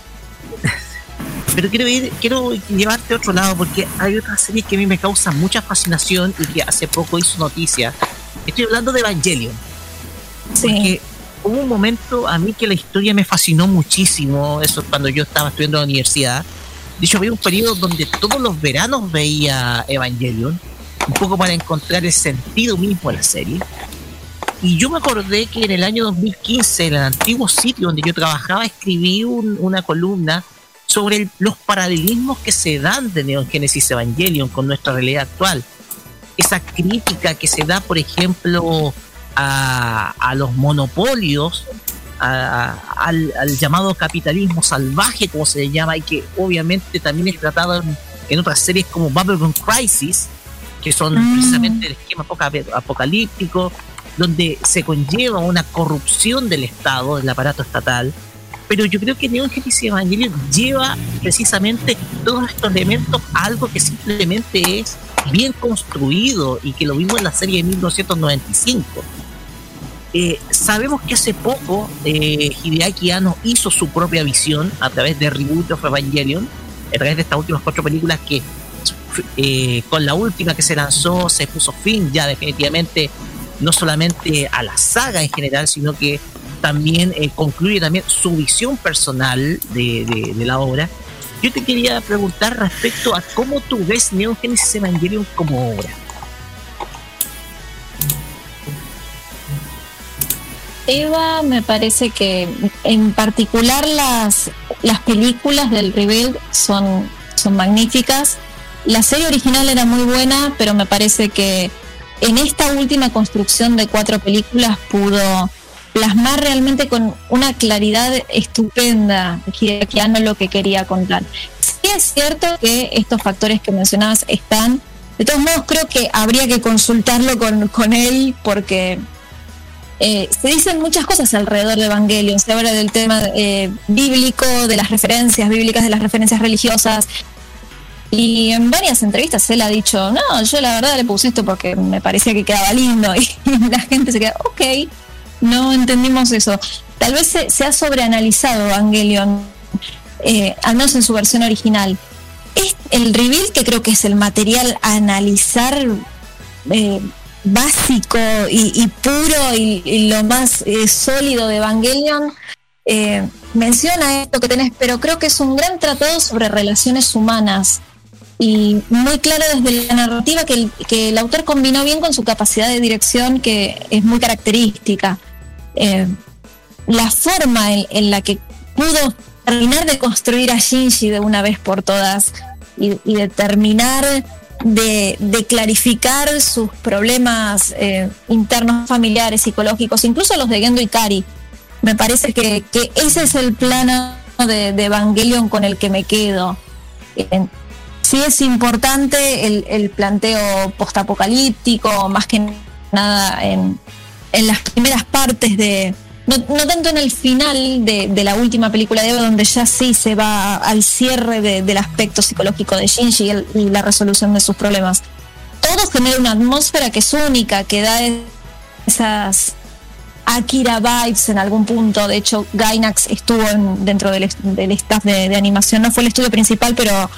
pero quiero ir, quiero llevarte a otro lado porque hay otra serie que a mí me causa mucha fascinación y que hace poco hizo noticia. Estoy hablando de Evangelion. Porque hubo un momento a mí que la historia me fascinó muchísimo, eso es cuando yo estaba estudiando en la universidad. De hecho, había un periodo donde todos los veranos veía Evangelion, un poco para encontrar el sentido mismo de la serie. Y yo me acordé que en el año 2015, en el antiguo sitio donde yo trabajaba, escribí un- una columna sobre el- los paralelismos que se dan de Neon Genesis Evangelion con nuestra realidad actual. Esa crítica que se da, por ejemplo, a, a los monopolios, a- a- al, al llamado capitalismo salvaje, como se le llama, y que obviamente también es tratado en, en otras series como Babylon Crisis, que son Mm. precisamente el esquema apoca- apocalíptico, donde se conlleva una corrupción del Estado, del aparato estatal. Pero yo creo que Neon Genesis Evangelion lleva precisamente todos estos elementos a algo que simplemente es bien construido y que lo vimos en la serie de 1995. Eh, sabemos que hace poco eh, Hideaki Anno hizo su propia visión a través de Reboot of Evangelion, a través de estas últimas cuatro películas que eh, con la última que se lanzó se puso fin ya definitivamente no solamente a la saga en general, sino que también eh, concluye también su visión personal de, de- de la obra. Yo te quería preguntar respecto a cómo tú ves Neon Genesis Evangelion como obra. Eva, me parece que en particular las, las películas del Rebuild son, son magníficas. La serie original era muy buena, pero me parece que en esta última construcción de cuatro películas pudo plasmar realmente con una claridad estupenda que no lo que quería contar. Sí es cierto que estos factores que mencionabas están, de todos modos creo que habría que consultarlo con, con él porque eh, se dicen muchas cosas alrededor de Evangelion, se habla del tema eh, bíblico, de las referencias bíblicas, de las referencias religiosas. Y en varias entrevistas él ha dicho, no, yo la verdad le puse esto porque me parecía que quedaba lindo. [laughs] Y la gente se queda, ok, no entendimos eso. Tal vez se, se ha sobreanalizado Evangelion, eh, al menos en su versión original. Es el reveal que creo que es el material a analizar eh, básico y, puro y, lo más eh, sólido de Evangelion eh, menciona esto que tenés, pero creo que es un gran tratado sobre relaciones humanas y muy claro desde la narrativa que el autor combinó bien con su capacidad de dirección que es muy característica. Eh, la forma en, la que pudo terminar de construir a Shinji de una vez por todas y, y de terminar de, clarificar sus problemas eh, internos familiares, psicológicos, incluso los de Gendo Ikari. Me parece que, ese es el plano de, de Evangelion con el que me quedo. Eh, sí es importante el, el planteo postapocalíptico, más que nada en, en las primeras partes de, no, no tanto en el final de, de la última película de Eva, donde ya sí se va al cierre de- del aspecto psicológico de Shinji y, el- y la resolución de sus problemas. Todo genera una atmósfera que es única, que da es- esas Akira vibes en algún punto. De hecho, Gainax estuvo en- dentro del, del staff de animación. No fue el estudio principal, pero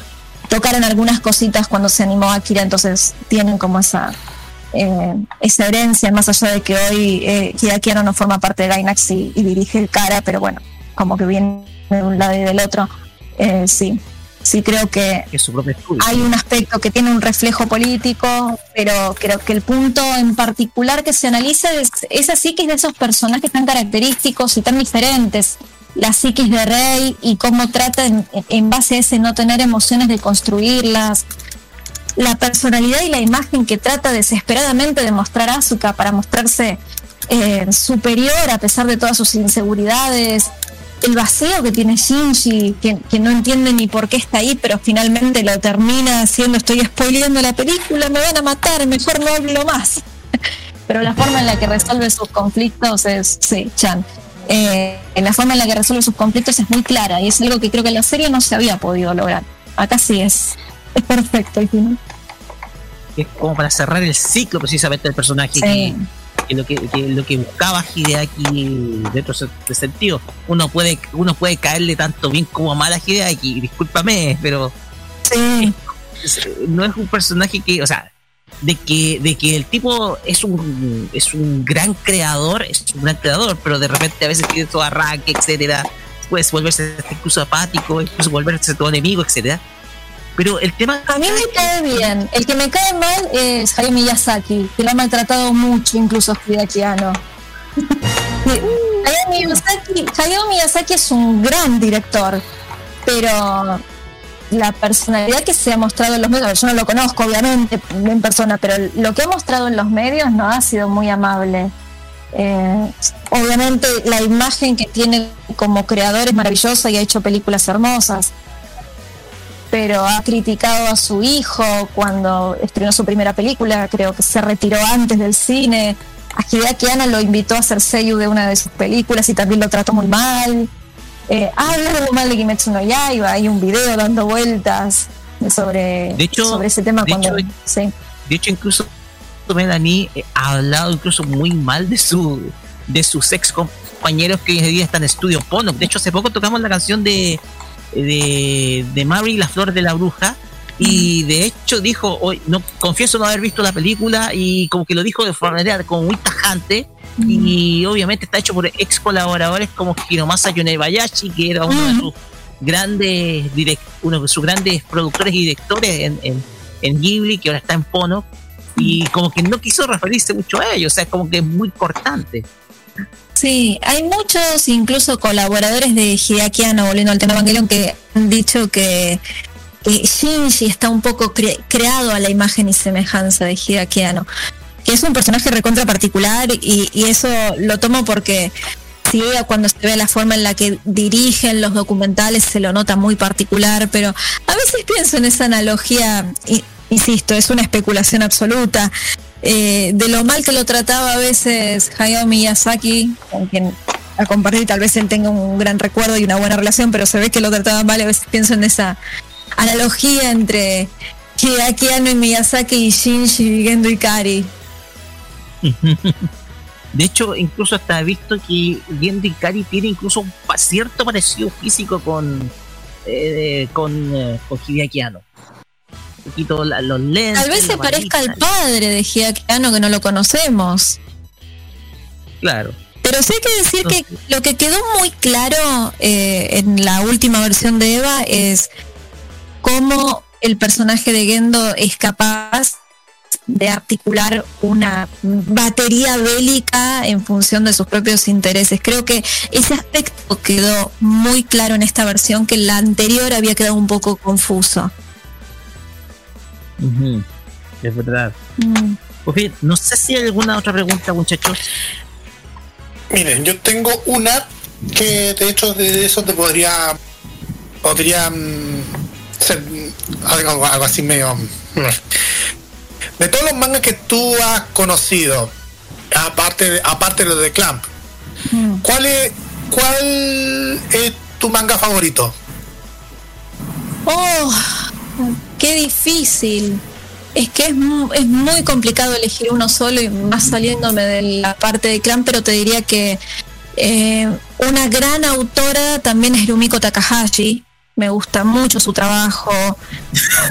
tocaron algunas cositas cuando se animó Akira, entonces tienen como esa eh, esa herencia, más allá de que hoy eh, no forma parte de Gainax y, y dirige el cara, pero bueno, como que viene de un lado y del otro. Eh, sí, sí creo que Es hay un aspecto que tiene un reflejo político, pero creo que el punto en particular que se analiza es esa psiquis de esos personajes tan característicos y tan diferentes. La psiquis de Rey y cómo trata en, en base a ese no tener emociones de construirlas. La personalidad y la imagen que trata desesperadamente de mostrar Asuka para mostrarse eh, superior a pesar de todas sus inseguridades. El vacío que tiene Shinji, que, no entiende ni por qué está ahí, pero finalmente lo termina haciendo, estoy spoileando la película, me van a matar, mejor no hablo más. [laughs] pero la forma en la que resuelve sus conflictos es, sí, Chan. Eh, la forma en la que resuelve sus conflictos es muy clara y es algo que creo que la serie no se había podido lograr. Acá sí es, es perfecto el final. Es como para cerrar el ciclo precisamente del personaje. Sí. Que, que lo que, que lo que buscaba Hideaki dentro de sentido. Uno puede, uno puede caerle tanto bien como mal a Hideaki, discúlpame, pero Sí. es- no es un personaje que, o sea, de que, de que el tipo es un, es un gran creador, es un gran creador, pero de repente a veces tiene todo arranque, etcétera, puedes volverse incluso apático, incluso volverse todo enemigo, etcétera. Pero el tema A mí me cae bien. El que me cae mal es Hayao Miyazaki, que lo ha maltratado mucho, incluso Hideaki Anno. [laughs] Hayao Miyazaki, Hayao Miyazaki es un gran director, pero la personalidad que se ha mostrado en los medios, yo no lo conozco obviamente en persona, pero lo que ha mostrado en los medios no ha sido muy amable. Eh, obviamente la imagen que tiene como creador es maravillosa y ha hecho películas hermosas, pero ha criticado a su hijo cuando estrenó su primera película, creo que se retiró antes del cine. A Hideaki Anno lo invitó a hacer seiyuu de una de sus películas y también lo trató muy mal. Eh, ha hablado mal de Kimetsu no Yaiba, hay un video dando vueltas sobre, De hecho- sobre ese tema de cuando... hecho- sí. De hecho, incluso Melanie eh, ha hablado incluso muy mal de su de sus ex compañeros que hoy en día están en estudio Pono. De hecho, hace poco tocamos la canción de de, de Mary la flor de la bruja y de hecho dijo hoy no confieso no haber visto la película y como que lo dijo de forma manera como muy tajante y obviamente está hecho por ex colaboradores como Hiromasa Yonebayashi que era uno de sus grandes direct, uno de sus grandes productores y directores en, en, en Ghibli que ahora está en Pono y como que no quiso referirse mucho a ellos, o sea, como que es muy cortante. Sí, hay muchos incluso colaboradores de Hideaki Anno, volviendo al tema Evangelion, que han dicho que, Shinji está un poco cre- creado a la imagen y semejanza de Hideaki Anno, que es un personaje recontra particular y, eso lo tomo porque si cuando se ve la forma en la que dirigen los documentales se lo nota muy particular, pero a veces pienso en esa analogía, y- insisto, es una especulación absoluta, eh, de lo mal que lo trataba a veces Hayao Miyazaki, con quien a compartir tal vez él tenga un gran recuerdo y una buena relación, pero se ve que lo trataba mal, a veces pienso en esa analogía entre Hideaki Anno y Miyazaki y Shinji Gendo Ikari. [laughs] De hecho, incluso hasta he visto que Gendo Ikari tiene incluso un cierto parecido físico con eh, con, eh. Poquito la- los lentes. Tal vez se parezca al padre de Anno que no lo conocemos. Claro. Pero sí hay que decir que lo que quedó muy claro eh, en la última versión de Eva es cómo el personaje de Gendo es capaz de articular una batería bélica en función de sus propios intereses. Creo que ese aspecto quedó muy claro en esta versión que en la anterior había quedado un poco confuso. Ujú, Es verdad. Mm. Pues bien, no sé si hay alguna otra pregunta, muchachos. Miren, yo tengo una que de hecho de eso te podría podría mm, ser algo, algo así medio mm, de todos los mangas que tú has conocido aparte de, aparte de los de Clamp ¿cuál es cuál es tu manga favorito? Oh, qué difícil. Es que es, es muy complicado elegir uno solo y más saliéndome de la parte de clan, pero te diría que eh, una gran autora también es Rumiko Takahashi. Me gusta mucho su trabajo,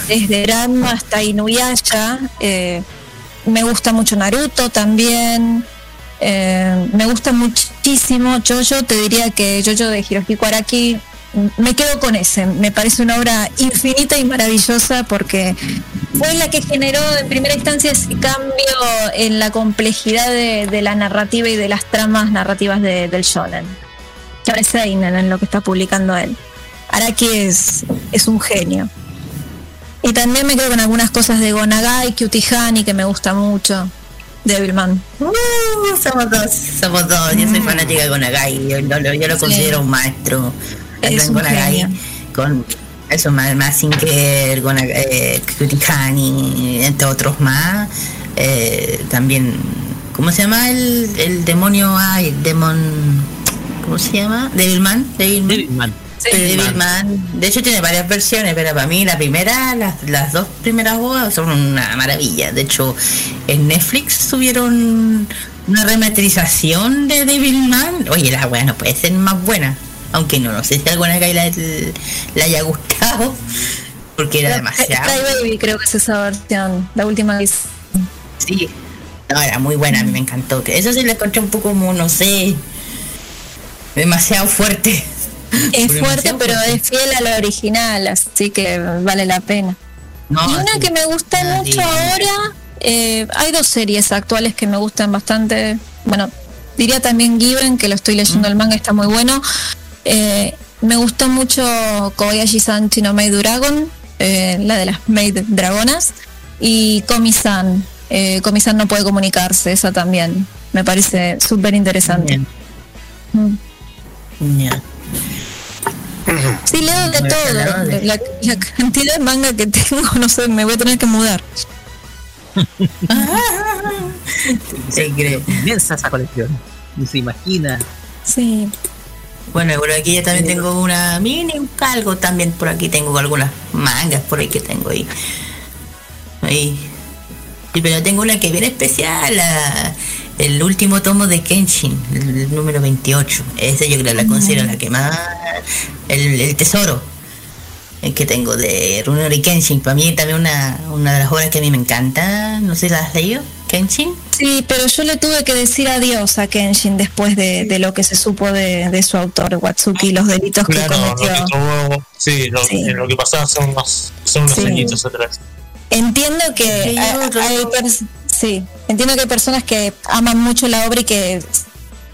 desde Ranma hasta Inuyasha. Eh, me gusta mucho Naruto también. Eh, me gusta muchísimo Jojo. Te diría que Jojo de Hirohiko Araki me quedo con ese. Me parece una obra infinita y maravillosa porque fue la que generó en primera instancia ese cambio en la complejidad de, de la narrativa y de las tramas narrativas de- del shonen. Que ahora es Seinen en lo que está publicando él. Araki es, es un genio. Y también me quedo con algunas cosas de Gonagai, Kyutihani, que me gusta mucho. Devilman. Uh, somos dos, somos dos. Yo soy fanática de Gonagai. Yo, yo lo- yo lo Sí. considero un maestro. Es un genio. Con eso, más, más Sinker, Gonagai, eh, Kutikani, entre otros más. Eh, también, ¿cómo se llama el, el demonio? Ay, el demon. ¿Cómo se llama? Devilman. Devilman. Devilman. Devilman. De hecho tiene varias versiones, pero para mí la primera, las, las dos primeras bodas son una maravilla. De hecho, en Netflix subieron una remasterización de Devilman. Oye, la weá no puede ser más buena. Aunque no, no sé si alguna que la, le haya gustado. Porque era demasiado. Cry Baby creo que es esa versión, la última que hice. Sí. No, era muy buena, a mí me encantó. Eso sí la encontré un poco como, no sé, demasiado fuerte. Es Demasiado fuerte, pero es fiel a la original, así que vale la pena. No, y una sí. que me gusta Ah, mucho sí. ahora, eh, hay dos series actuales que me gustan bastante. Bueno, diría también Given, que lo estoy leyendo el manga, está muy bueno. Eh, me gusta mucho Kobayashi-san Chino Maid Dragon, eh, la de las Maid Dragonas, y Komi-san. Eh, Komi-san no puede comunicarse, esa también. Me parece súper interesante. Mm. Sí, leo de todo. La, la cantidad de manga que tengo, [laughs] no sé, me voy a tener que mudar. [laughs] Sí, creo. Inmensa esa colección. Ni se imagina. Sí. Bueno, por aquí ya también tengo una mini, un calgo también por aquí tengo algunas mangas por ahí que tengo ahí. Ahí. Sí, pero tengo una que es bien especial, la- el último tomo de Kenshin, el, el número 28. Ese yo creo la considero la que más, el, el tesoro que tengo de Runori Kenshin. Para mí también una, una de las obras que a mí me encanta. No sé si la has leído, Kenshin. Sí, pero yo le tuve que decir adiós a Kenshin después de, de lo que se supo de, de su autor, Watsuki, los delitos que Claro, lo cometió. que tuvo, sí, lo, Sí. lo que pasaba hace unos, hace unos Sí. añitos atrás. Entiendo que Sí, hay, sí, entiendo que hay personas que aman mucho la obra y que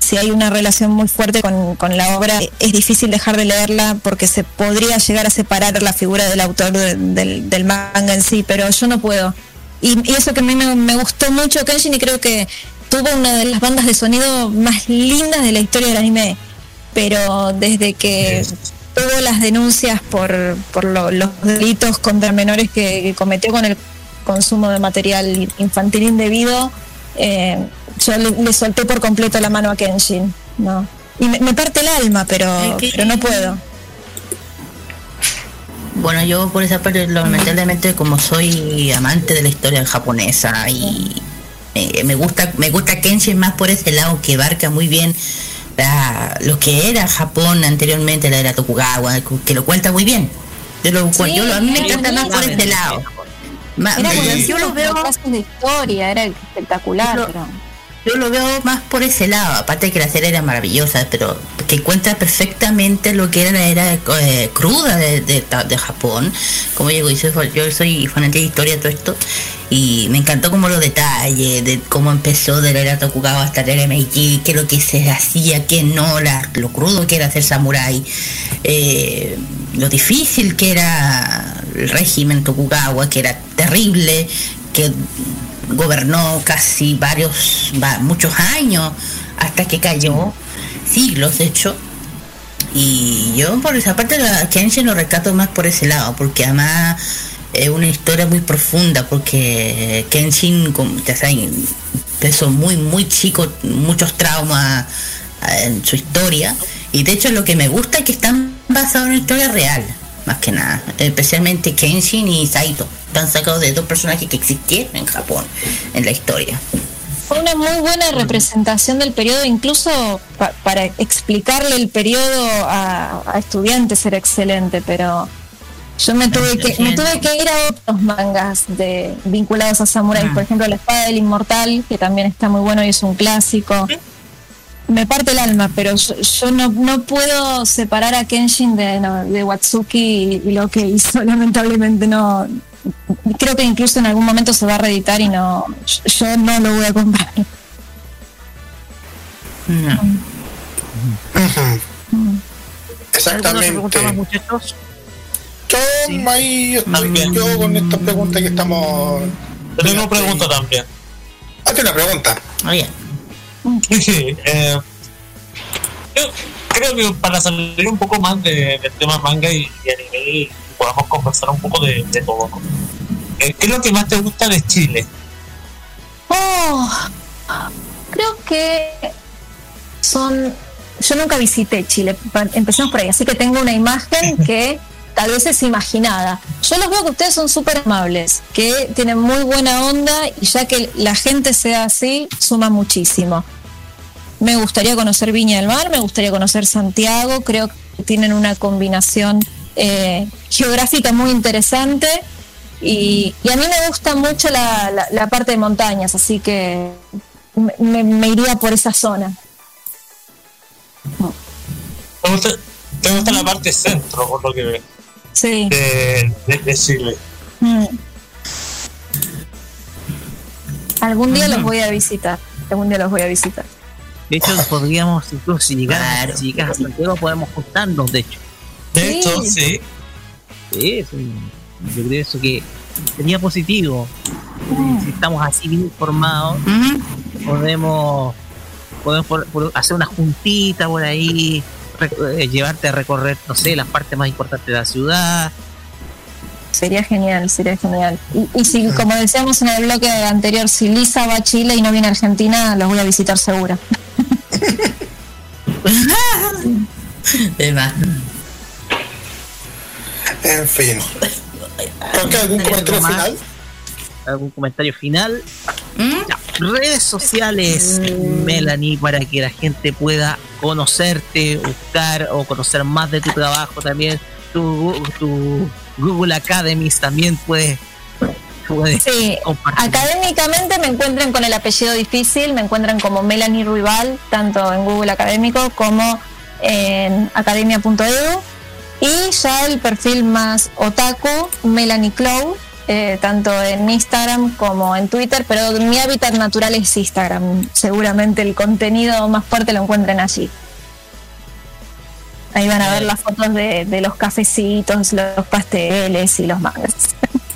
si hay una relación muy fuerte con, con la obra es difícil dejar de leerla porque se podría llegar a separar la figura del autor de- del, del manga en sí, pero yo no puedo. Y, y eso que a mí me, me gustó mucho Kenshin y creo que tuvo una de las bandas de sonido más lindas de la historia del anime, pero desde que tuvo las denuncias por, por lo- los delitos contra menores que, que cometió con el consumo de material infantil indebido, eh, yo le, le solté por completo la mano a Kenshin. ¿no? Y me, me parte el alma, pero, que- pero no puedo. Bueno, yo por esa parte, lamentablemente, como soy amante de la historia japonesa y eh, me gusta me gusta Kenshin más por ese lado que abarca muy bien la- lo que era Japón anteriormente, la era Tokugawa, que lo cuenta muy bien. Yo, lo, Sí, yo lo- a mí me encanta más por ese lado. Era yo lo veo clases de historia, era espectacular, pero Yo lo veo más por ese lado, aparte que la serie era maravillosa, pero que encuentra perfectamente lo que era la era eh, cruda de, de- de Japón. Como digo, yo soy, fanática de historia todo esto, y me encantó como los detalles de cómo empezó de la era Tokugawa hasta la era Meiji, qué lo que se hacía, qué no, la- lo crudo que era ser samurái, eh, lo difícil que era el régimen Tokugawa, que era terrible, que gobernó casi varios, va- muchos años hasta que cayó, siglos de hecho. Y yo por esa parte la Kenshin lo rescato más por ese lado, porque además es una historia muy profunda, porque Kenshin, ya saben, empezó muy, muy chico, muchos traumas eh, en su historia. Y de hecho lo que me gusta es que están basados en una historia real, más que nada. Especialmente Kenshin y Saito. Están sacados de dos personajes que existieron en Japón en la historia. Fue una muy buena representación del periodo, incluso pa- para explicarle el periodo a, a estudiantes era excelente, pero yo me tuve que me tuve que ir a otros mangas de vinculados a samuráis, por ejemplo La espada del inmortal, que también está muy bueno y es un clásico. Me parte el alma, pero yo, yo no, no puedo separar a Kenshin de, no, de Watsuki y, y lo que hizo, [laughs] lamentablemente no. Creo que incluso en algún momento se va a reeditar y no, yo no lo voy a comprar. Exactamente. muchachos? Yo ahí estoy yo con esta pregunta que estamos. Yo tengo una pregunta también. Hazte una pregunta. Eh, yo creo que para salir un poco más de- del tema manga y, y anime y podamos conversar un poco de, de todo. ¿no? Eh, ¿Qué es lo que más te gusta de Chile? Oh, creo que son. Yo nunca visité Chile, empecemos por ahí, así que tengo una imagen [laughs] que tal vez es imaginada. Yo los veo que ustedes son súper amables, que tienen muy buena onda y ya que la gente sea así, suma muchísimo. Me gustaría conocer Viña del Mar, me gustaría conocer Santiago, creo que tienen una combinación eh, geográfica muy interesante y, a mí me gusta mucho la, parte de montañas, así que me iría por esa zona. ¿Te gusta, te gusta la parte centro, por lo que veo? Sí. De, de, de Chile. Mm. Algún día los voy a visitar, algún día los voy a visitar. De hecho, podríamos, incluso si llegas, si llegas a Santiago, podemos juntarnos, de hecho. De hecho, sí. Sí, yo creo eso que sería positivo. Si estamos así bien informados, podemos, podemos por- por hacer una juntita por ahí, eh, llevarte a recorrer, no sé, las partes más importantes de la ciudad. Sería genial, sería genial. Y, y si, como decíamos en el bloque anterior, si Lisa va a Chile y no viene a Argentina, los voy a visitar segura. [laughs] En fin. ¿Por algún comentario final? ¿Algún comentario final? Ya, redes sociales, Melanie, para que la gente pueda conocerte, buscar o conocer más de tu trabajo también. Tu, tu Google Academies también puedes, puedes Sí, académicamente me encuentran con el apellido difícil, me encuentran como Melanie Ruibal, tanto en Google Académico como en academia.edu. Y ya el perfil más otaku, Melanie Clow, eh, tanto en Instagram como en Twitter, pero mi hábitat natural es Instagram. Seguramente el contenido más fuerte lo encuentran allí. Ahí van a ver las fotos de, de los cafecitos, los pasteles y los mangas. [laughs]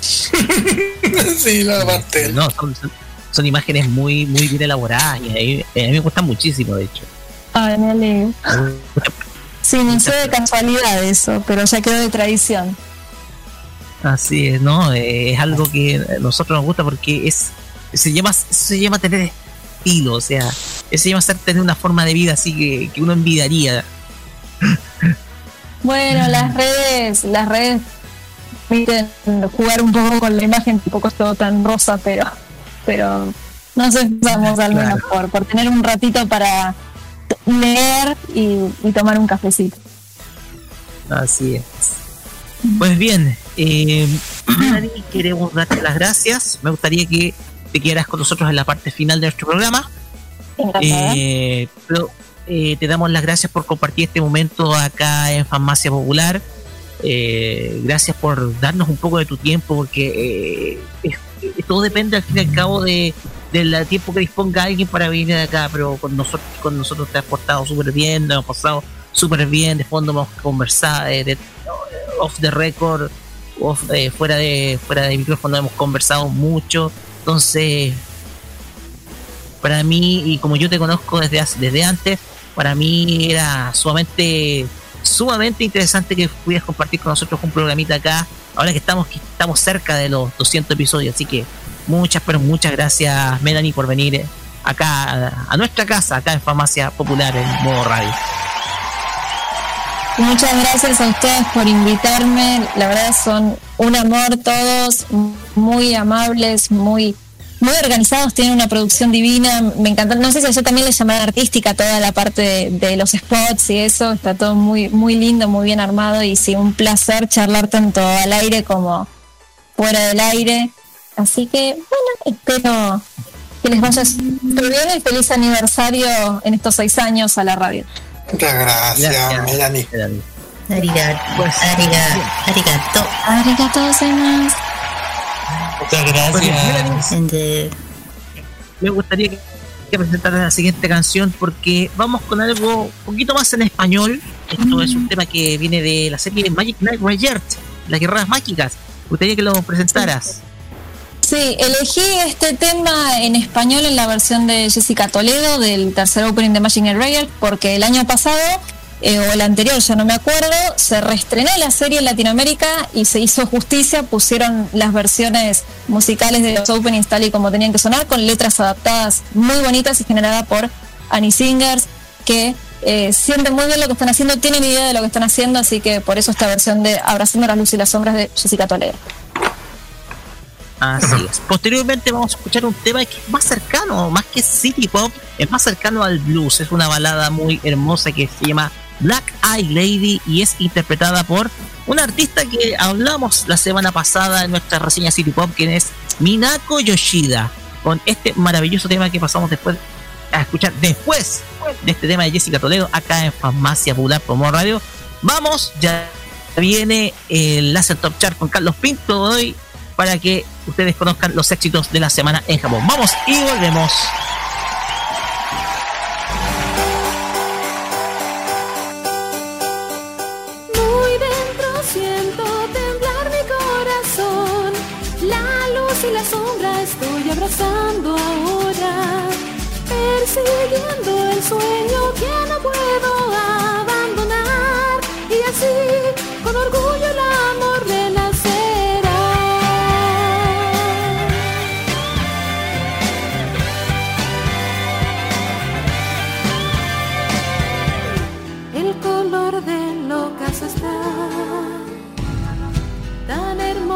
sí, la parte. No, son, son- son imágenes muy, muy bien elaboradas y a mí, a mí me gustan muchísimo, de hecho. Ay, me alegro. Sí, no sé de casualidad eso, pero ya quedó de tradición. Así es, ¿no? Eh, es algo que a nosotros nos gusta porque es se llama se llama tener estilo, o sea, se llama ser tener una forma de vida así que, que uno envidiaría. [laughs] Bueno, las redes, las redes permiten jugar un poco con la imagen, tampoco es todo tan rosa, pero, pero nos esforzamos al menos por, por tener un ratito para leer y, y tomar un cafecito. Así es. Pues bien, eh, [clears throat] queremos darte las gracias. Me gustaría que te quedaras con nosotros en la parte final de nuestro programa. Eh, pero eh, te damos las gracias por compartir este momento acá en Farmacia Popular. Eh, gracias por darnos un poco de tu tiempo, porque eh, es- es- todo depende al fin y al cabo de del tiempo que disponga alguien para venir de acá, pero con nosotros, con nosotros te has portado súper bien, nos hemos pasado súper bien, de fondo hemos conversado, eh, de, off the record, off, eh, fuera de fuera de micrófono hemos conversado mucho, entonces para mí, y como yo te conozco desde, desde antes, para mí era sumamente sumamente interesante que pudieras compartir con nosotros un programita acá, ahora que estamos, estamos cerca de los 200 episodios, así que muchas, pero muchas gracias Melanie por venir acá a, a nuestra casa, acá en Farmacia Popular en modo radio. Muchas gracias a ustedes por invitarme. La verdad son un amor todos, muy amables, muy muy organizados, tienen una producción divina. Me encanta. No sé si yo también les llamarán artística toda la parte de, de los spots y eso. Está todo muy muy lindo, muy bien armado y sí, un placer charlar tanto al aire como fuera del aire. Así que, bueno, espero que les vaya súper bien y feliz aniversario en estos seis años a la radio. Muchas gracias, Melanie. Arigato. Arigato. Arigato. Arigato gozaimasu. Muchas gracias. Me gustaría que, que presentaras la siguiente canción porque vamos con algo un poquito más en español. Esto es un tema que viene de la serie Magic Knight Rayert, las guerras mágicas. Me gustaría que lo presentaras. Sí, elegí este tema en español en la versión de Jessica Toledo del tercer opening de Magic Knight Rayert porque el año pasado eh, o el anterior, ya no me acuerdo, se reestrenó la serie en Latinoamérica y se hizo justicia, pusieron las versiones musicales de los openings tal y como tenían que sonar, con letras adaptadas muy bonitas y generadas por Annie Singers, que eh, sienten muy bien lo que están haciendo, tienen idea de lo que están haciendo, así que por eso esta versión de Abrazando la luz y las sombras de Jessica Toledo. Así [laughs] es. Posteriormente vamos a escuchar un tema que es más cercano, más que city pop, es más cercano al blues. Es una balada muy hermosa que se llama Black Eye Lady y es interpretada por una artista que hablamos la semana pasada en nuestra reseña City Pop, quien es Minako Yoshida, con este maravilloso tema que pasamos después a escuchar después de este tema de Jessica Toledo acá en Farmacia Popular Promo Radio. Vamos, ya viene el Laser Top Chart con Carlos Pinto hoy para que ustedes conozcan los éxitos de la semana en Japón. Vamos y volvemos.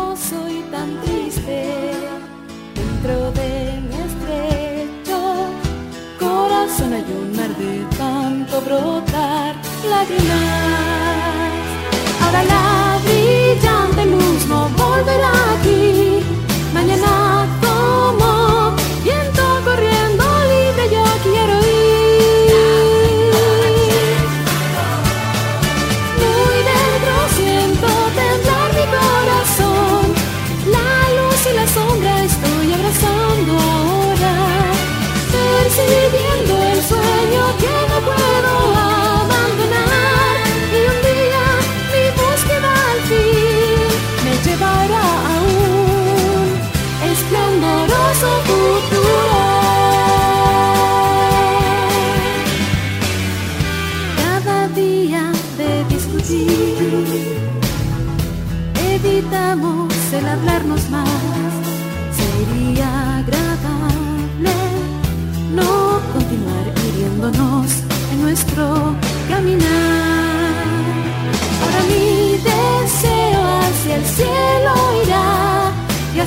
Hermoso y tan triste dentro de mi estrecho corazón hay un mar de tanto brotar lágrimas. Ahora la brillante luz no volverá.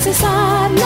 Y al cesar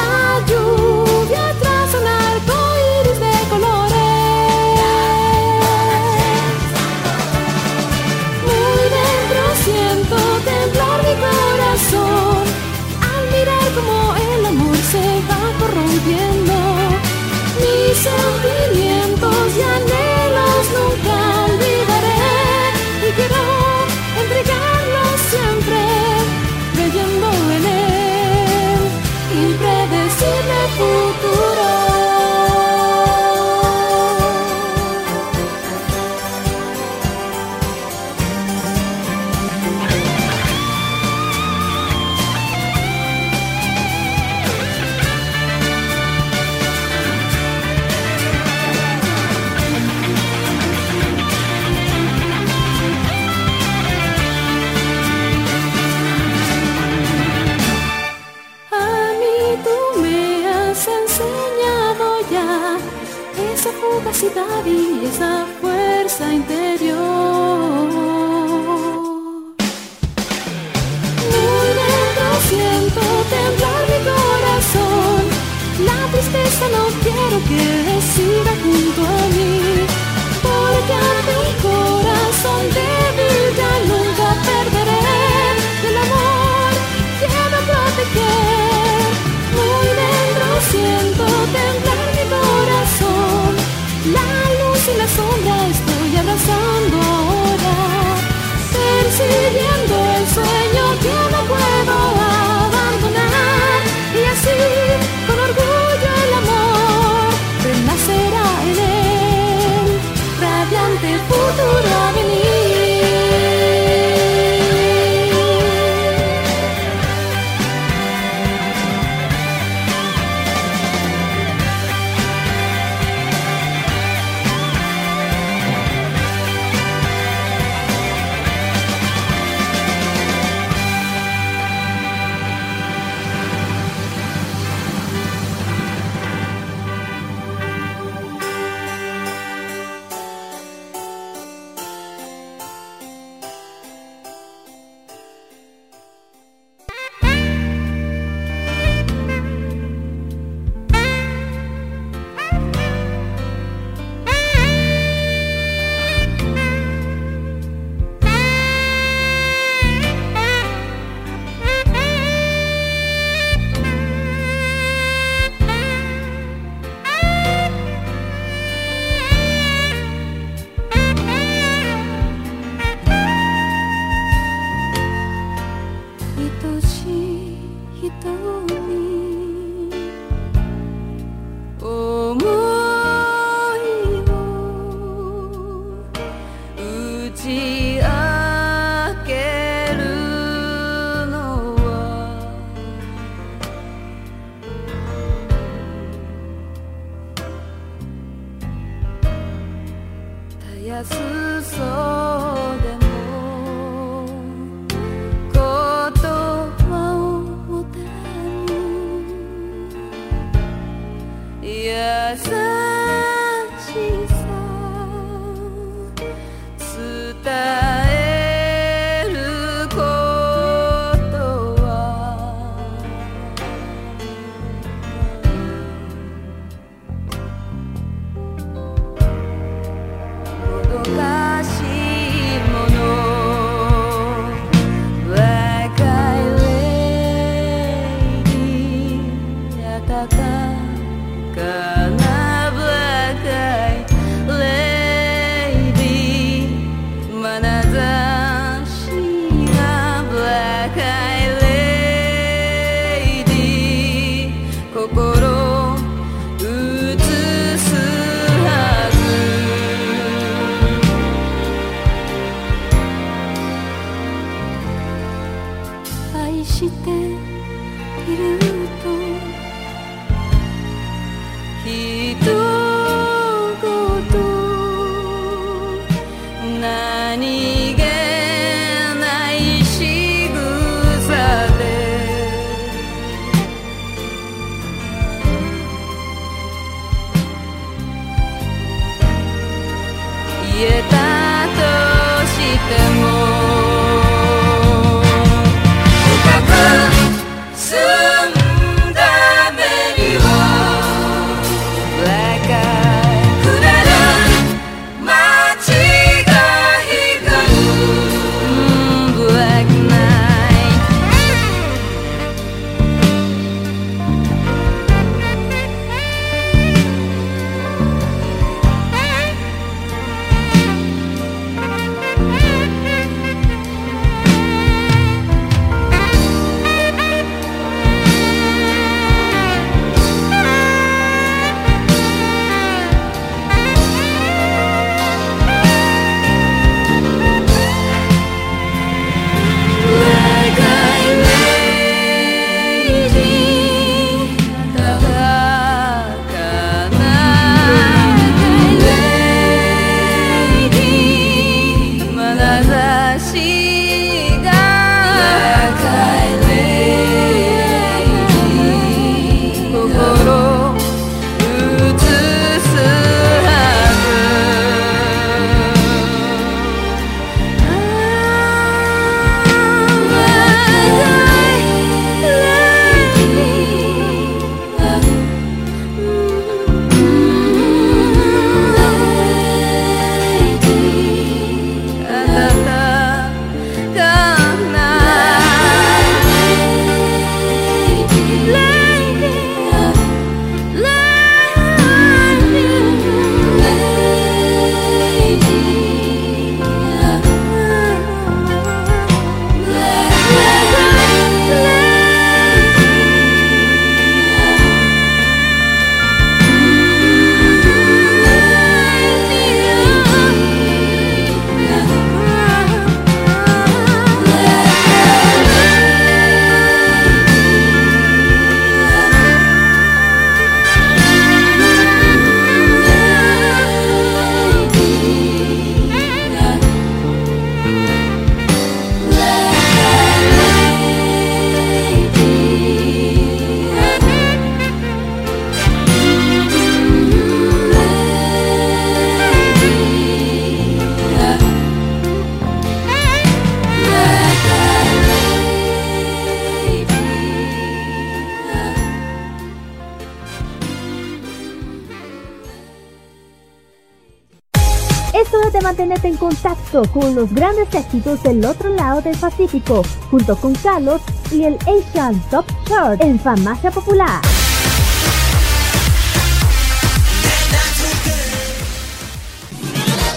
con los grandes éxitos del otro lado del Pacífico, junto con Carlos y el Asian Top Chart en Farmacia Popular.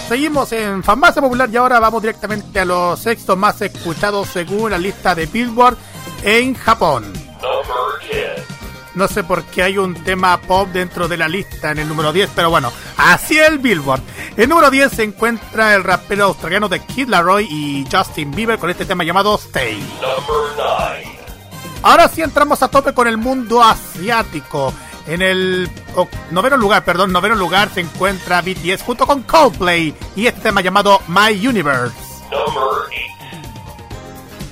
Seguimos en Farmacia Popular y ahora vamos directamente a los sextos más escuchados según la lista de Billboard en Japón. No sé por qué hay un tema pop dentro de la lista en el número 10, pero bueno, así el Billboard. En número 10 se encuentra el rapero australiano de Kid Laroi y Justin Bieber con este tema llamado Stay. Ahora sí entramos a tope con el mundo asiático. En el oh, noveno lugar, perdón, noveno lugar se encuentra BTS junto con Coldplay y este tema llamado My Universe.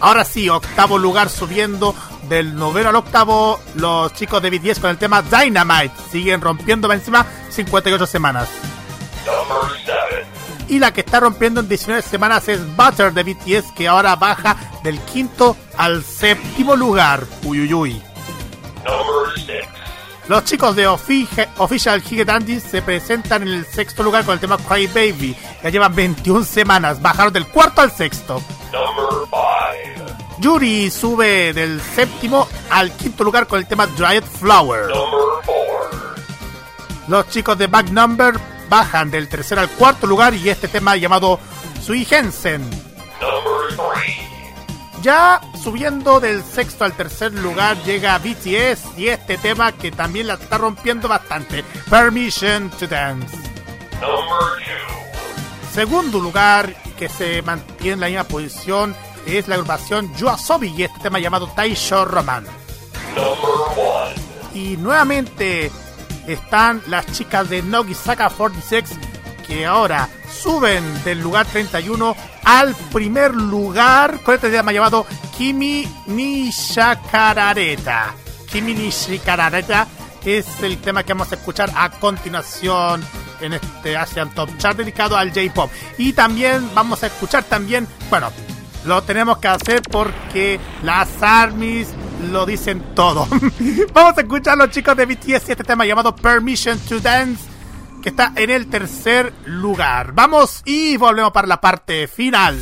Ahora sí, octavo lugar subiendo del noveno al octavo los chicos de BTS con el tema Dynamite. Siguen rompiendo encima 58 semanas. Y la que está rompiendo en 19 semanas es Butter de BTS que ahora baja del quinto al séptimo lugar. Uy, uy, uy. Los chicos de Official Hige se presentan en el sexto lugar con el tema Cry Baby. Ya llevan 21 semanas, bajaron del cuarto al sexto. Yuri sube del séptimo al quinto lugar con el tema Dried Flower. Los chicos de Back Number bajan del tercer al cuarto lugar y este tema llamado Sui Hensen. Ya subiendo del sexto al tercer lugar llega BTS y este tema que también la está rompiendo bastante, Permission to Dance. Segundo lugar que se mantiene en la misma posición es la agrupación Yoasobi y este tema llamado Taisho Roman. Y nuevamente están las chicas de Nogisaka 46 que ahora suben del lugar 31 al primer lugar con este tema llamado Kimi Nishakarareta. Kimi Nishakarareta es el tema que vamos a escuchar a continuación en este Asian Top Chart dedicado al J-Pop. Y también vamos a escuchar también, bueno, lo tenemos que hacer porque las armies lo dicen todo. [laughs] vamos a escuchar los chicos de BTS este tema llamado Permission to Dance que está en el tercer lugar. Vamos y volvemos para la parte final.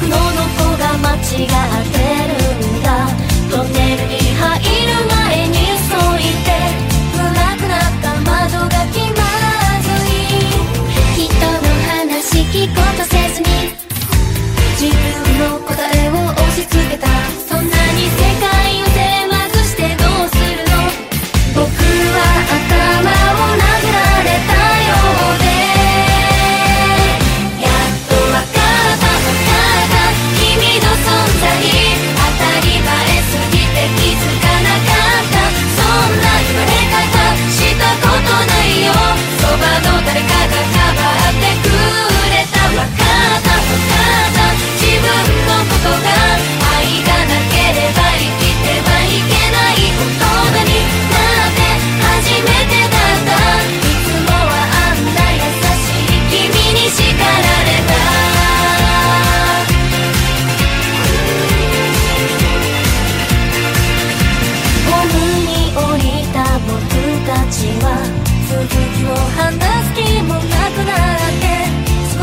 僕のどこが間違ってるんだ。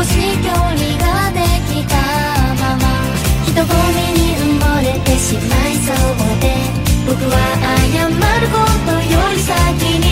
し距離ができたまま。人混みに埋もれてしまいそうで。僕は謝ることより先に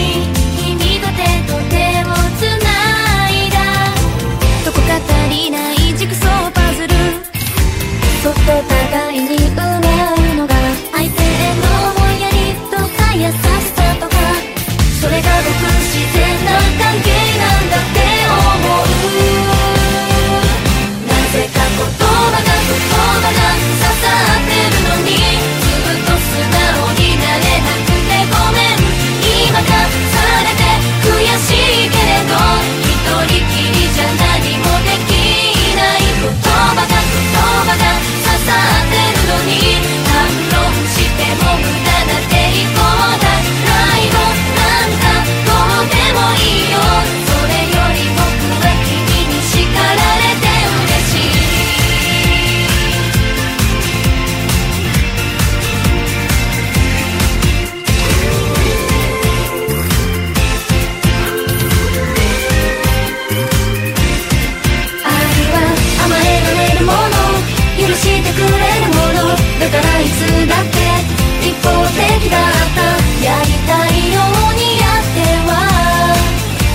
やりたいようにやっては。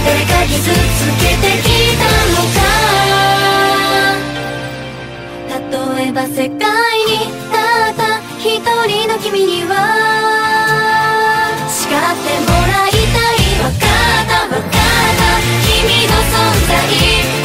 誰か傷つけてきたのか。例えば世界にたった一人の君には。叱ってもらいたい。わかったわかった。君の存在。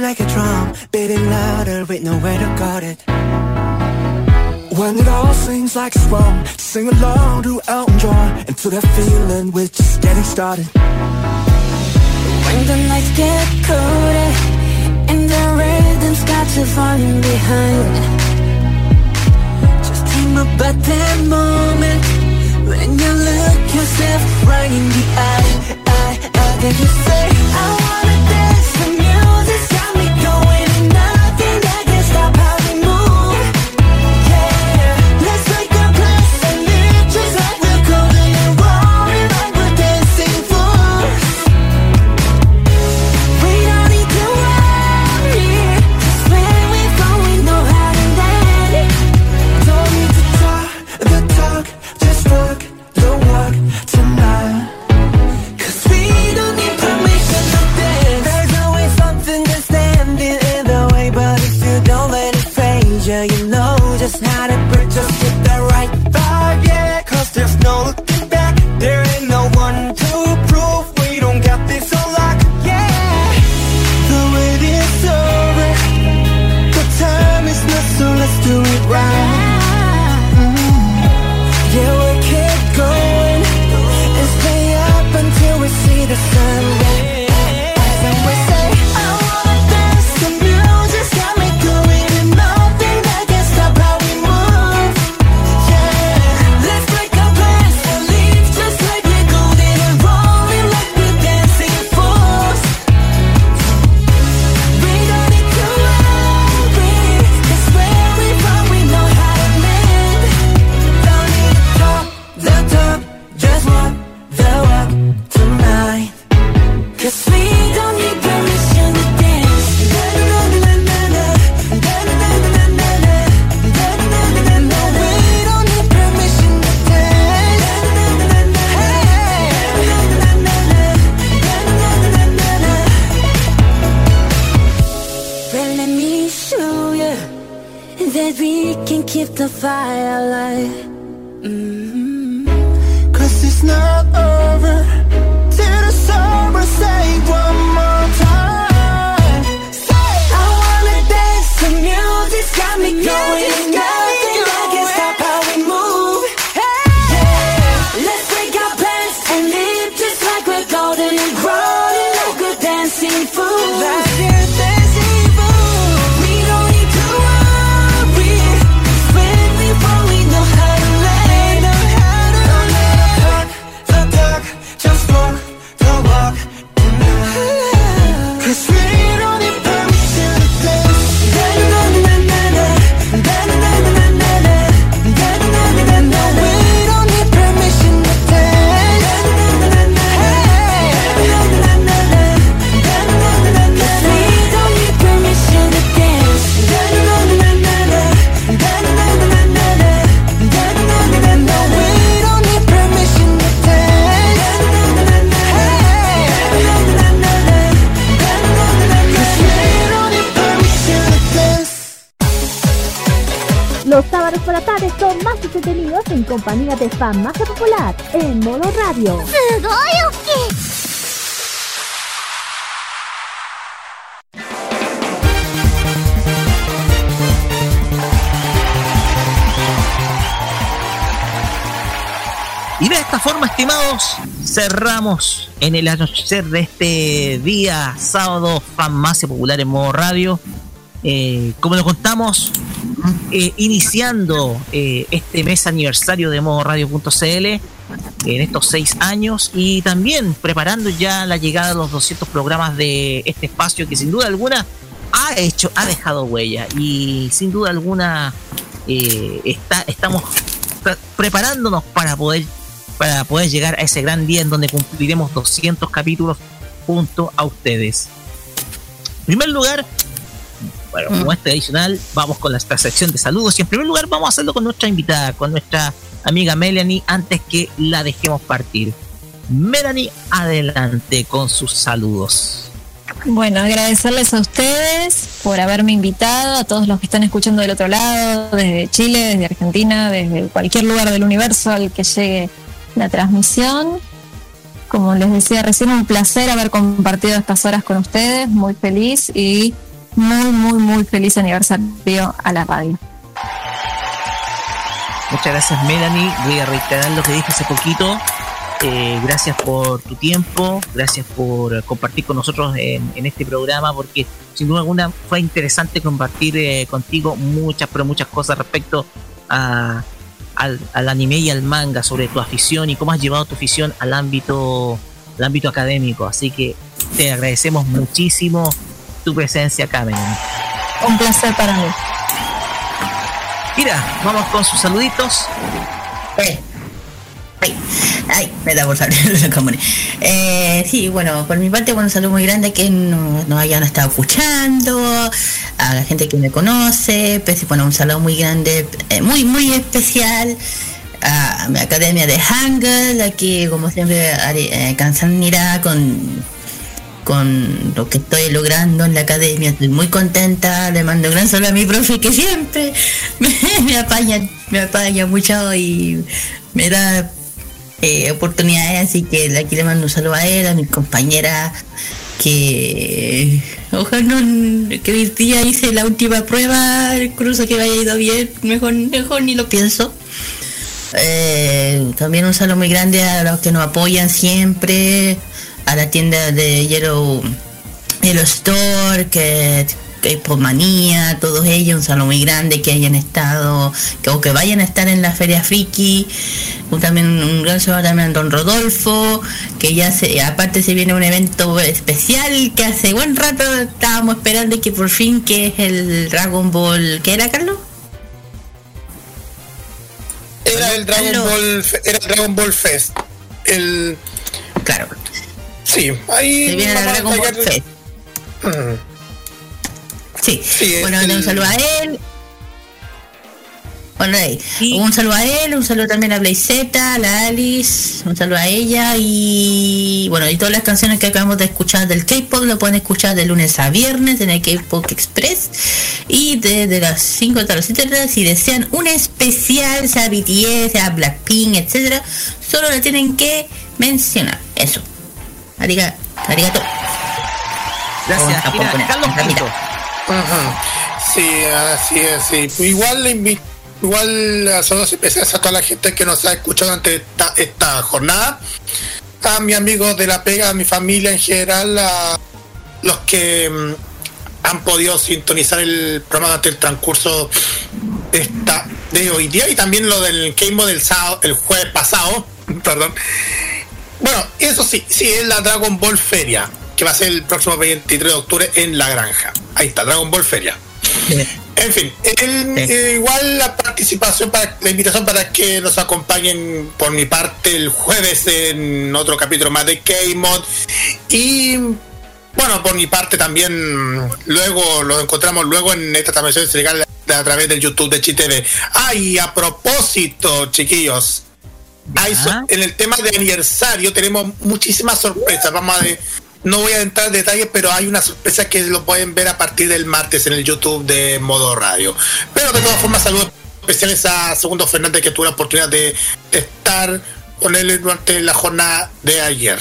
like a drum Beating louder with nowhere to guard it. When it all seems like it's wrong Sing along to Elton John And to that feeling we're just getting started. When the nights get colder And the rhythm's got you falling behind Just dream about that moment When you look yourself right in the eye I, I, then you say I wanna dance. la magia popular en modo radio. Y de esta forma, estimados, cerramos en el anochecer de este día sábado, fan más popular en modo radio. Eh, como lo contamos, eh, iniciando eh, este mes aniversario de modo radio.cl en estos seis años y también preparando ya la llegada de los 200 programas de este espacio que sin duda alguna ha hecho, ha dejado huella y sin duda alguna está, estamos preparándonos para poder para poder llegar a ese gran día en donde cumpliremos 200 capítulos junto a ustedes. En primer lugar, bueno, como es tradicional, vamos con la sección de saludos y en primer lugar vamos a hacerlo con nuestra invitada, con nuestra amiga Melanie, antes que la dejemos partir. Melanie, adelante con sus saludos. Bueno, agradecerles a ustedes por haberme invitado, a todos los que están escuchando del otro lado, desde Chile, desde Argentina, desde cualquier lugar del universo al que llegue la transmisión. Como les decía recién, un placer haber compartido estas horas con ustedes, muy feliz y muy, muy, muy feliz aniversario a la radio. Muchas gracias Melanie, voy a reiterar lo que dije hace poquito. Eh, gracias por tu tiempo, gracias por compartir con nosotros en, este programa, porque sin duda alguna fue interesante compartir eh, contigo muchas, pero muchas cosas respecto a, al, anime y al manga, sobre tu afición y cómo has llevado tu afición al ámbito, al ámbito académico. Así que te agradecemos muchísimo tu presencia acá, Un placer para mí. Mira, vamos con sus saluditos. Ay, ay, me da por salir eh, Sí, bueno, por mi parte, bueno, un saludo muy grande que nos, hayan estado escuchando, a la gente que me conoce, pues, bueno, un saludo muy grande, eh, muy, muy especial a mi academia de Hangul, aquí como siempre eh, mira con con lo que estoy logrando en la academia, estoy muy contenta, le mando un gran saludo a mi profe que siempre [laughs] me, me apaña, me apaña mucho y me da eh, oportunidades, así que aquí le mando un saludo a él, a mi compañera que ojalá que hoy día hice la última prueba, cruzo que vaya ido bien, mejor, mejor ni lo pienso. Eh, también un saludo muy grande a los que nos apoyan siempre, a la tienda de Yellow, Yellow Store, que Manía, todos ellos, un saludo muy grande que hayan estado, que, o que vayan a estar en la Feria Friki, también un gran saludo también a Don Rodolfo, que ya se, aparte se viene un evento especial que hace buen rato estábamos esperando y que por fin que es el Dragon Ball, ¿qué era Carlos? Era el Dragon Ball, era el Dragon Ball Fest. El claro. Sí, ahí se viene el Dragon Ball Fest. Sí. bueno, un saludo a él. Bueno, un saludo a él, un saludo también a Blazeta, a la Alice, un saludo a ella y bueno, y todas las canciones que acabamos de escuchar del K-pop lo pueden escuchar de lunes a viernes en el K-pop Express y desde las 5 hasta las 7 si desean un especial, sea BTS, sea Blackpink, etcétera, solo le tienen que mencionar. Eso. Arigato. Arigato. Gracias. Carlos Sí, así es. Sí. Igual le invito, igual saludos especiales a toda la gente que nos ha escuchado durante esta, jornada. A mi amigos de la pega, a mi familia en general, a los que mm, han podido sintonizar el programa durante el transcurso esta, de hoy día y también lo del Game del sábado, el jueves pasado, [laughs] perdón. Bueno, eso sí, sí, es la Dragon Ball Feria que va a ser el próximo 23 de octubre en La Granja. Ahí está, Dragon Ball Feria. En fin, eh, igual la participación, para, la invitación para que nos acompañen por mi parte el jueves en otro capítulo más de K-Mod. Y bueno, por mi parte también, luego lo encontramos luego en esta transmisión legal a través del YouTube de Chitv. Ay, a propósito, chiquillos, en el tema de aniversario tenemos muchísimas sorpresas. Vamos a no voy a entrar en detalles, pero hay una sorpresa que lo pueden ver a partir del martes en el YouTube de Modo Radio. Pero de todas formas, saludos especiales a Segundo Fernández que tuvo la oportunidad de, estar con él durante la jornada de ayer.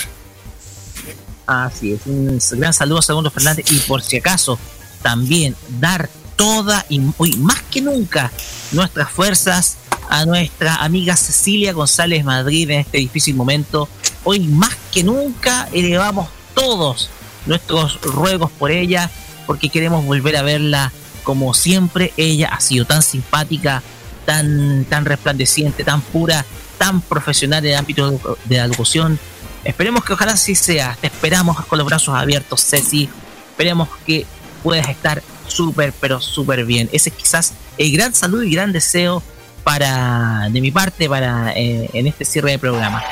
Así es, un gran saludo a Segundo Fernández y por si acaso también dar toda y hoy más que nunca nuestras fuerzas a nuestra amiga Cecilia González Madrid en este difícil momento. Hoy más que nunca elevamos todos nuestros ruegos por ella porque queremos volver a verla como siempre. Ella ha sido tan simpática, tan, tan resplandeciente, tan pura, tan profesional en el ámbito de la locución. Esperemos que ojalá así sea. Te esperamos con los brazos abiertos, Ceci. Esperemos que puedas estar súper, pero súper bien. Ese es quizás el gran saludo y gran deseo para de mi parte para eh, en este cierre de programa.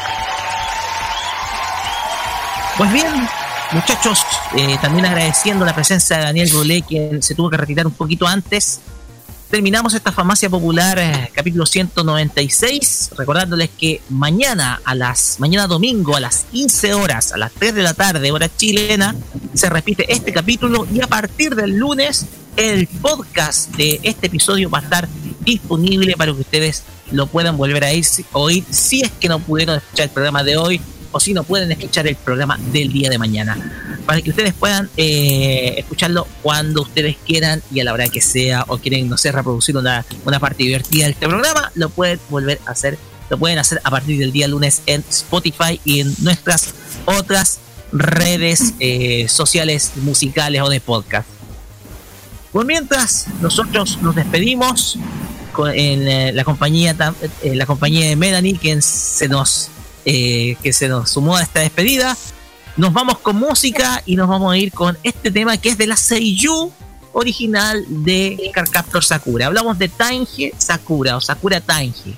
Pues bien, muchachos, eh, también agradeciendo la presencia de Daniel Brulé, quien se tuvo que retirar un poquito antes. Terminamos esta farmacia popular eh, capítulo 196, recordándoles que mañana a las mañana domingo a las 15 horas, a las 3 de la tarde, hora chilena, se repite este capítulo y a partir del lunes el podcast de este episodio va a estar disponible para que ustedes lo puedan volver a oír si es que no pudieron escuchar el programa de hoy o si no pueden escuchar el programa del día de mañana. Para que ustedes puedan eh, escucharlo cuando ustedes quieran y a la hora que sea o quieren, no sé, reproducir una, una parte divertida de este programa, lo pueden volver a hacer, lo pueden hacer a partir del día lunes en Spotify y en nuestras otras redes eh, sociales, musicales o de podcast. Pues mientras nosotros nos despedimos en eh, la compañía la compañía de Melanie, quien se nos eh, que se nos sumó a esta despedida. Nos vamos con música y nos vamos a ir con este tema que es de la Seiyu original de Carcaptor Sakura. Hablamos de Tange Sakura o Sakura Tange.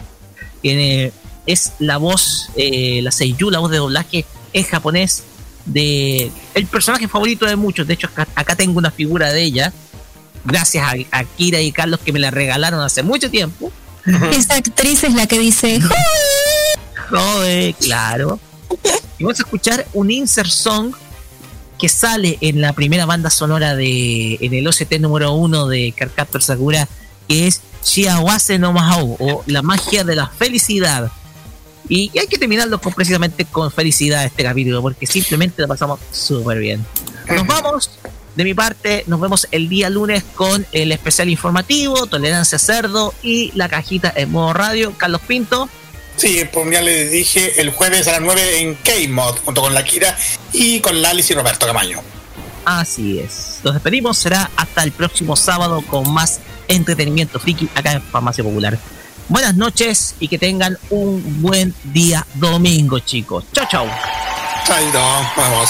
Que es la voz, eh, la Seiyu, la voz de doblaje en japonés de el personaje favorito de muchos. De hecho, acá, tengo una figura de ella. Gracias a, a, Kira y Carlos que me la regalaron hace mucho tiempo. Esa actriz es la que dice Joder, claro. Y vamos a escuchar un insert song que sale en la primera banda sonora de en el OCT número uno de Carcaptor Sakura, que es Shiawase no Mahou, o la magia de la felicidad. Y hay que terminarlo con, precisamente con felicidad este capítulo, porque simplemente lo pasamos súper bien. Nos [laughs] vamos. De mi parte, nos vemos el día lunes con el especial informativo, Tolerancia Cerdo y la cajita en modo radio. Carlos Pinto. Sí, pues ya les dije el jueves a las 9 en K-Mod, junto con la Kira y con Lalis y Roberto Camaño. Así es. Nos despedimos, será hasta el próximo sábado con más entretenimiento friki acá en Farmacia Popular. Buenas noches y que tengan un buen día domingo, chicos. Chao, chao. Chao, vamos.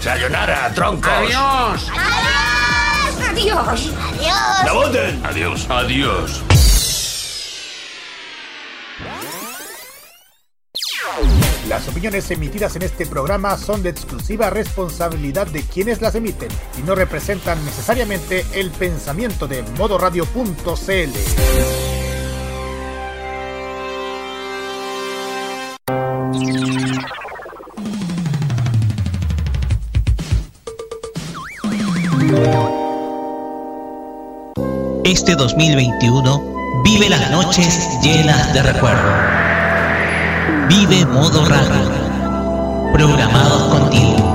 Sayonara, troncos. Adiós. Adiós. Adiós. ¡La voten! Adiós. Adiós. Las opiniones emitidas en este programa son de exclusiva responsabilidad de quienes las emiten y no representan necesariamente el pensamiento de modoradio.cl. Este 2021 vive las noches llenas de recuerdo. Vive modo radio. Programados contigo.